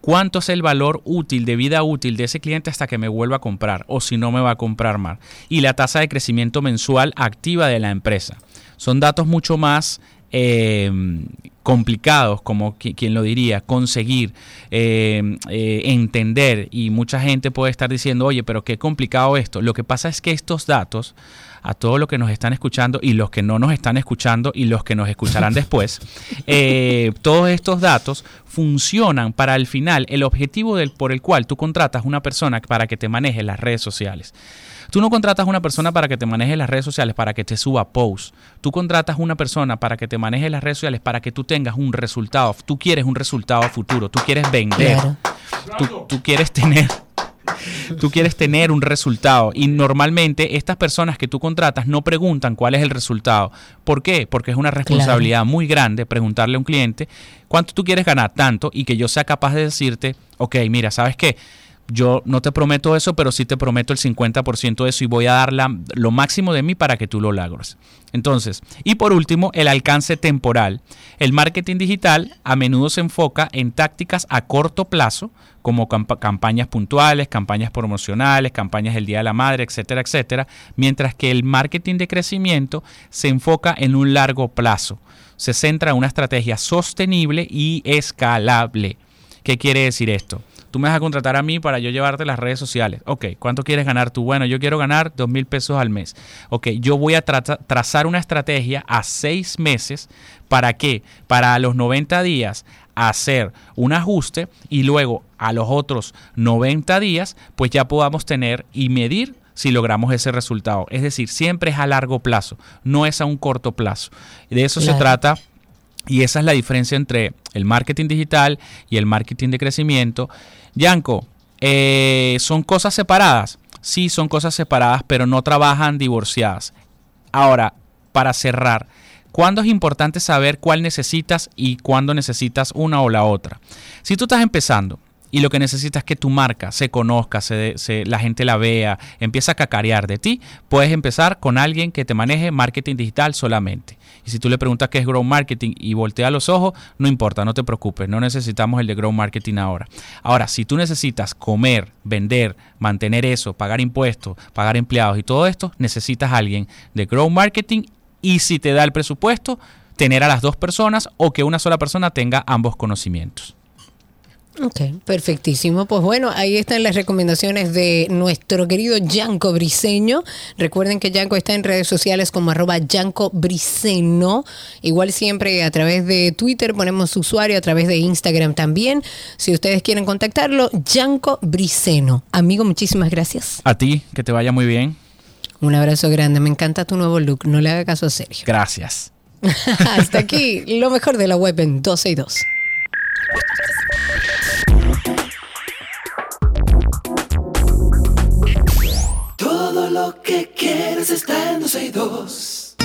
N: ¿cuánto es el valor útil, de vida útil de ese cliente hasta que me vuelva a comprar? O si no me va a comprar más. Y la tasa de crecimiento mensual activa de la empresa. Son datos mucho más eh, complicados, como quien lo diría, conseguir, eh, eh, entender. Y mucha gente puede estar diciendo, oye, pero qué complicado esto. Lo que pasa es que estos datos, a todos los que nos están escuchando y los que no nos están escuchando y los que nos escucharán después, eh, todos estos datos funcionan para al final el objetivo del, por el cual tú contratas una persona para que te maneje las redes sociales. Tú no contratas una persona para que te maneje las redes sociales, para que te suba posts. Tú contratas una persona para que te maneje las redes sociales, para que tú tengas un resultado. Tú quieres un resultado futuro. Tú quieres vender. Tú, tú quieres tener tú quieres tener un resultado y normalmente estas personas que tú contratas no preguntan cuál es el resultado. ¿Por qué? Porque es una responsabilidad muy grande preguntarle a un cliente cuánto tú quieres ganar tanto y que yo sea capaz de decirte, ok, mira, ¿sabes qué? Yo no te prometo eso, pero sí te prometo el 50% de eso y voy a dar lo máximo de mí para que tú lo logres. Entonces, y por último, el alcance temporal. El marketing digital a menudo se enfoca en tácticas a corto plazo, como campañas puntuales, campañas promocionales, campañas del Día de la Madre, etcétera, etcétera, mientras que el marketing de crecimiento se enfoca en un largo plazo. Se centra en una estrategia sostenible y escalable. ¿Qué quiere decir esto? Tú me vas a contratar a mí para yo llevarte las redes sociales. Ok, ¿cuánto quieres ganar tú? Bueno, yo quiero ganar dos mil pesos al mes. Ok, yo voy a trazar una estrategia a seis meses. ¿Para qué? Para los 90 días hacer un ajuste y luego a los otros 90 días pues ya podamos tener y medir si logramos ese resultado. Es decir, siempre es a largo plazo, no es a un corto plazo. De eso se trata y esa es la diferencia entre el marketing digital y el marketing de crecimiento. Yanko, eh, ¿son cosas separadas? Sí, son cosas separadas, pero no trabajan divorciadas. Ahora, para cerrar, ¿cuándo es importante saber cuál necesitas y cuándo necesitas una o la otra? Si tú estás empezando y lo que necesitas es que tu marca se conozca, se, la gente la vea, empieza a cacarear de ti, puedes empezar con alguien que te maneje marketing digital solamente. Y si tú le preguntas qué es Grow Marketing y voltea los ojos, no importa, no te preocupes, no necesitamos el de Grow Marketing ahora. Ahora, si tú necesitas comer, vender, mantener eso, pagar impuestos, pagar empleados y todo esto, necesitas a alguien de Grow Marketing y si te da el presupuesto, tener a las dos personas o que una sola persona tenga ambos conocimientos.
B: Ok, perfectísimo. Pues bueno, ahí están las recomendaciones de nuestro querido Yanko Briseño. Recuerden que Yanko está en redes sociales como arroba Yanko Briseño. Igual siempre a través de Twitter ponemos su usuario, a través de Instagram también. Si ustedes quieren contactarlo, Yanko Briseño. Amigo, muchísimas gracias.
N: A ti, que te vaya muy bien.
B: Un abrazo grande, me encanta tu nuevo look, no le haga caso a Sergio.
N: Gracias.
B: Hasta aquí, lo mejor de la web en 12 y 2.
I: Todo lo que quieres está en 12 y 2.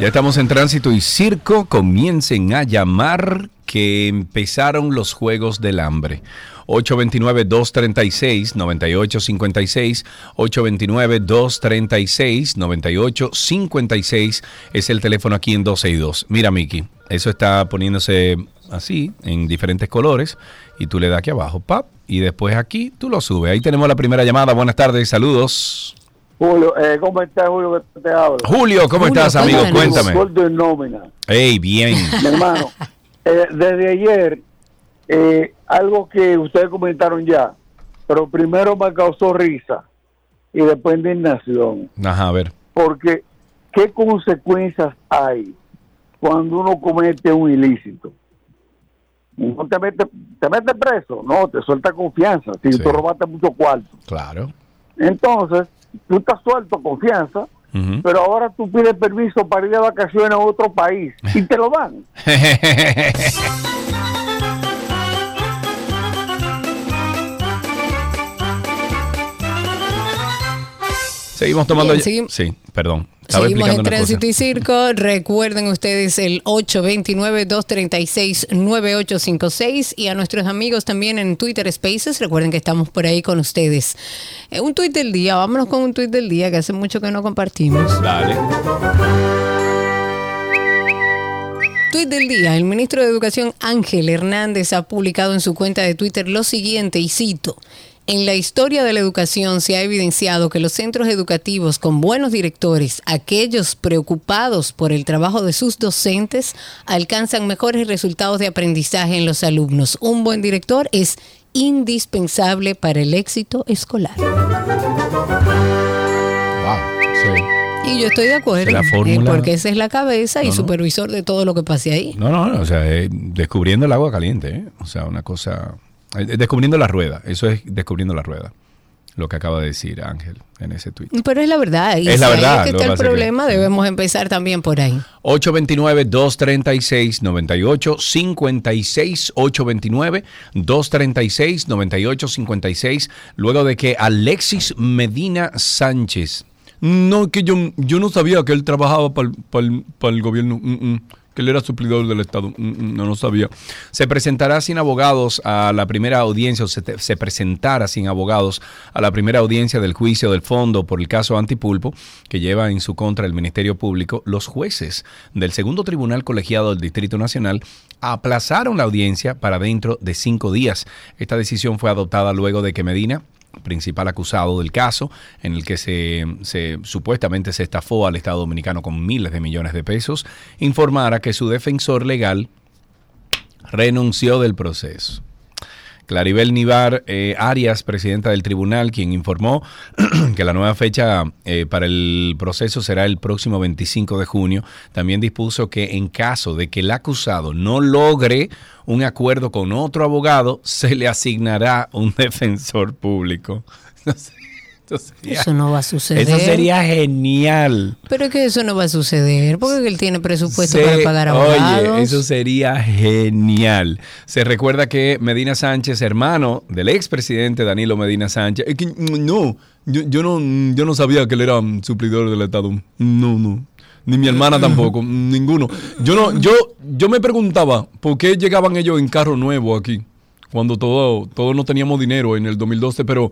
A: Ya estamos en tránsito y circo. Comiencen a llamar que empezaron los Juegos del Hambre. 829-236-9856. 829-236-9856 es el teléfono aquí en 12 y 2. Mira, Miki, eso está poniéndose así, en diferentes colores, y tú le das aquí abajo, pap, y después aquí tú lo subes. Ahí tenemos la primera llamada. Buenas tardes, saludos.
P: Julio, eh, ¿cómo estás, Julio? Te hablo?
A: Julio, ¿cómo estás, amigo? Cuéntame. Hey, bien.
P: Mi hermano, eh, desde ayer, eh, algo que ustedes comentaron ya, pero primero me causó risa y después indignación.
A: Ajá, a ver.
P: Porque, ¿qué consecuencias hay cuando uno comete un ilícito? No te mete, te mete preso, no, te suelta confianza, si tú robaste mucho cuarto.
A: Claro.
P: Entonces, tú estás suelto confianza pero ahora tú pides permiso para ir de vacaciones a otro país y te lo dan.
A: Seguimos tomando.
B: Bien,
A: Sí, perdón.
B: Seguimos en Tránsito y Circo. Recuerden ustedes el 829-236-9856 y a nuestros amigos también en Twitter Spaces. Recuerden que estamos por ahí con ustedes. Eh, un tuit del día. Vámonos con un tuit del día que hace mucho que no compartimos.
A: Dale.
B: Tuit del día. El ministro de Educación Ángel Hernández ha publicado en su cuenta de Twitter lo siguiente y cito. En la historia de la educación se ha evidenciado que los centros educativos con buenos directores, aquellos preocupados por el trabajo de sus docentes, alcanzan mejores resultados de aprendizaje en los alumnos. Un buen director es indispensable para el éxito escolar. Y yo estoy de acuerdo,
A: La
B: eh, porque esa es la cabeza y
A: no.
B: supervisor de todo lo que pase ahí.
A: No, no, no, o sea, eh, descubriendo el agua caliente, ¿eh? O sea, una cosa... eh, descubriendo la rueda, eso es descubriendo la rueda. Lo que acaba de decir Ángel en ese tweet.
B: Pero es la verdad. Y
A: Es la verdad,
B: es que está el
A: que-
B: problema, debemos empezar también por ahí.
A: 829-236-9856, 829-236-9856, luego de que Alexis Medina Sánchez, no, que yo, yo no sabía que él trabajaba para el gobierno, mm, mm, que él era suplidor del Estado, mm, mm, no lo sabía, se presentará sin abogados a la primera audiencia, o se, te- se presentara sin abogados a la primera audiencia del juicio del fondo por el caso Antipulpo, que lleva en su contra el Ministerio Público, los jueces del segundo tribunal colegiado del Distrito Nacional aplazaron la audiencia para dentro de cinco días. Esta decisión fue adoptada luego de que Medina principal acusado del caso, en el que se, supuestamente se estafó al Estado Dominicano con miles de millones de pesos, informara que su defensor legal renunció del proceso. Claribel Nivar eh, Arias, presidenta del tribunal, quien informó que la nueva fecha eh, para el proceso será el próximo 25 de junio, también dispuso que en caso de que el acusado no logre un acuerdo con otro abogado, se le asignará un defensor público. Eso sería-
B: Eso no va a suceder.
A: Eso sería genial.
B: Pero es que eso no va a suceder, porque él tiene presupuesto
A: Se-
B: para pagar abogados.
A: Oye, eso sería genial. Se recuerda que Medina Sánchez, hermano del expresidente Danilo Medina Sánchez, es que, no, yo, yo no, yo no sabía que él era suplidor del Estado. No, no. Ni mi hermana tampoco, ninguno. Yo no, yo, yo me preguntaba por qué llegaban ellos en carro nuevo aquí, cuando todo, todos no teníamos dinero en el 2012, pero,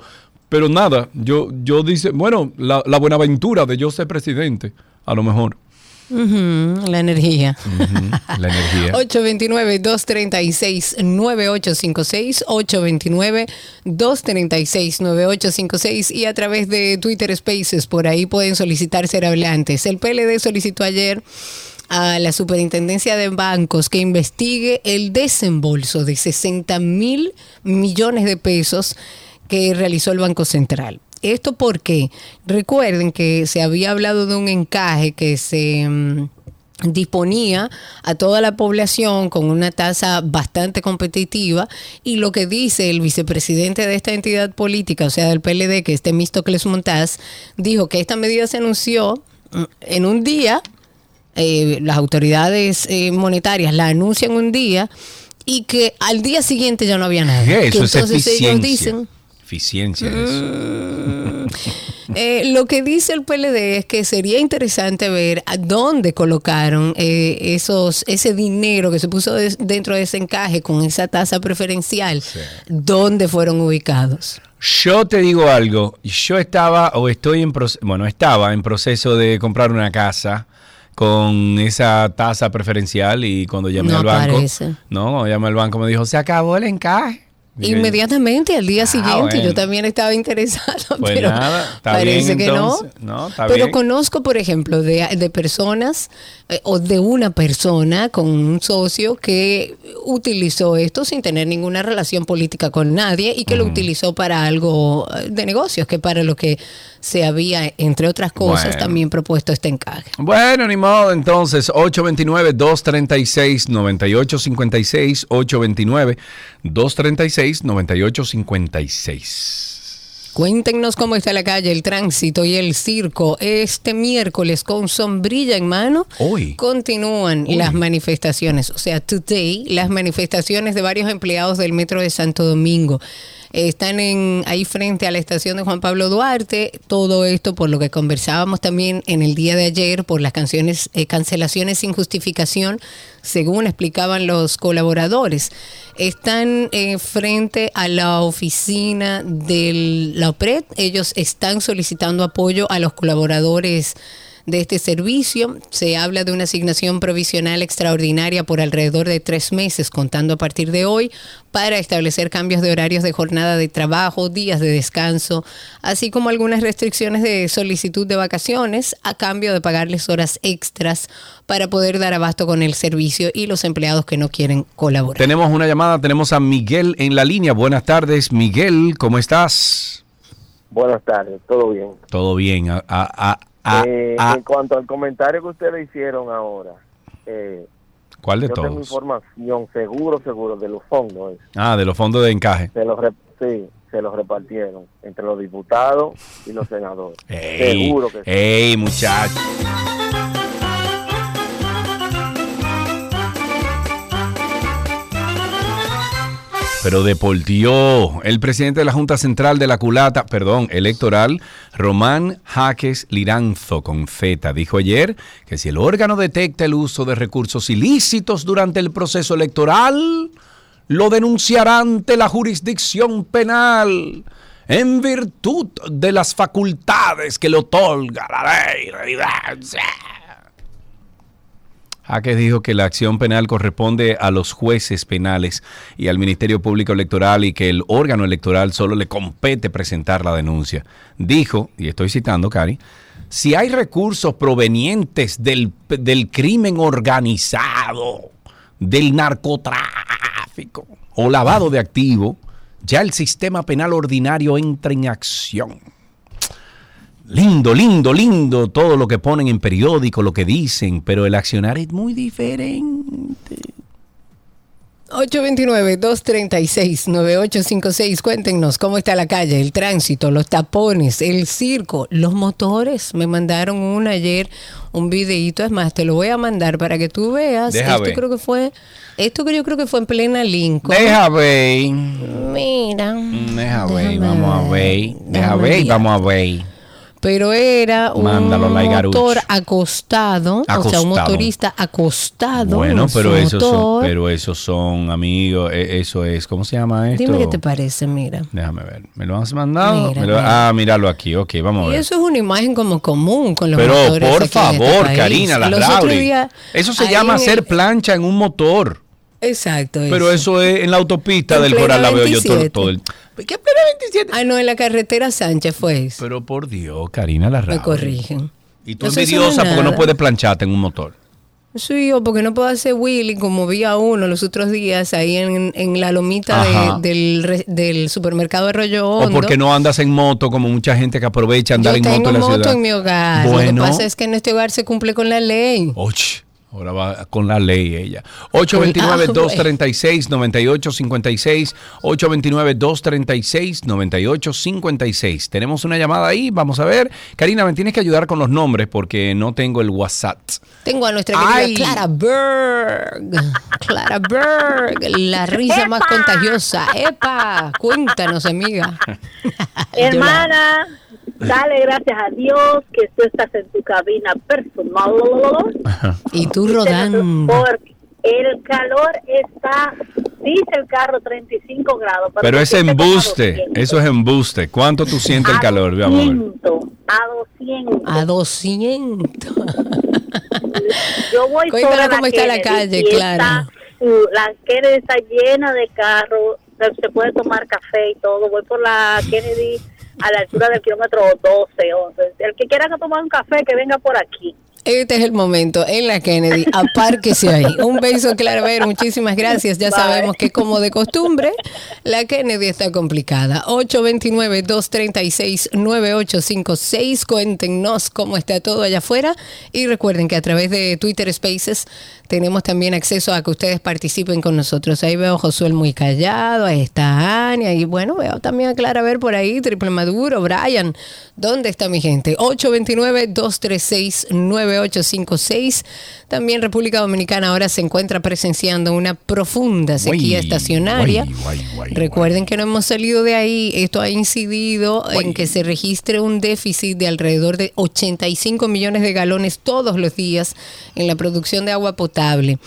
A: pero nada, yo, yo dice, bueno, la, la buena aventura de yo ser presidente, a lo mejor.
B: Ujú, la energía.
A: La energía.
B: 829-236-9856, 829-236-9856 y a través de Twitter Spaces, por ahí pueden solicitar ser hablantes. El PLD solicitó ayer a la Superintendencia de Bancos que investigue el desembolso de 60 mil millones de pesos que realizó el Banco Central. Esto porque recuerden que se había hablado de un encaje que se mm, disponía a toda la población con una tasa bastante competitiva y lo que dice el vicepresidente de esta entidad política, o sea, del PLD, que es Temístocles Montaz, dijo que esta medida se anunció mm, en un día, eh, las autoridades eh, monetarias la anuncian un día y que al día siguiente ya no había nada. Entonces ellos dicen,
A: Eficiencia eso.
B: eh, lo que dice el PLD es que sería interesante ver a dónde colocaron eh, esos ese dinero que se puso dentro de ese encaje con esa tasa preferencial, dónde fueron ubicados.
A: Yo te digo algo, yo estaba o estoy en proceso, bueno, estaba en proceso de comprar una casa con esa tasa preferencial y cuando llamé
B: No
A: al banco, no, cuando llamé al banco me dijo, se acabó el encaje.
B: Inmediatamente al día siguiente,
A: Ah, bueno.
B: yo también estaba interesado,
A: Pues
B: pero
A: nada,
B: parece
A: bien
B: que no. Pero
A: bien.
B: conozco, por ejemplo, de, de personas eh, o de una persona con un socio que utilizó esto sin tener ninguna relación política con nadie y que lo utilizó para algo eh, de negocios, que para lo que se había, entre otras cosas,
A: Bueno.
B: también propuesto este encaje.
A: Bueno, ni modo, entonces 829-236-9856, 829-236-9856.
B: Cuéntenos cómo está la calle, el tránsito y el circo. Este miércoles con sombrilla en mano
A: Hoy.
B: continúan las manifestaciones. O sea, today, las manifestaciones de varios empleados del Metro de Santo Domingo. Están en, ahí frente a la estación de Juan Pablo Duarte. Todo esto por lo que conversábamos también en el día de ayer, por las canciones, eh, cancelaciones sin justificación, según explicaban los colaboradores. Están eh, frente a la oficina de la OPRED. Ellos están solicitando apoyo a los colaboradores de este servicio. Se habla de una asignación provisional extraordinaria por alrededor de tres meses, contando a partir de hoy, para establecer cambios de horarios de jornada de trabajo, días de descanso, así como algunas restricciones de solicitud de vacaciones a cambio de pagarles horas extras para poder dar abasto con el servicio y los empleados que no quieren colaborar.
A: Tenemos una llamada, tenemos a Miguel en la línea. Buenas tardes, Miguel, ¿cómo estás?
Q: Buenas tardes, todo bien.
A: Todo bien. A- a- a- a-
Q: Eh,
A: a-
Q: en cuanto al comentario que ustedes hicieron ahora, eh,
A: ¿Cuál de
Q: yo tengo
A: todos?
Q: información seguro, seguro de los fondos. eh.
A: Ah, de los fondos de encaje.
Q: Se los, sí, se los repartieron entre los diputados y los senadores.
A: Ey,
Q: seguro que sí.
A: ey, muchacho. Pero deportió el presidente de la Junta Central de la Culata, perdón, electoral, Román Jaques Liranzo con dijo ayer que si el órgano detecta el uso de recursos ilícitos durante el proceso electoral, lo denunciará ante la jurisdicción penal en virtud de las facultades que le otorga la ley. Jaques dijo que la acción penal corresponde a los jueces penales y al Ministerio Público Electoral y que el órgano electoral solo le compete presentar la denuncia. Dijo, y estoy citando, Cari, si hay recursos provenientes del, del crimen organizado, del narcotráfico o lavado de activo, ya el sistema penal ordinario entra en acción. Lindo, lindo, lindo todo lo que ponen en periódico, lo que dicen, pero el accionar es muy diferente.
B: 829-236-9856. Cuéntenos cómo está la calle, el tránsito, los tapones, el circo, los motores. Me mandaron una ayer, un videíto. Es más, te lo voy a mandar para que tú veas.
A: Deja
B: esto
A: ver.
B: creo que fue, esto que yo creo que fue en plena Lincoln.
A: Deja ver.
B: Mira.
A: Deja ver, vamos a ver. Deja ver. vamos a ver.
B: Pero era un
A: Mándalo,
B: motor acostado, o sea,
A: Acostado.
B: un motorista acostado.
A: Bueno, pero esos son, pero esos son amigos, e- eso es, ¿cómo se llama esto?
B: Dime qué te parece, mira.
A: Déjame ver. ¿Me lo has mandado?
B: Mira,
A: Me lo-
B: mira.
A: Ah, míralo aquí, ok, vamos a
B: Y
A: ver.
B: eso es una imagen como común con los
A: Pero
B: motores
A: por
B: aquí en este
A: favor,
B: país.
A: Karina, la
B: Los otros
A: Rauri.
B: días,
A: Eso se llama
B: en
A: hacer
B: el-
A: plancha en un motor.
B: Exacto.
A: Pero eso es en la autopista
B: En
A: del Coral, la veo yo todo,
B: 27.
A: todo el...
B: Ah, no, en la carretera Sánchez fue eso.
A: Pero por Dios, Karina la
B: Me corrigen.
A: Y tú envidiosa
B: no es
A: porque no puedes plancharte en un motor.
B: Sí, o porque no puedo hacer Willy como vi a uno los otros días ahí en, en la lomita de- del, supermercado Arroyo Hondo.
A: O porque no andas en moto como mucha gente que aprovecha andar
B: Yo
A: en
B: tengo
A: moto en la
B: moto
A: ciudad.
B: en mi hogar. Lo
A: Bueno.
B: que pasa es que en este hogar se cumple con la ley.
A: Och, ahora va con la ley ella. 829-236-9856. 829-236-9856. Tenemos una llamada ahí, vamos a ver. Karina, me tienes que ayudar con los nombres porque no tengo el WhatsApp.
B: Tengo a nuestra querida
A: Ay.
B: Clara Berg. Clara Berg, la risa más contagiosa. ¡Epa! Cuéntanos, amiga.
D: Hermana, dale gracias a Dios que tú estás en tu cabina personal.
B: Y tú rodando.
D: Porque el calor está, dice el carro 35 grados.
A: Pero es
D: siento como
A: embuste,
D: 200.
A: eso es embuste. ¿Cuánto tú sientes el calor? Veamos. a ver.
D: 200, a 200.
B: A 200.
D: Yo voy
B: Cuéntanos
D: sobre
B: cómo está la
D: Kennedy
B: calle, Clara.
D: está, uh, la Kennedy está llena de carros, se puede tomar café y todo. Voy por la Kennedy a la altura del kilómetro 12, 11. El que quiera tome un café, que venga por aquí.
B: Este es el momento en la Kennedy. Apárquese ahí. Un beso, Claraver. Muchísimas gracias. Ya sabemos que, como de costumbre, la Kennedy está complicada. 829-236-9856. Cuéntenos cómo está todo allá afuera. Y recuerden que a través de Twitter Spaces tenemos también acceso a que ustedes participen con nosotros. Ahí veo a Josué muy callado. Ahí está Ania. Y bueno, veo también a Claraver por ahí. Triple Maduro, Brian. ¿Dónde está mi gente? 829-236-9856. 9856. También República Dominicana ahora se encuentra presenciando una profunda sequía estacionaria. Recuerden que no hemos salido de ahí. Esto ha incidido en que se registre un déficit de alrededor de 85 millones de galones todos los días en la producción de agua potable.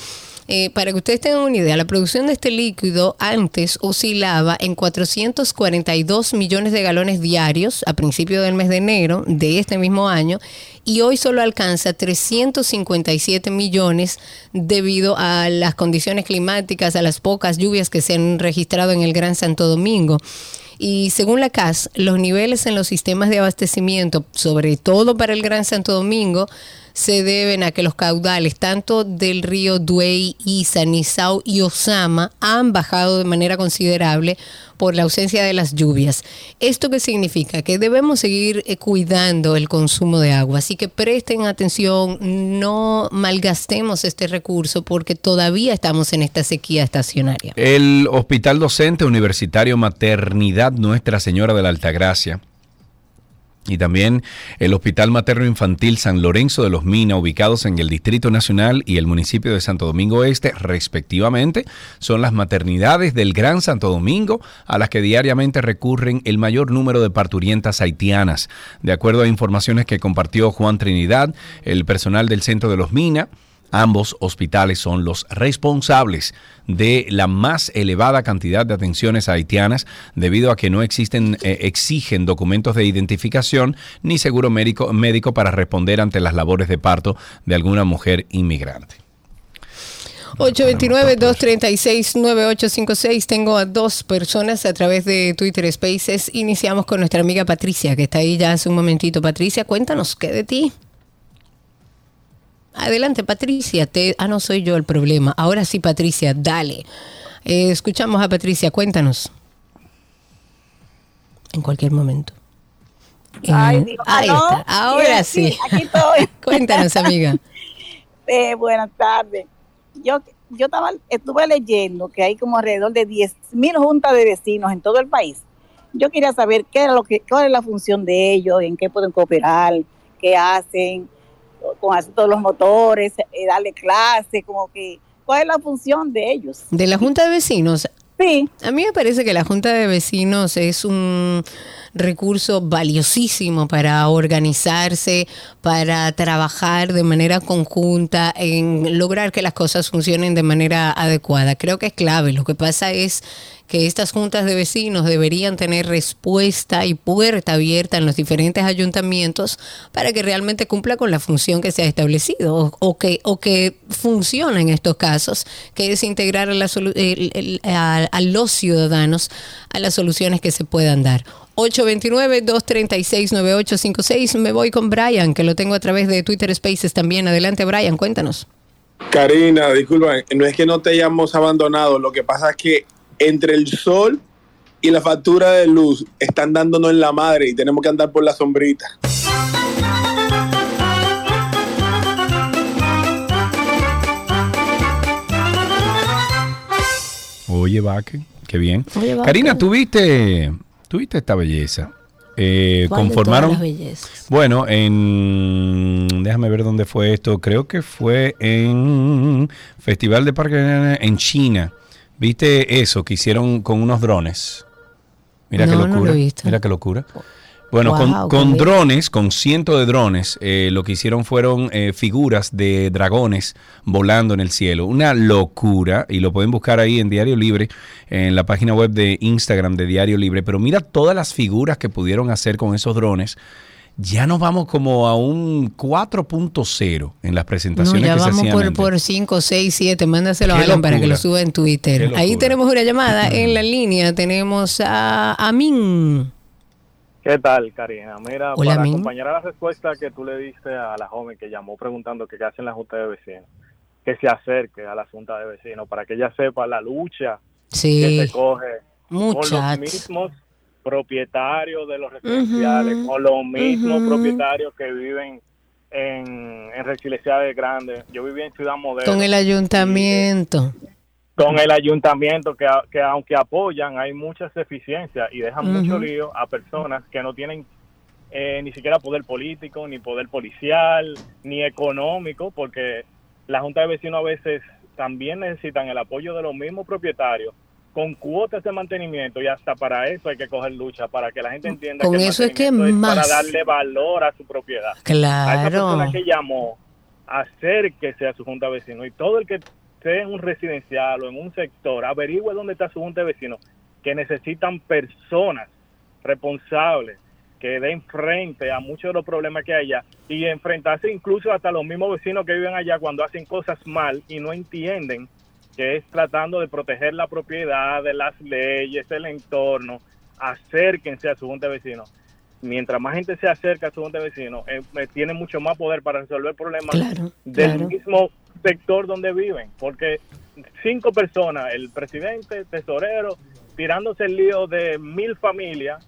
B: Eh, para que ustedes tengan una idea, la producción de este líquido antes oscilaba en 442 millones de galones diarios a principios del mes de enero de este mismo año y hoy solo alcanza 357 millones debido a las condiciones climáticas, a las pocas lluvias que se han registrado en el Gran Santo Domingo. Y según la CAS, los niveles en los sistemas de abastecimiento, sobre todo para el Gran Santo Domingo, se deben a que los caudales tanto del río Duey, Isa, Nizao y Osama han bajado de manera considerable por la ausencia de las lluvias. ¿Esto qué significa? Que debemos seguir eh, cuidando el consumo de agua. Así que presten atención, no malgastemos este recurso porque todavía estamos en esta sequía estacionaria.
A: El Hospital Docente Universitario Maternidad Nuestra Señora de la Altagracia y también el Hospital Materno Infantil San Lorenzo de los Mina, ubicados en el Distrito Nacional y el municipio de Santo Domingo Este, respectivamente, son las maternidades del Gran Santo Domingo a las que diariamente recurren el mayor número de parturientas haitianas. De acuerdo a informaciones que compartió Juan Trinidad, el personal del Centro de los Mina, Ambos hospitales son los responsables de la más elevada cantidad de atenciones haitianas debido a que no existen, eh, exigen documentos de identificación ni seguro médico, médico para responder ante las labores de parto de alguna mujer inmigrante.
B: 829-236-9856. Tengo a dos personas a través de Twitter Spaces. Iniciamos con nuestra amiga Patricia, que está ahí ya hace un momentito. Patricia, cuéntanos, ¿qué de ti? Adelante, Patricia. Te... Ah, no soy yo el problema. Ahora sí, Patricia, dale. Eh, escuchamos a Patricia, cuéntanos. En cualquier momento. Eh, ahí está. Ahora sí.
R: Aquí estoy.
B: cuéntanos, amiga.
R: Eh, buenas tardes. Yo, yo estaba, estuve leyendo que hay como alrededor de 10 mil juntas de vecinos en todo el país. Yo quería saber qué era lo que, cuál es la función de ellos, en qué pueden cooperar, qué hacen con hacer todos los motores, eh, darle clase, como que, ¿cuál es la función de ellos?
B: De la Junta de Vecinos.
R: Sí.
B: A mí me parece que la Junta de Vecinos es un recurso valiosísimo para organizarse, para trabajar de manera conjunta en lograr que las cosas funcionen de manera adecuada. Creo que es clave. Lo que pasa es que estas juntas de vecinos deberían tener respuesta y puerta abierta en los diferentes ayuntamientos para que realmente cumpla con la función que se ha establecido o, que, o que funciona en estos casos, que es integrar a, a los ciudadanos a las soluciones que se puedan dar. 829-236-9856. Me voy con Brian, que lo tengo a través de Twitter Spaces también. Adelante, Brian, cuéntanos.
S: Karina, disculpa, no es que no te hayamos abandonado, lo que pasa es que entre el sol y la factura de luz están dándonos en la madre y tenemos que andar por la sombrita.
A: Oye, Vaque, qué bien. Karina, ¿tuviste, ¿tuviste esta belleza? Eh, conformaron. Bueno, en. Déjame ver dónde fue esto. Creo que fue en Festival de Parque en China. ¿Viste eso que hicieron con unos drones? Mira qué locura. Mira qué locura. Bueno, con, drones, con cientos de drones, eh, lo que hicieron fueron eh, figuras de dragones volando en el cielo. Una locura, y lo pueden buscar ahí en Diario Libre, en la página web de Instagram de Diario Libre. Pero mira todas las figuras que pudieron hacer con esos drones ya nos vamos como a un 4.0 en las presentaciones
B: no,
A: ya
B: vamos por, por 5, 6, 7. Mándaselo a Alan para que lo suba en Twitter. Ahí tenemos una llamada en la línea. Tenemos a Amin.
T: ¿Qué tal, Karina? Mira,
B: Hola,
T: para
B: Min.
T: acompañar a la respuesta que tú le diste a la joven que llamó preguntando qué hace en la Junta de Vecinos, que se acerque a la Junta de Vecinos para que ella sepa la lucha
B: Sí.
T: que se coge con los mismos propietarios de los residenciales,
B: Ujú,
T: con los mismos propietarios que viven en, en residenciales grandes. Yo viví en Ciudad Moderna.
B: Con el ayuntamiento.
T: Con el ayuntamiento que, que aunque apoyan hay muchas deficiencias y dejan mucho lío a personas que no tienen eh, ni siquiera poder político, ni poder policial, ni económico, porque la Junta de Vecinos a veces también necesitan el apoyo de los mismos propietarios con cuotas de mantenimiento y hasta para eso hay que coger lucha, para que la gente entienda
B: Con
T: que
B: eso es que
T: para darle valor a su propiedad. A esa
B: Claro.
T: persona que llamó, acérquese a su junta de vecinos y todo el que esté en un residencial o en un sector, averigüe dónde está su junta de vecinos, que necesitan personas responsables que den frente a muchos de los problemas que hay allá y enfrentarse incluso hasta los mismos vecinos que viven allá cuando hacen cosas mal y no entienden que es tratando de proteger la propiedad, de las leyes, el entorno, acérquense a su junta de vecinos. Mientras más gente se acerca a su junta de vecinos, eh, eh, tiene mucho más poder para resolver problemas
B: Claro,
T: del
B: claro.
T: mismo sector donde viven. Porque cinco personas, el presidente, tesorero, tirándose el lío de mil familias,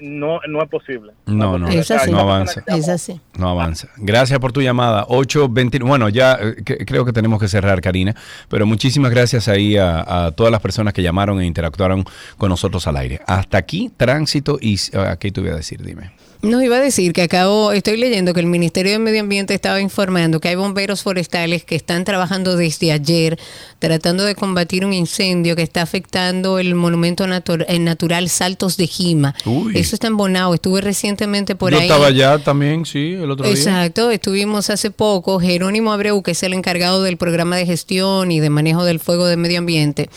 T: no, no es posible.
A: No, no,
B: Es así.
A: no avanza.
B: Es así.
A: No avanza. Gracias por tu llamada. 820. Bueno, ya eh, que- creo que tenemos que cerrar, Karina. Pero muchísimas gracias ahí a, a todas las personas que llamaron e interactuaron con nosotros al aire. Hasta aquí, tránsito y. ah, ¿Qué te voy a decir? Dime.
B: Nos iba a decir que acabo, estoy leyendo que el Ministerio de Medio Ambiente estaba informando que hay bomberos forestales que están trabajando desde ayer tratando de combatir un incendio que está afectando el monumento natu- natural Saltos de Jima.
A: Uy.
B: Eso está en Bonao. Estuve recientemente por
A: Yo
B: ahí.
A: estaba allá también, sí, el otro día.
B: Exacto, estuvimos hace poco. Jerónimo Abreu, que es el encargado del programa de gestión y de manejo del fuego de medio ambiente,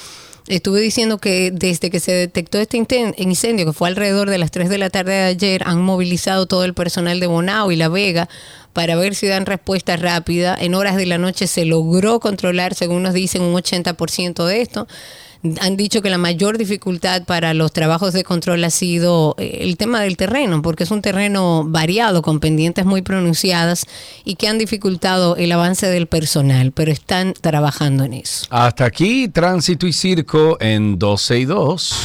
B: estuve diciendo que desde que se detectó este incendio, que fue alrededor de las 3 de la tarde de ayer, han movilizado todo el personal de Bonao y La Vega para ver si dan respuesta rápida. En horas de la noche se logró controlar, según nos dicen, un 80% de esto. Han dicho que la mayor dificultad para los trabajos de control ha sido eh, el tema del terreno, porque es un terreno variado, con pendientes muy pronunciadas y que han dificultado el avance del personal, pero están trabajando en eso.
A: Hasta aquí, tránsito y circo en 12 y 2.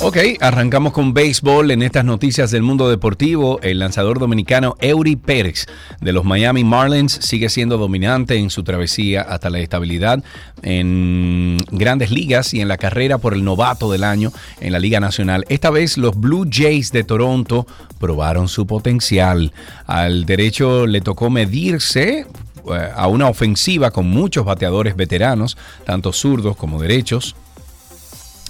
A: Ok, arrancamos con béisbol en estas noticias del mundo deportivo. El lanzador dominicano Eury Pérez de los Miami Marlins sigue siendo dominante en su travesía hasta la estabilidad en grandes ligas y en la carrera por el novato del año en la Liga Nacional. Esta vez los Blue Jays de Toronto probaron su potencial. Al derecho le tocó medirse eh, a una ofensiva con muchos bateadores veteranos, tanto zurdos como derechos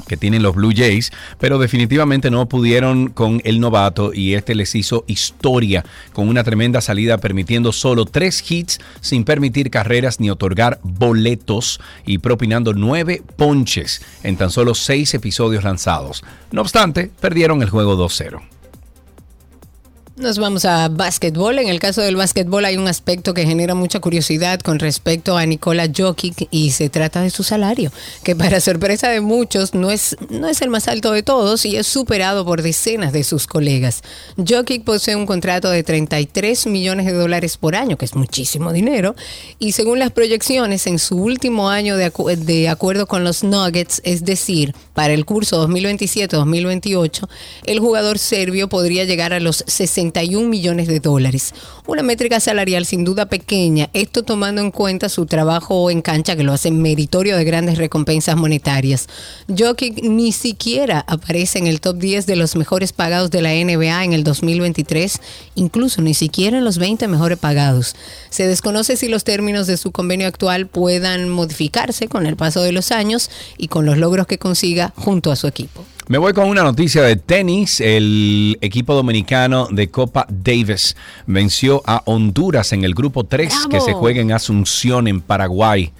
A: que tienen los Blue Jays, pero definitivamente no pudieron con el novato y este les hizo historia con una tremenda salida permitiendo solo tres hits sin permitir carreras ni otorgar boletos y propinando nueve ponches en tan solo seis episodios lanzados. No obstante, perdieron el juego 2-0.
B: Nos vamos a básquetbol. En el caso del básquetbol hay un aspecto que genera mucha curiosidad con respecto a Nikola Jokic y se trata de su salario, que para sorpresa de muchos no es, no es el más alto de todos y es superado por decenas de sus colegas. Jokic posee un contrato de 33 millones de dólares por año, que es muchísimo dinero, y según las proyecciones, en su último año de, de acuerdo con los Nuggets, es decir, para el curso 2027-2028, el jugador serbio podría llegar a los 61 millones de dólares. Una métrica salarial sin duda pequeña, esto tomando en cuenta su trabajo en cancha que lo hace meritorio de grandes recompensas monetarias. Jokic ni siquiera aparece en el top 10 de los mejores pagados de la NBA en el 2023, incluso ni siquiera en los 20 mejores pagados. Se desconoce si los términos de su convenio actual puedan modificarse con el paso de los años y con los logros que consiga junto a su equipo.
A: Me voy con una noticia de tenis. El equipo dominicano de Copa Davis venció a Honduras en el grupo 3 que se juega en Asunción, en Paraguay.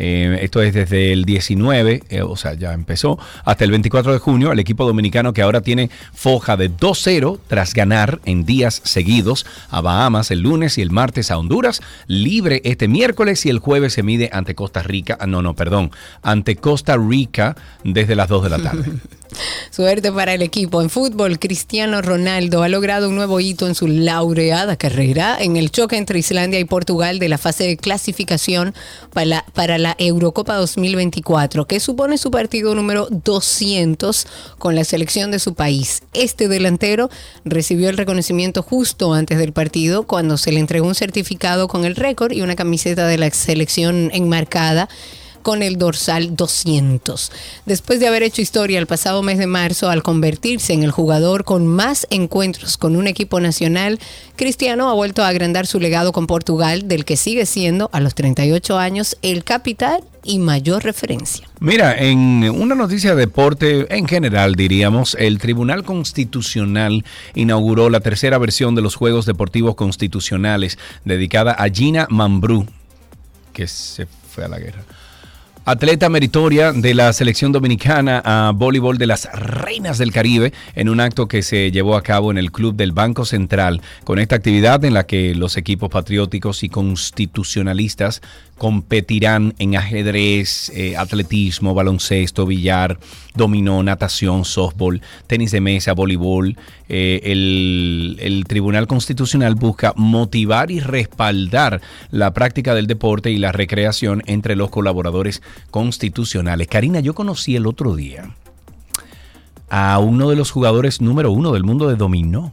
A: Eh, esto es desde el 19, eh, o sea, ya empezó, hasta el 24 de junio. El equipo dominicano que ahora tiene foja de 2-0 tras ganar en días seguidos a Bahamas el lunes y el martes a Honduras, libre este miércoles y el jueves se mide ante Costa Rica, ah, no, no, perdón, ante Costa Rica desde las 2 de la tarde.
B: Suerte para el equipo. En fútbol, Cristiano Ronaldo ha logrado un nuevo hito en su laureada carrera en el choque entre Islandia y Portugal de la fase de clasificación para la, para la Eurocopa 2024, que supone su partido número 200 con la selección de su país. Este delantero recibió el reconocimiento justo antes del partido cuando se le entregó un certificado con el récord y una camiseta de la selección enmarcada con el dorsal 200. Después de haber hecho historia el pasado mes de marzo al convertirse en el jugador con más encuentros con un equipo nacional, Cristiano ha vuelto a agrandar su legado con Portugal, del que sigue siendo a los 38 años el capital y mayor referencia.
A: Mira, en una noticia de deporte en general, diríamos, el Tribunal Constitucional inauguró la tercera versión de los Juegos Deportivos Constitucionales dedicada a Gina Mambrú, que se fue a la guerra. Atleta meritoria de la selección dominicana a voleibol de las Reinas del Caribe en un acto que se llevó a cabo en el Club del Banco Central con esta actividad en la que los equipos patrióticos y constitucionalistas competirán en ajedrez, eh, atletismo, baloncesto, billar, dominó, natación, softball, tenis de mesa, voleibol. Eh, el, el, Tribunal Constitucional busca motivar y respaldar la práctica del deporte y la recreación entre los colaboradores constitucionales. Karina, yo conocí el otro día a uno de los jugadores número uno del mundo de dominó.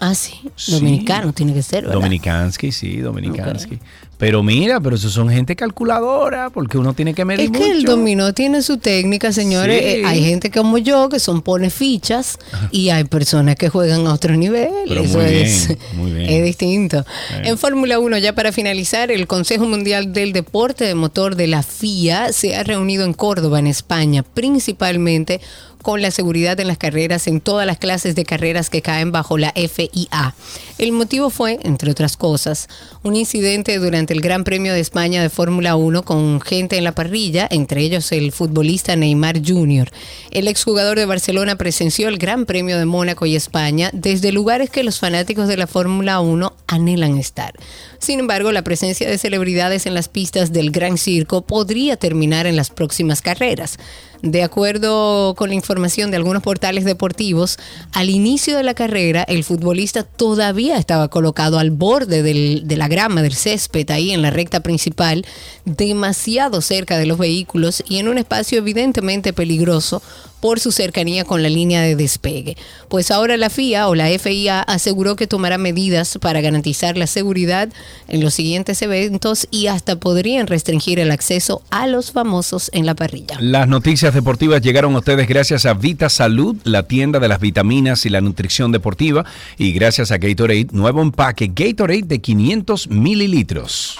B: Ah, sí. Dominicano tiene que ser, ¿verdad?
A: Dominikansky, sí, Dominikansky. Pero mira, pero eso son gente calculadora, porque uno tiene que medir
B: Es que el dominó tiene su técnica, señores. Eh, hay gente como yo que son pone fichas y hay personas que juegan a otro nivel. eso es, es, distinto. En Fórmula 1, ya para finalizar, el Consejo Mundial del Deporte de Motor de la FIA se ha reunido en Córdoba, en España, principalmente con la seguridad en las carreras en todas las clases de carreras que caen bajo la FIA. El motivo fue, entre otras cosas, un incidente durante el Gran Premio de España de Fórmula 1 con gente en la parrilla, entre ellos el futbolista Neymar Jr. El exjugador de Barcelona presenció el Gran Premio de Mónaco y España desde lugares que los fanáticos de la Fórmula 1 anhelan estar. Sin embargo, la presencia de celebridades en las pistas del Gran Circo podría terminar en las próximas carreras. De acuerdo con la información de algunos portales deportivos, al inicio de la carrera el futbolista todavía estaba colocado al borde de la grama del césped, ahí en la recta principal, demasiado cerca de los vehículos y en un espacio evidentemente peligroso por su cercanía con la línea de despegue. Pues ahora la FIA o la FIA aseguró que tomará medidas para garantizar la seguridad en los siguientes eventos y hasta podrían restringir el acceso a los famosos en la parrilla.
A: Las noticias deportivas llegaron a ustedes gracias a Vita Salud, la tienda de las vitaminas y la nutrición deportiva, y gracias a Gatorade, nuevo empaque Gatorade de 500 mililitros.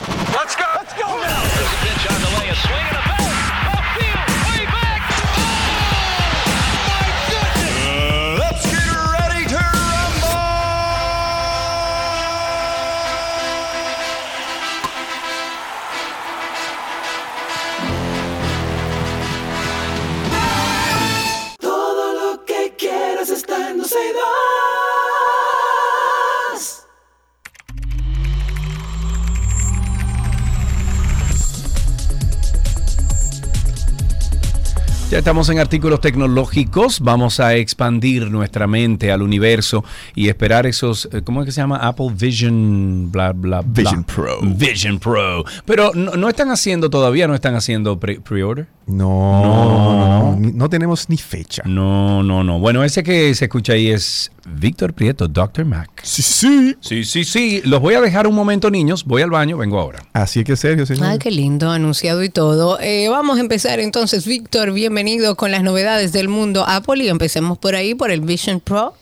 A: Ya estamos en artículos tecnológicos, vamos a expandir nuestra mente al universo y esperar esos, eh, ¿cómo es que se llama? Apple Vision, bla, bla, bla.
U: Vision Pro.
A: Vision Pro. Pero no, están haciendo todavía, no están haciendo pre-order.
U: No, no, no, no tenemos ni fecha.
A: No, no, no. Bueno, ese que se escucha ahí es Víctor Prieto, Dr. Mac.
U: Sí, sí.
A: Sí, sí, sí. Los voy a dejar un momento, niños. Voy al baño, vengo ahora.
U: Así que serio, señor.
B: Ay, qué lindo, anunciado y todo. Eh, vamos a empezar entonces, Víctor. Bienvenido con las novedades del mundo Apple y empecemos por ahí, por el Vision Pro.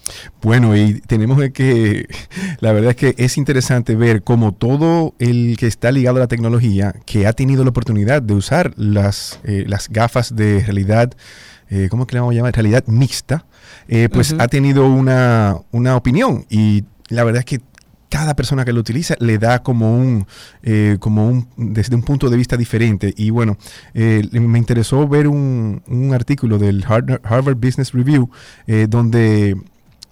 U: Bueno, y tenemos que, la verdad es que es interesante ver cómo todo el que está ligado a la tecnología, que ha tenido la oportunidad de usar las, eh, las gafas de realidad eh, ¿cómo que le vamos a llamar? Realidad mixta, eh, pues ha tenido una, una opinión y la verdad es que cada persona que lo utiliza le da como un, eh, como un, desde un punto de vista diferente. Y bueno, eh, me interesó ver un, un artículo del Harvard, Harvard Business Review eh, donde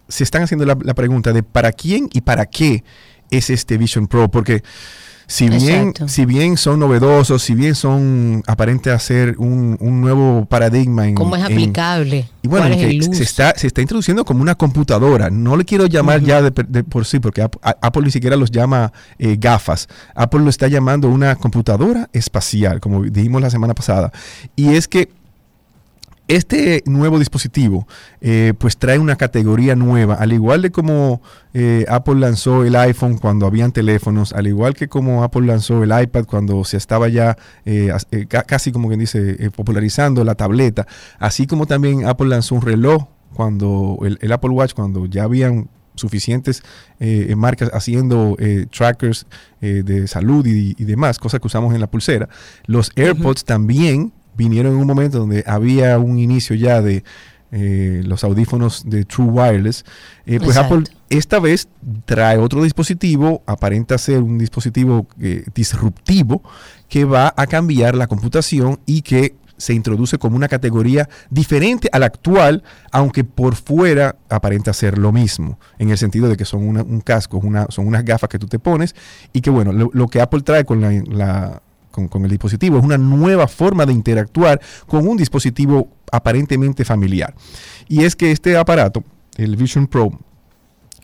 U: se están haciendo la, la pregunta de para quién y para qué es este Vision Pro, porque si bien,
B: Exacto.
U: si bien son novedosos, si bien son aparente hacer un, un nuevo paradigma en
B: ¿Cómo es
U: en-
B: aplicable?
U: y bueno,
B: ¿Cuál es
U: que
B: el
U: se está, se está introduciendo como una computadora. No le quiero llamar ya de, de por sí, porque Apple ni siquiera los llama eh, gafas. Apple lo está llamando una computadora espacial, como dijimos la semana pasada. Y es que este nuevo dispositivo eh, pues trae una categoría nueva, al igual de como eh, Apple lanzó el iPhone cuando habían teléfonos, al igual que como Apple lanzó el iPad cuando se estaba ya eh, eh, ca- casi como quien dice popularizando la tableta, así como también Apple lanzó un reloj cuando el, el Apple Watch cuando ya habían suficientes eh, marcas haciendo eh, trackers eh, de salud y, y demás, cosas que usamos en la pulsera. Los AirPods también vinieron en un momento donde había un inicio ya de eh, los audífonos de True Wireless. Eh, pues
B: Exacto.
U: Apple esta vez trae otro dispositivo, aparenta ser un dispositivo eh, disruptivo que va a cambiar la computación y que se introduce como una categoría diferente a la actual, aunque por fuera aparenta ser lo mismo, en el sentido de que son una- un casco, una, son unas gafas que tú te pones y que bueno, lo, lo que Apple trae con la, la- con, con el dispositivo es una nueva forma de interactuar con un dispositivo aparentemente familiar. Y es que este aparato, el Vision Pro,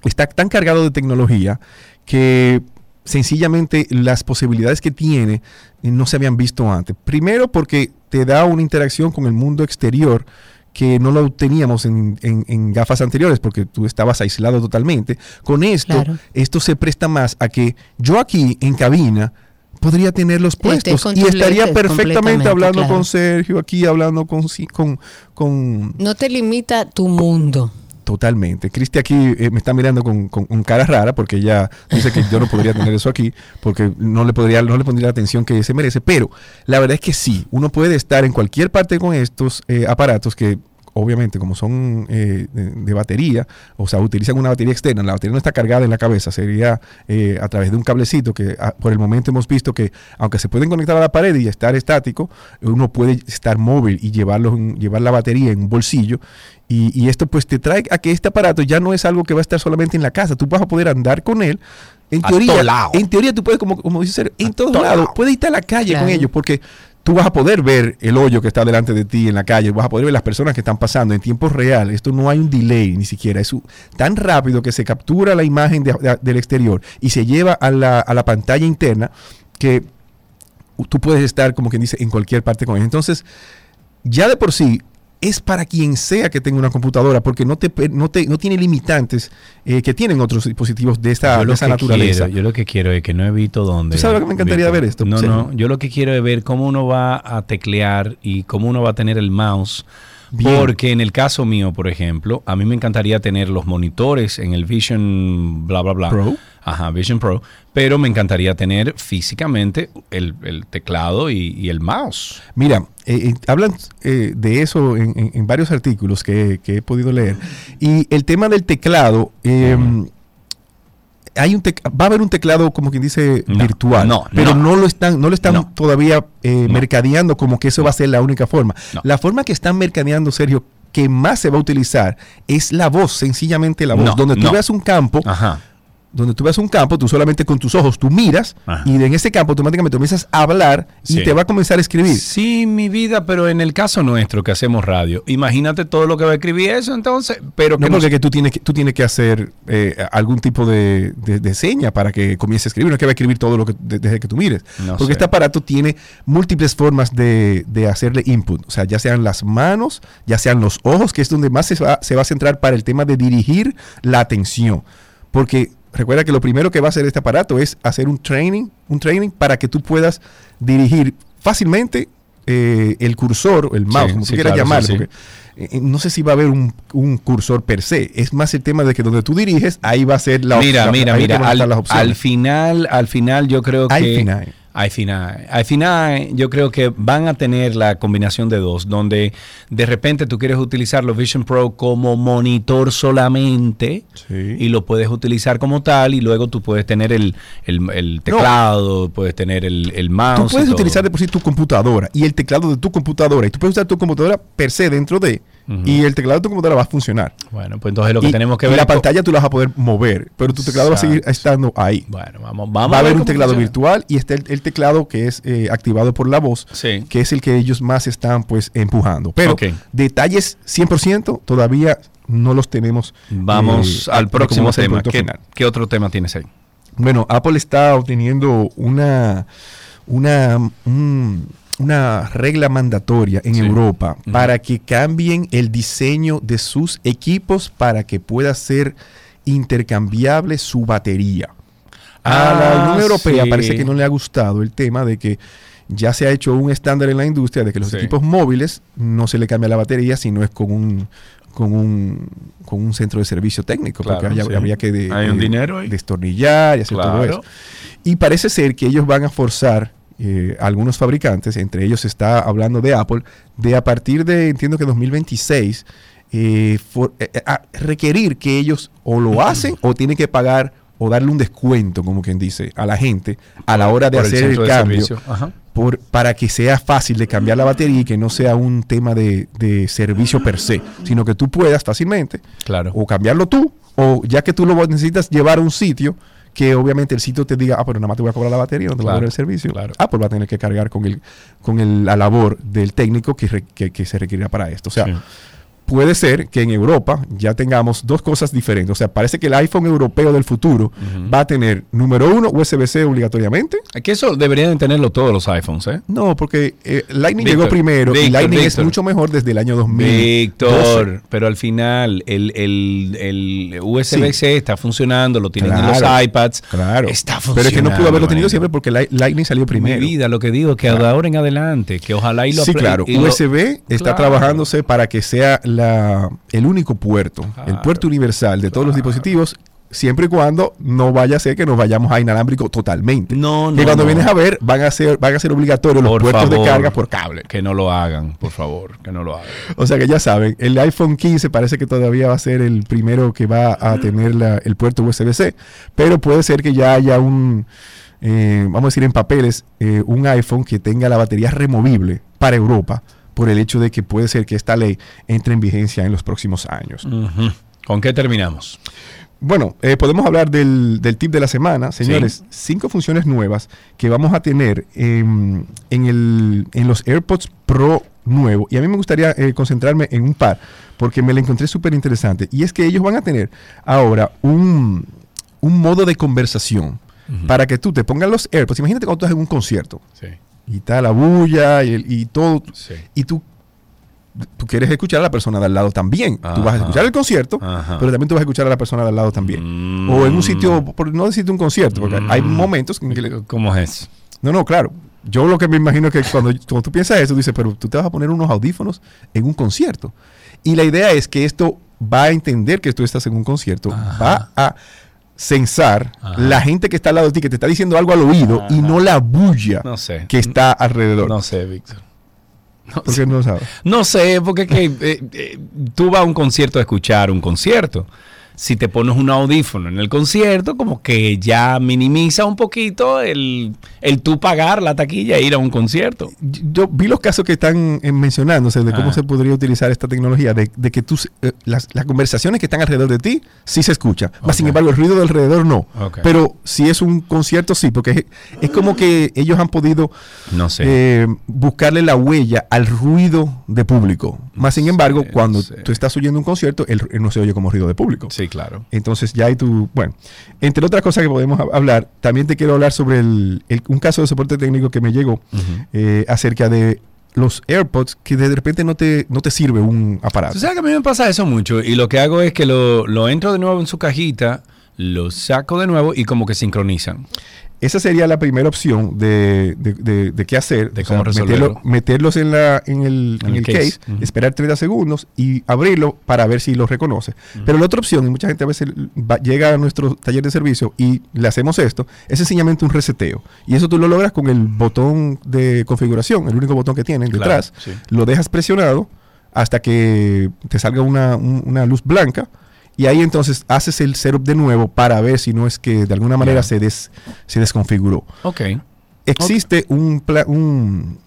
U: está tan cargado de tecnología que sencillamente las posibilidades que tiene eh, no se habían visto antes. Primero porque te da una interacción con el mundo exterior que no lo teníamos en, en- en gafas anteriores porque tú estabas aislado totalmente. Con esto,
B: Claro.
U: esto se presta más a que yo aquí en cabina podría tenerlos
B: Estés
U: puestos y estaría perfectamente hablando
B: claro.
U: con Sergio, aquí hablando con, con, con
B: No te limita tu mundo.
U: Totalmente. Cristi aquí eh, me está mirando con, con- con cara rara porque ella dice que yo no podría tener eso aquí porque no le podría no le pondría la atención que se merece. Pero la verdad es que sí, uno puede estar en cualquier parte con estos eh, aparatos que obviamente como son eh, de, de batería, o sea, utilizan una batería externa, la batería no está cargada en la cabeza, sería eh, a través de un cablecito que ah, por el momento hemos visto que aunque se pueden conectar a la pared y estar estático, uno puede estar móvil y llevarlo en- llevar la batería en un bolsillo y, y esto pues te trae a que este aparato ya no es algo que va a estar solamente en la casa, tú vas a poder andar con él. En
A: A
U: teoría,
A: todo lado.
U: en teoría tú puedes, como, como dice Sergio, en todos
A: todo
U: lados,
A: lado.
U: puedes irte a la calle con ellos porque tú vas a poder ver el hoyo que está delante de ti en la calle, vas a poder ver las personas que están pasando en tiempo real. Esto no hay un delay ni siquiera, es tan rápido que se captura la imagen de- de- del exterior y se lleva a la, a la pantalla interna que tú puedes estar, como quien dice, en cualquier parte con él. Entonces, ya de por sí es para quien sea que tenga una computadora, porque no te, per- no te no tiene limitantes eh, que tienen otros dispositivos de esta, de esa naturaleza.
A: quiero, yo lo que quiero es que no evito dónde.
U: ¿Tú sabes lo que me encantaría ver esto?
A: No,
U: Sí.
A: no. Yo lo que quiero es ver cómo uno va a teclear y cómo uno va a tener el mouse.
U: Bien.
A: Porque en el caso mío, por ejemplo, a mí me encantaría tener los monitores en el Vision bla bla bla.
U: Pro.
A: Ajá, Vision Pro. Pero me encantaría tener físicamente el, el teclado y, y el mouse.
U: Mira, eh, eh, hablan eh, de eso en, en- en varios artículos que, que he podido leer. Y el tema del teclado, eh, hay un va a haber un teclado, como quien dice,
A: No,
U: virtual.
A: no,
U: pero
A: no.
U: no, lo están, no lo están todavía eh, mercadeando como que eso va a ser la única forma. La forma que están mercadeando, Sergio, que más se va a utilizar es la voz, sencillamente la voz. Donde tú veas un campo,
A: Ajá.
U: Donde tú ves un campo, tú solamente con tus ojos, tú miras
A: Ajá.
U: y en ese campo automáticamente comienzas a hablar
A: Sí.
U: y te va a comenzar a escribir.
A: Sí, mi vida, pero en el caso nuestro que hacemos radio, imagínate todo lo que va a escribir eso entonces, pero
U: No,
A: que
U: porque que tú, tienes que, tú tienes que hacer eh, algún tipo de, de- de seña para que comience a escribir. No es que va a escribir todo lo que de- desde que tú mires.
A: No
U: porque
A: sé.
U: este aparato tiene múltiples formas de, de hacerle input. O sea, ya sean las manos, ya sean los ojos, que es donde más se va, se va a centrar para el tema de dirigir la atención. Porque recuerda que lo primero que va a hacer este aparato es hacer un training, un training para que tú puedas dirigir fácilmente eh, el cursor, el mouse,
A: Sí,
U: como tú
A: sí,
U: quieras
A: claro,
U: llamarlo.
A: sí,
U: porque, eh, no sé si va a haber un, un cursor per se. Es más el tema de que donde tú diriges, ahí va a ser la
A: mira,
U: la-
A: mira, mira,
U: te van a
A: al, al final, al final yo creo
U: Al
A: que
U: final.
A: Al final, al final yo creo que van a tener la combinación de dos, donde de repente tú quieres utilizar los Vision Pro como monitor solamente y lo puedes utilizar como tal y luego tú puedes tener el, el- el teclado, puedes tener el, el mouse.
U: Tú puedes utilizar de por sí tu computadora y el teclado de tu computadora y tú puedes usar tu computadora per se dentro de y el teclado de tu computadora va a funcionar.
A: Bueno, pues entonces lo que
U: Y-
A: tenemos que
U: y
A: ver
U: la
A: es co-
U: pantalla tú la vas a poder mover, pero tu teclado va a seguir estando ahí.
A: Bueno, vamos, vamos
U: va a haber un teclado
A: funciona.
U: virtual y está el, el teclado que es eh, activado por la voz, que es el que ellos más están pues empujando. Pero
A: Ok.
U: detalles 100% todavía no los tenemos.
A: Vamos
U: eh,
A: al próximo tema. ¿Qué,
U: final.
A: qué otro tema tienes ahí?
U: Bueno, Apple está obteniendo una, una, un- una regla mandatoria en
A: Sí.
U: Europa para que cambien el diseño de sus equipos para que pueda ser intercambiable su batería. A la
A: Ah,
U: Unión Europea
A: sí.
U: parece que no le ha gustado el tema de que ya se ha hecho un estándar en la industria de que los
A: Sí.
U: equipos móviles no se le cambia la batería si no es con un con un, con un centro de servicio técnico, porque
A: Claro, sí.
U: habría que de-
A: Hay un dinero ahí.
U: destornillar y hacer todo eso. Y parece ser que ellos van a forzar eh, algunos fabricantes, entre ellos está hablando de Apple, de a partir de, entiendo que 2026, eh, for- eh, eh, a requerir que ellos o lo hacen o tienen que pagar o darle un descuento, como quien dice, a la gente a la hora de
A: Por el
U: hacer el,
A: de
U: cambio. Por, para que sea fácil de cambiar la batería y que no sea un tema de, de servicio per se, sino que tú puedas fácilmente
A: Claro.
U: o cambiarlo tú, o ya que tú lo necesitas llevar a un sitio, que obviamente el sitio te diga, ah, pero nada más te voy a cobrar la batería, no te voy a cobrar el servicio. Ah, pues va a tener que cargar con el con el, la labor del técnico que, re- que, que se requerirá para esto. O sea, puede ser que en Europa ya tengamos dos cosas diferentes. O sea, parece que el iPhone europeo del futuro va a tener, número uno, USB-C obligatoriamente.
A: Que eso deberían de tenerlo todos los iPhones, ¿eh?
U: No, porque eh, Lightning llegó primero y Lightning es mucho mejor desde el año 2000.
A: Víctor, pero al final el, el, el USB-C está funcionando, lo tienen en
U: Claro,
A: los iPads.
U: Claro.
A: Está
U: Pero
A: funcionando.
U: es que no pudo haberlo tenido siempre porque Light- Lightning salió primero.
A: Mi vida, lo que digo que de ahora en adelante, que ojalá y lo
U: Sí, claro.
A: y lo-
U: USB está
A: Claro.
U: trabajándose para que sea la, el único puerto, el puerto universal de todos los dispositivos, siempre y cuando no vaya a ser que nos vayamos a inalámbrico totalmente.
A: No,
U: que
A: no,
U: cuando
A: no.
U: vienes a ver, van a ser, van a ser obligatorios los puertos de carga por cable.
A: Que no lo hagan, por favor, que no lo hagan.
U: O sea que ya saben, el iPhone 15 parece que todavía va a ser el primero que va a tener la- el puerto USB-C, pero puede ser que ya haya un, eh, vamos a decir en papeles, eh, un iPhone que tenga la batería removible para Europa por el hecho de que puede ser que esta ley entre en vigencia en los próximos años.
A: ¿Con qué terminamos?
U: Bueno, eh, podemos hablar del, del tip de la semana, señores. Cinco funciones nuevas que vamos a tener en, en el- en los AirPods Pro nuevo. Y a mí me gustaría eh, concentrarme en un par, porque me la encontré súper interesante. Y es que ellos van a tener ahora un, un modo de conversación para que tú te pongas los AirPods. Imagínate cuando estás en un concierto.
A: Sí.
U: Y está la bulla y, todo. Y tú tú quieres escuchar a la persona de al lado también. Tú vas a escuchar el concierto,
A: Ajá.
U: pero también tú vas a escuchar a la persona de al lado también.
A: Mm.
U: O en un sitio, por no decirte un concierto, porque hay momentos en que... le-
A: ¿Cómo es?
U: No, no, claro. Yo lo que me imagino que cuando, cuando tú piensas eso, tú dices, pero tú te vas a poner unos audífonos en un concierto. Y la idea es que esto va a entender que tú estás en un concierto, va a censar la gente que está al lado de ti, que te está diciendo algo al oído y no la bulla
A: No sé.
U: que está alrededor.
A: No sé, Víctor.
U: ¿Por qué no sabes?
A: No sé, porque es que, eh, eh, tú vas a un concierto a escuchar un concierto. Si te pones un audífono en el concierto, como que ya minimiza un poquito el, el tú pagar la taquilla e ir a un concierto.
U: yo vi los casos que están eh, mencionándose de cómo
A: Ah.
U: se podría utilizar esta tecnología, de, de que tú, eh, las, las conversaciones que están alrededor de ti sí se escucha, Mas, sin embargo el ruido de alrededor no. Pero si es un concierto sí, porque es, es como que ellos han podido
A: No sé.
U: eh, buscarle la huella al ruido de público. Más sin embargo, cuando tú estás oyendo un concierto, él, él no se oye como ruido de público.
A: Sí, claro.
U: Entonces ya hay tu, bueno, entre otras cosas que podemos hab- hablar, también te quiero hablar sobre el, el- un caso de soporte técnico que me llegó eh, acerca de los AirPods que de repente no te, no te sirve un aparato.
A: Tú sabes que a mí me pasa eso mucho y lo que hago es que lo, lo entro de nuevo en su cajita, lo saco de nuevo y como que sincronizan.
U: Esa sería la primera opción de, de, de- de qué hacer.
A: De
U: O sea,
A: cómo
U: meterlo- meterlos en, la, en el,
A: En
U: en
A: el case.
U: esperar 30 segundos y abrirlo para ver si lo reconoce. Pero la otra opción, y mucha gente a veces va- llega a nuestro taller de servicio y le hacemos esto, es sencillamente un reseteo. Y eso tú lo logras con el botón de configuración, el único botón que tienen
A: Claro,
U: detrás.
A: sí.
U: Lo dejas presionado hasta que te salga una, un- una luz blanca. Y ahí entonces haces el setup de nuevo para ver si no es que de alguna manera se, des- se desconfiguró.
A: Ok.
U: Existe un, un,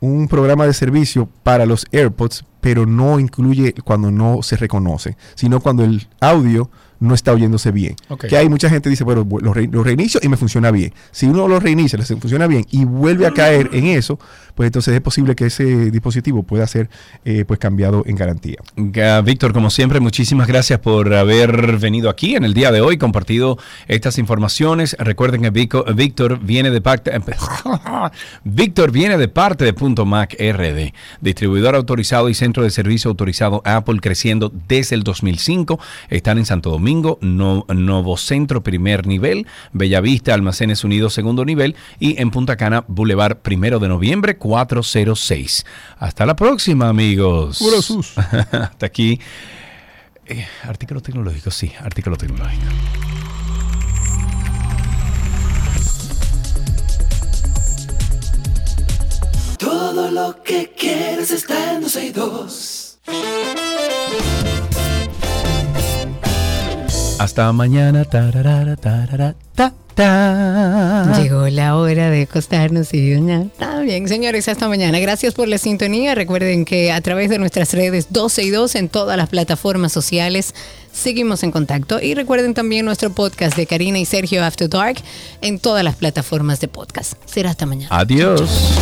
U: un programa de servicio para los AirPods, pero no incluye cuando no se reconoce, sino cuando el audio no está oyéndose bien. Que hay mucha gente dice, bueno, lo reinicio y me funciona bien. Si uno lo reinicia, le funciona bien y vuelve a caer en eso, pues entonces es posible que ese dispositivo pueda ser eh, pues cambiado en garantía.
A: Ga- Víctor, como siempre, muchísimas gracias por haber venido aquí en el día de hoy, compartido estas informaciones. Recuerden que Víctor viene de parte, Víctor viene de parte de Punto Mac RD, distribuidor autorizado y centro de servicio autorizado Apple, creciendo desde el 2005. Están en Santo Domingo, no, Novo Centro, primer nivel, Bellavista, Almacenes Unidos, segundo nivel, y en Punta Cana, Boulevard, primero de noviembre, 406. Hasta la próxima, amigos.
U: Sus.
A: Hasta aquí. Eh, artículo tecnológico, sí, artículo tecnológico.
I: Todo lo que quieres está en 262.
A: Hasta mañana. tararara, tarara, ta, ta.
B: Llegó la hora de acostarnos y una. Está bien, señores, hasta mañana. Gracias por la sintonía. Recuerden que a través de nuestras redes 12 y 2 en todas las plataformas sociales seguimos en contacto. Y recuerden también nuestro podcast de Karina y Sergio After Dark en todas las plataformas de podcast. Será hasta mañana.
A: Adiós.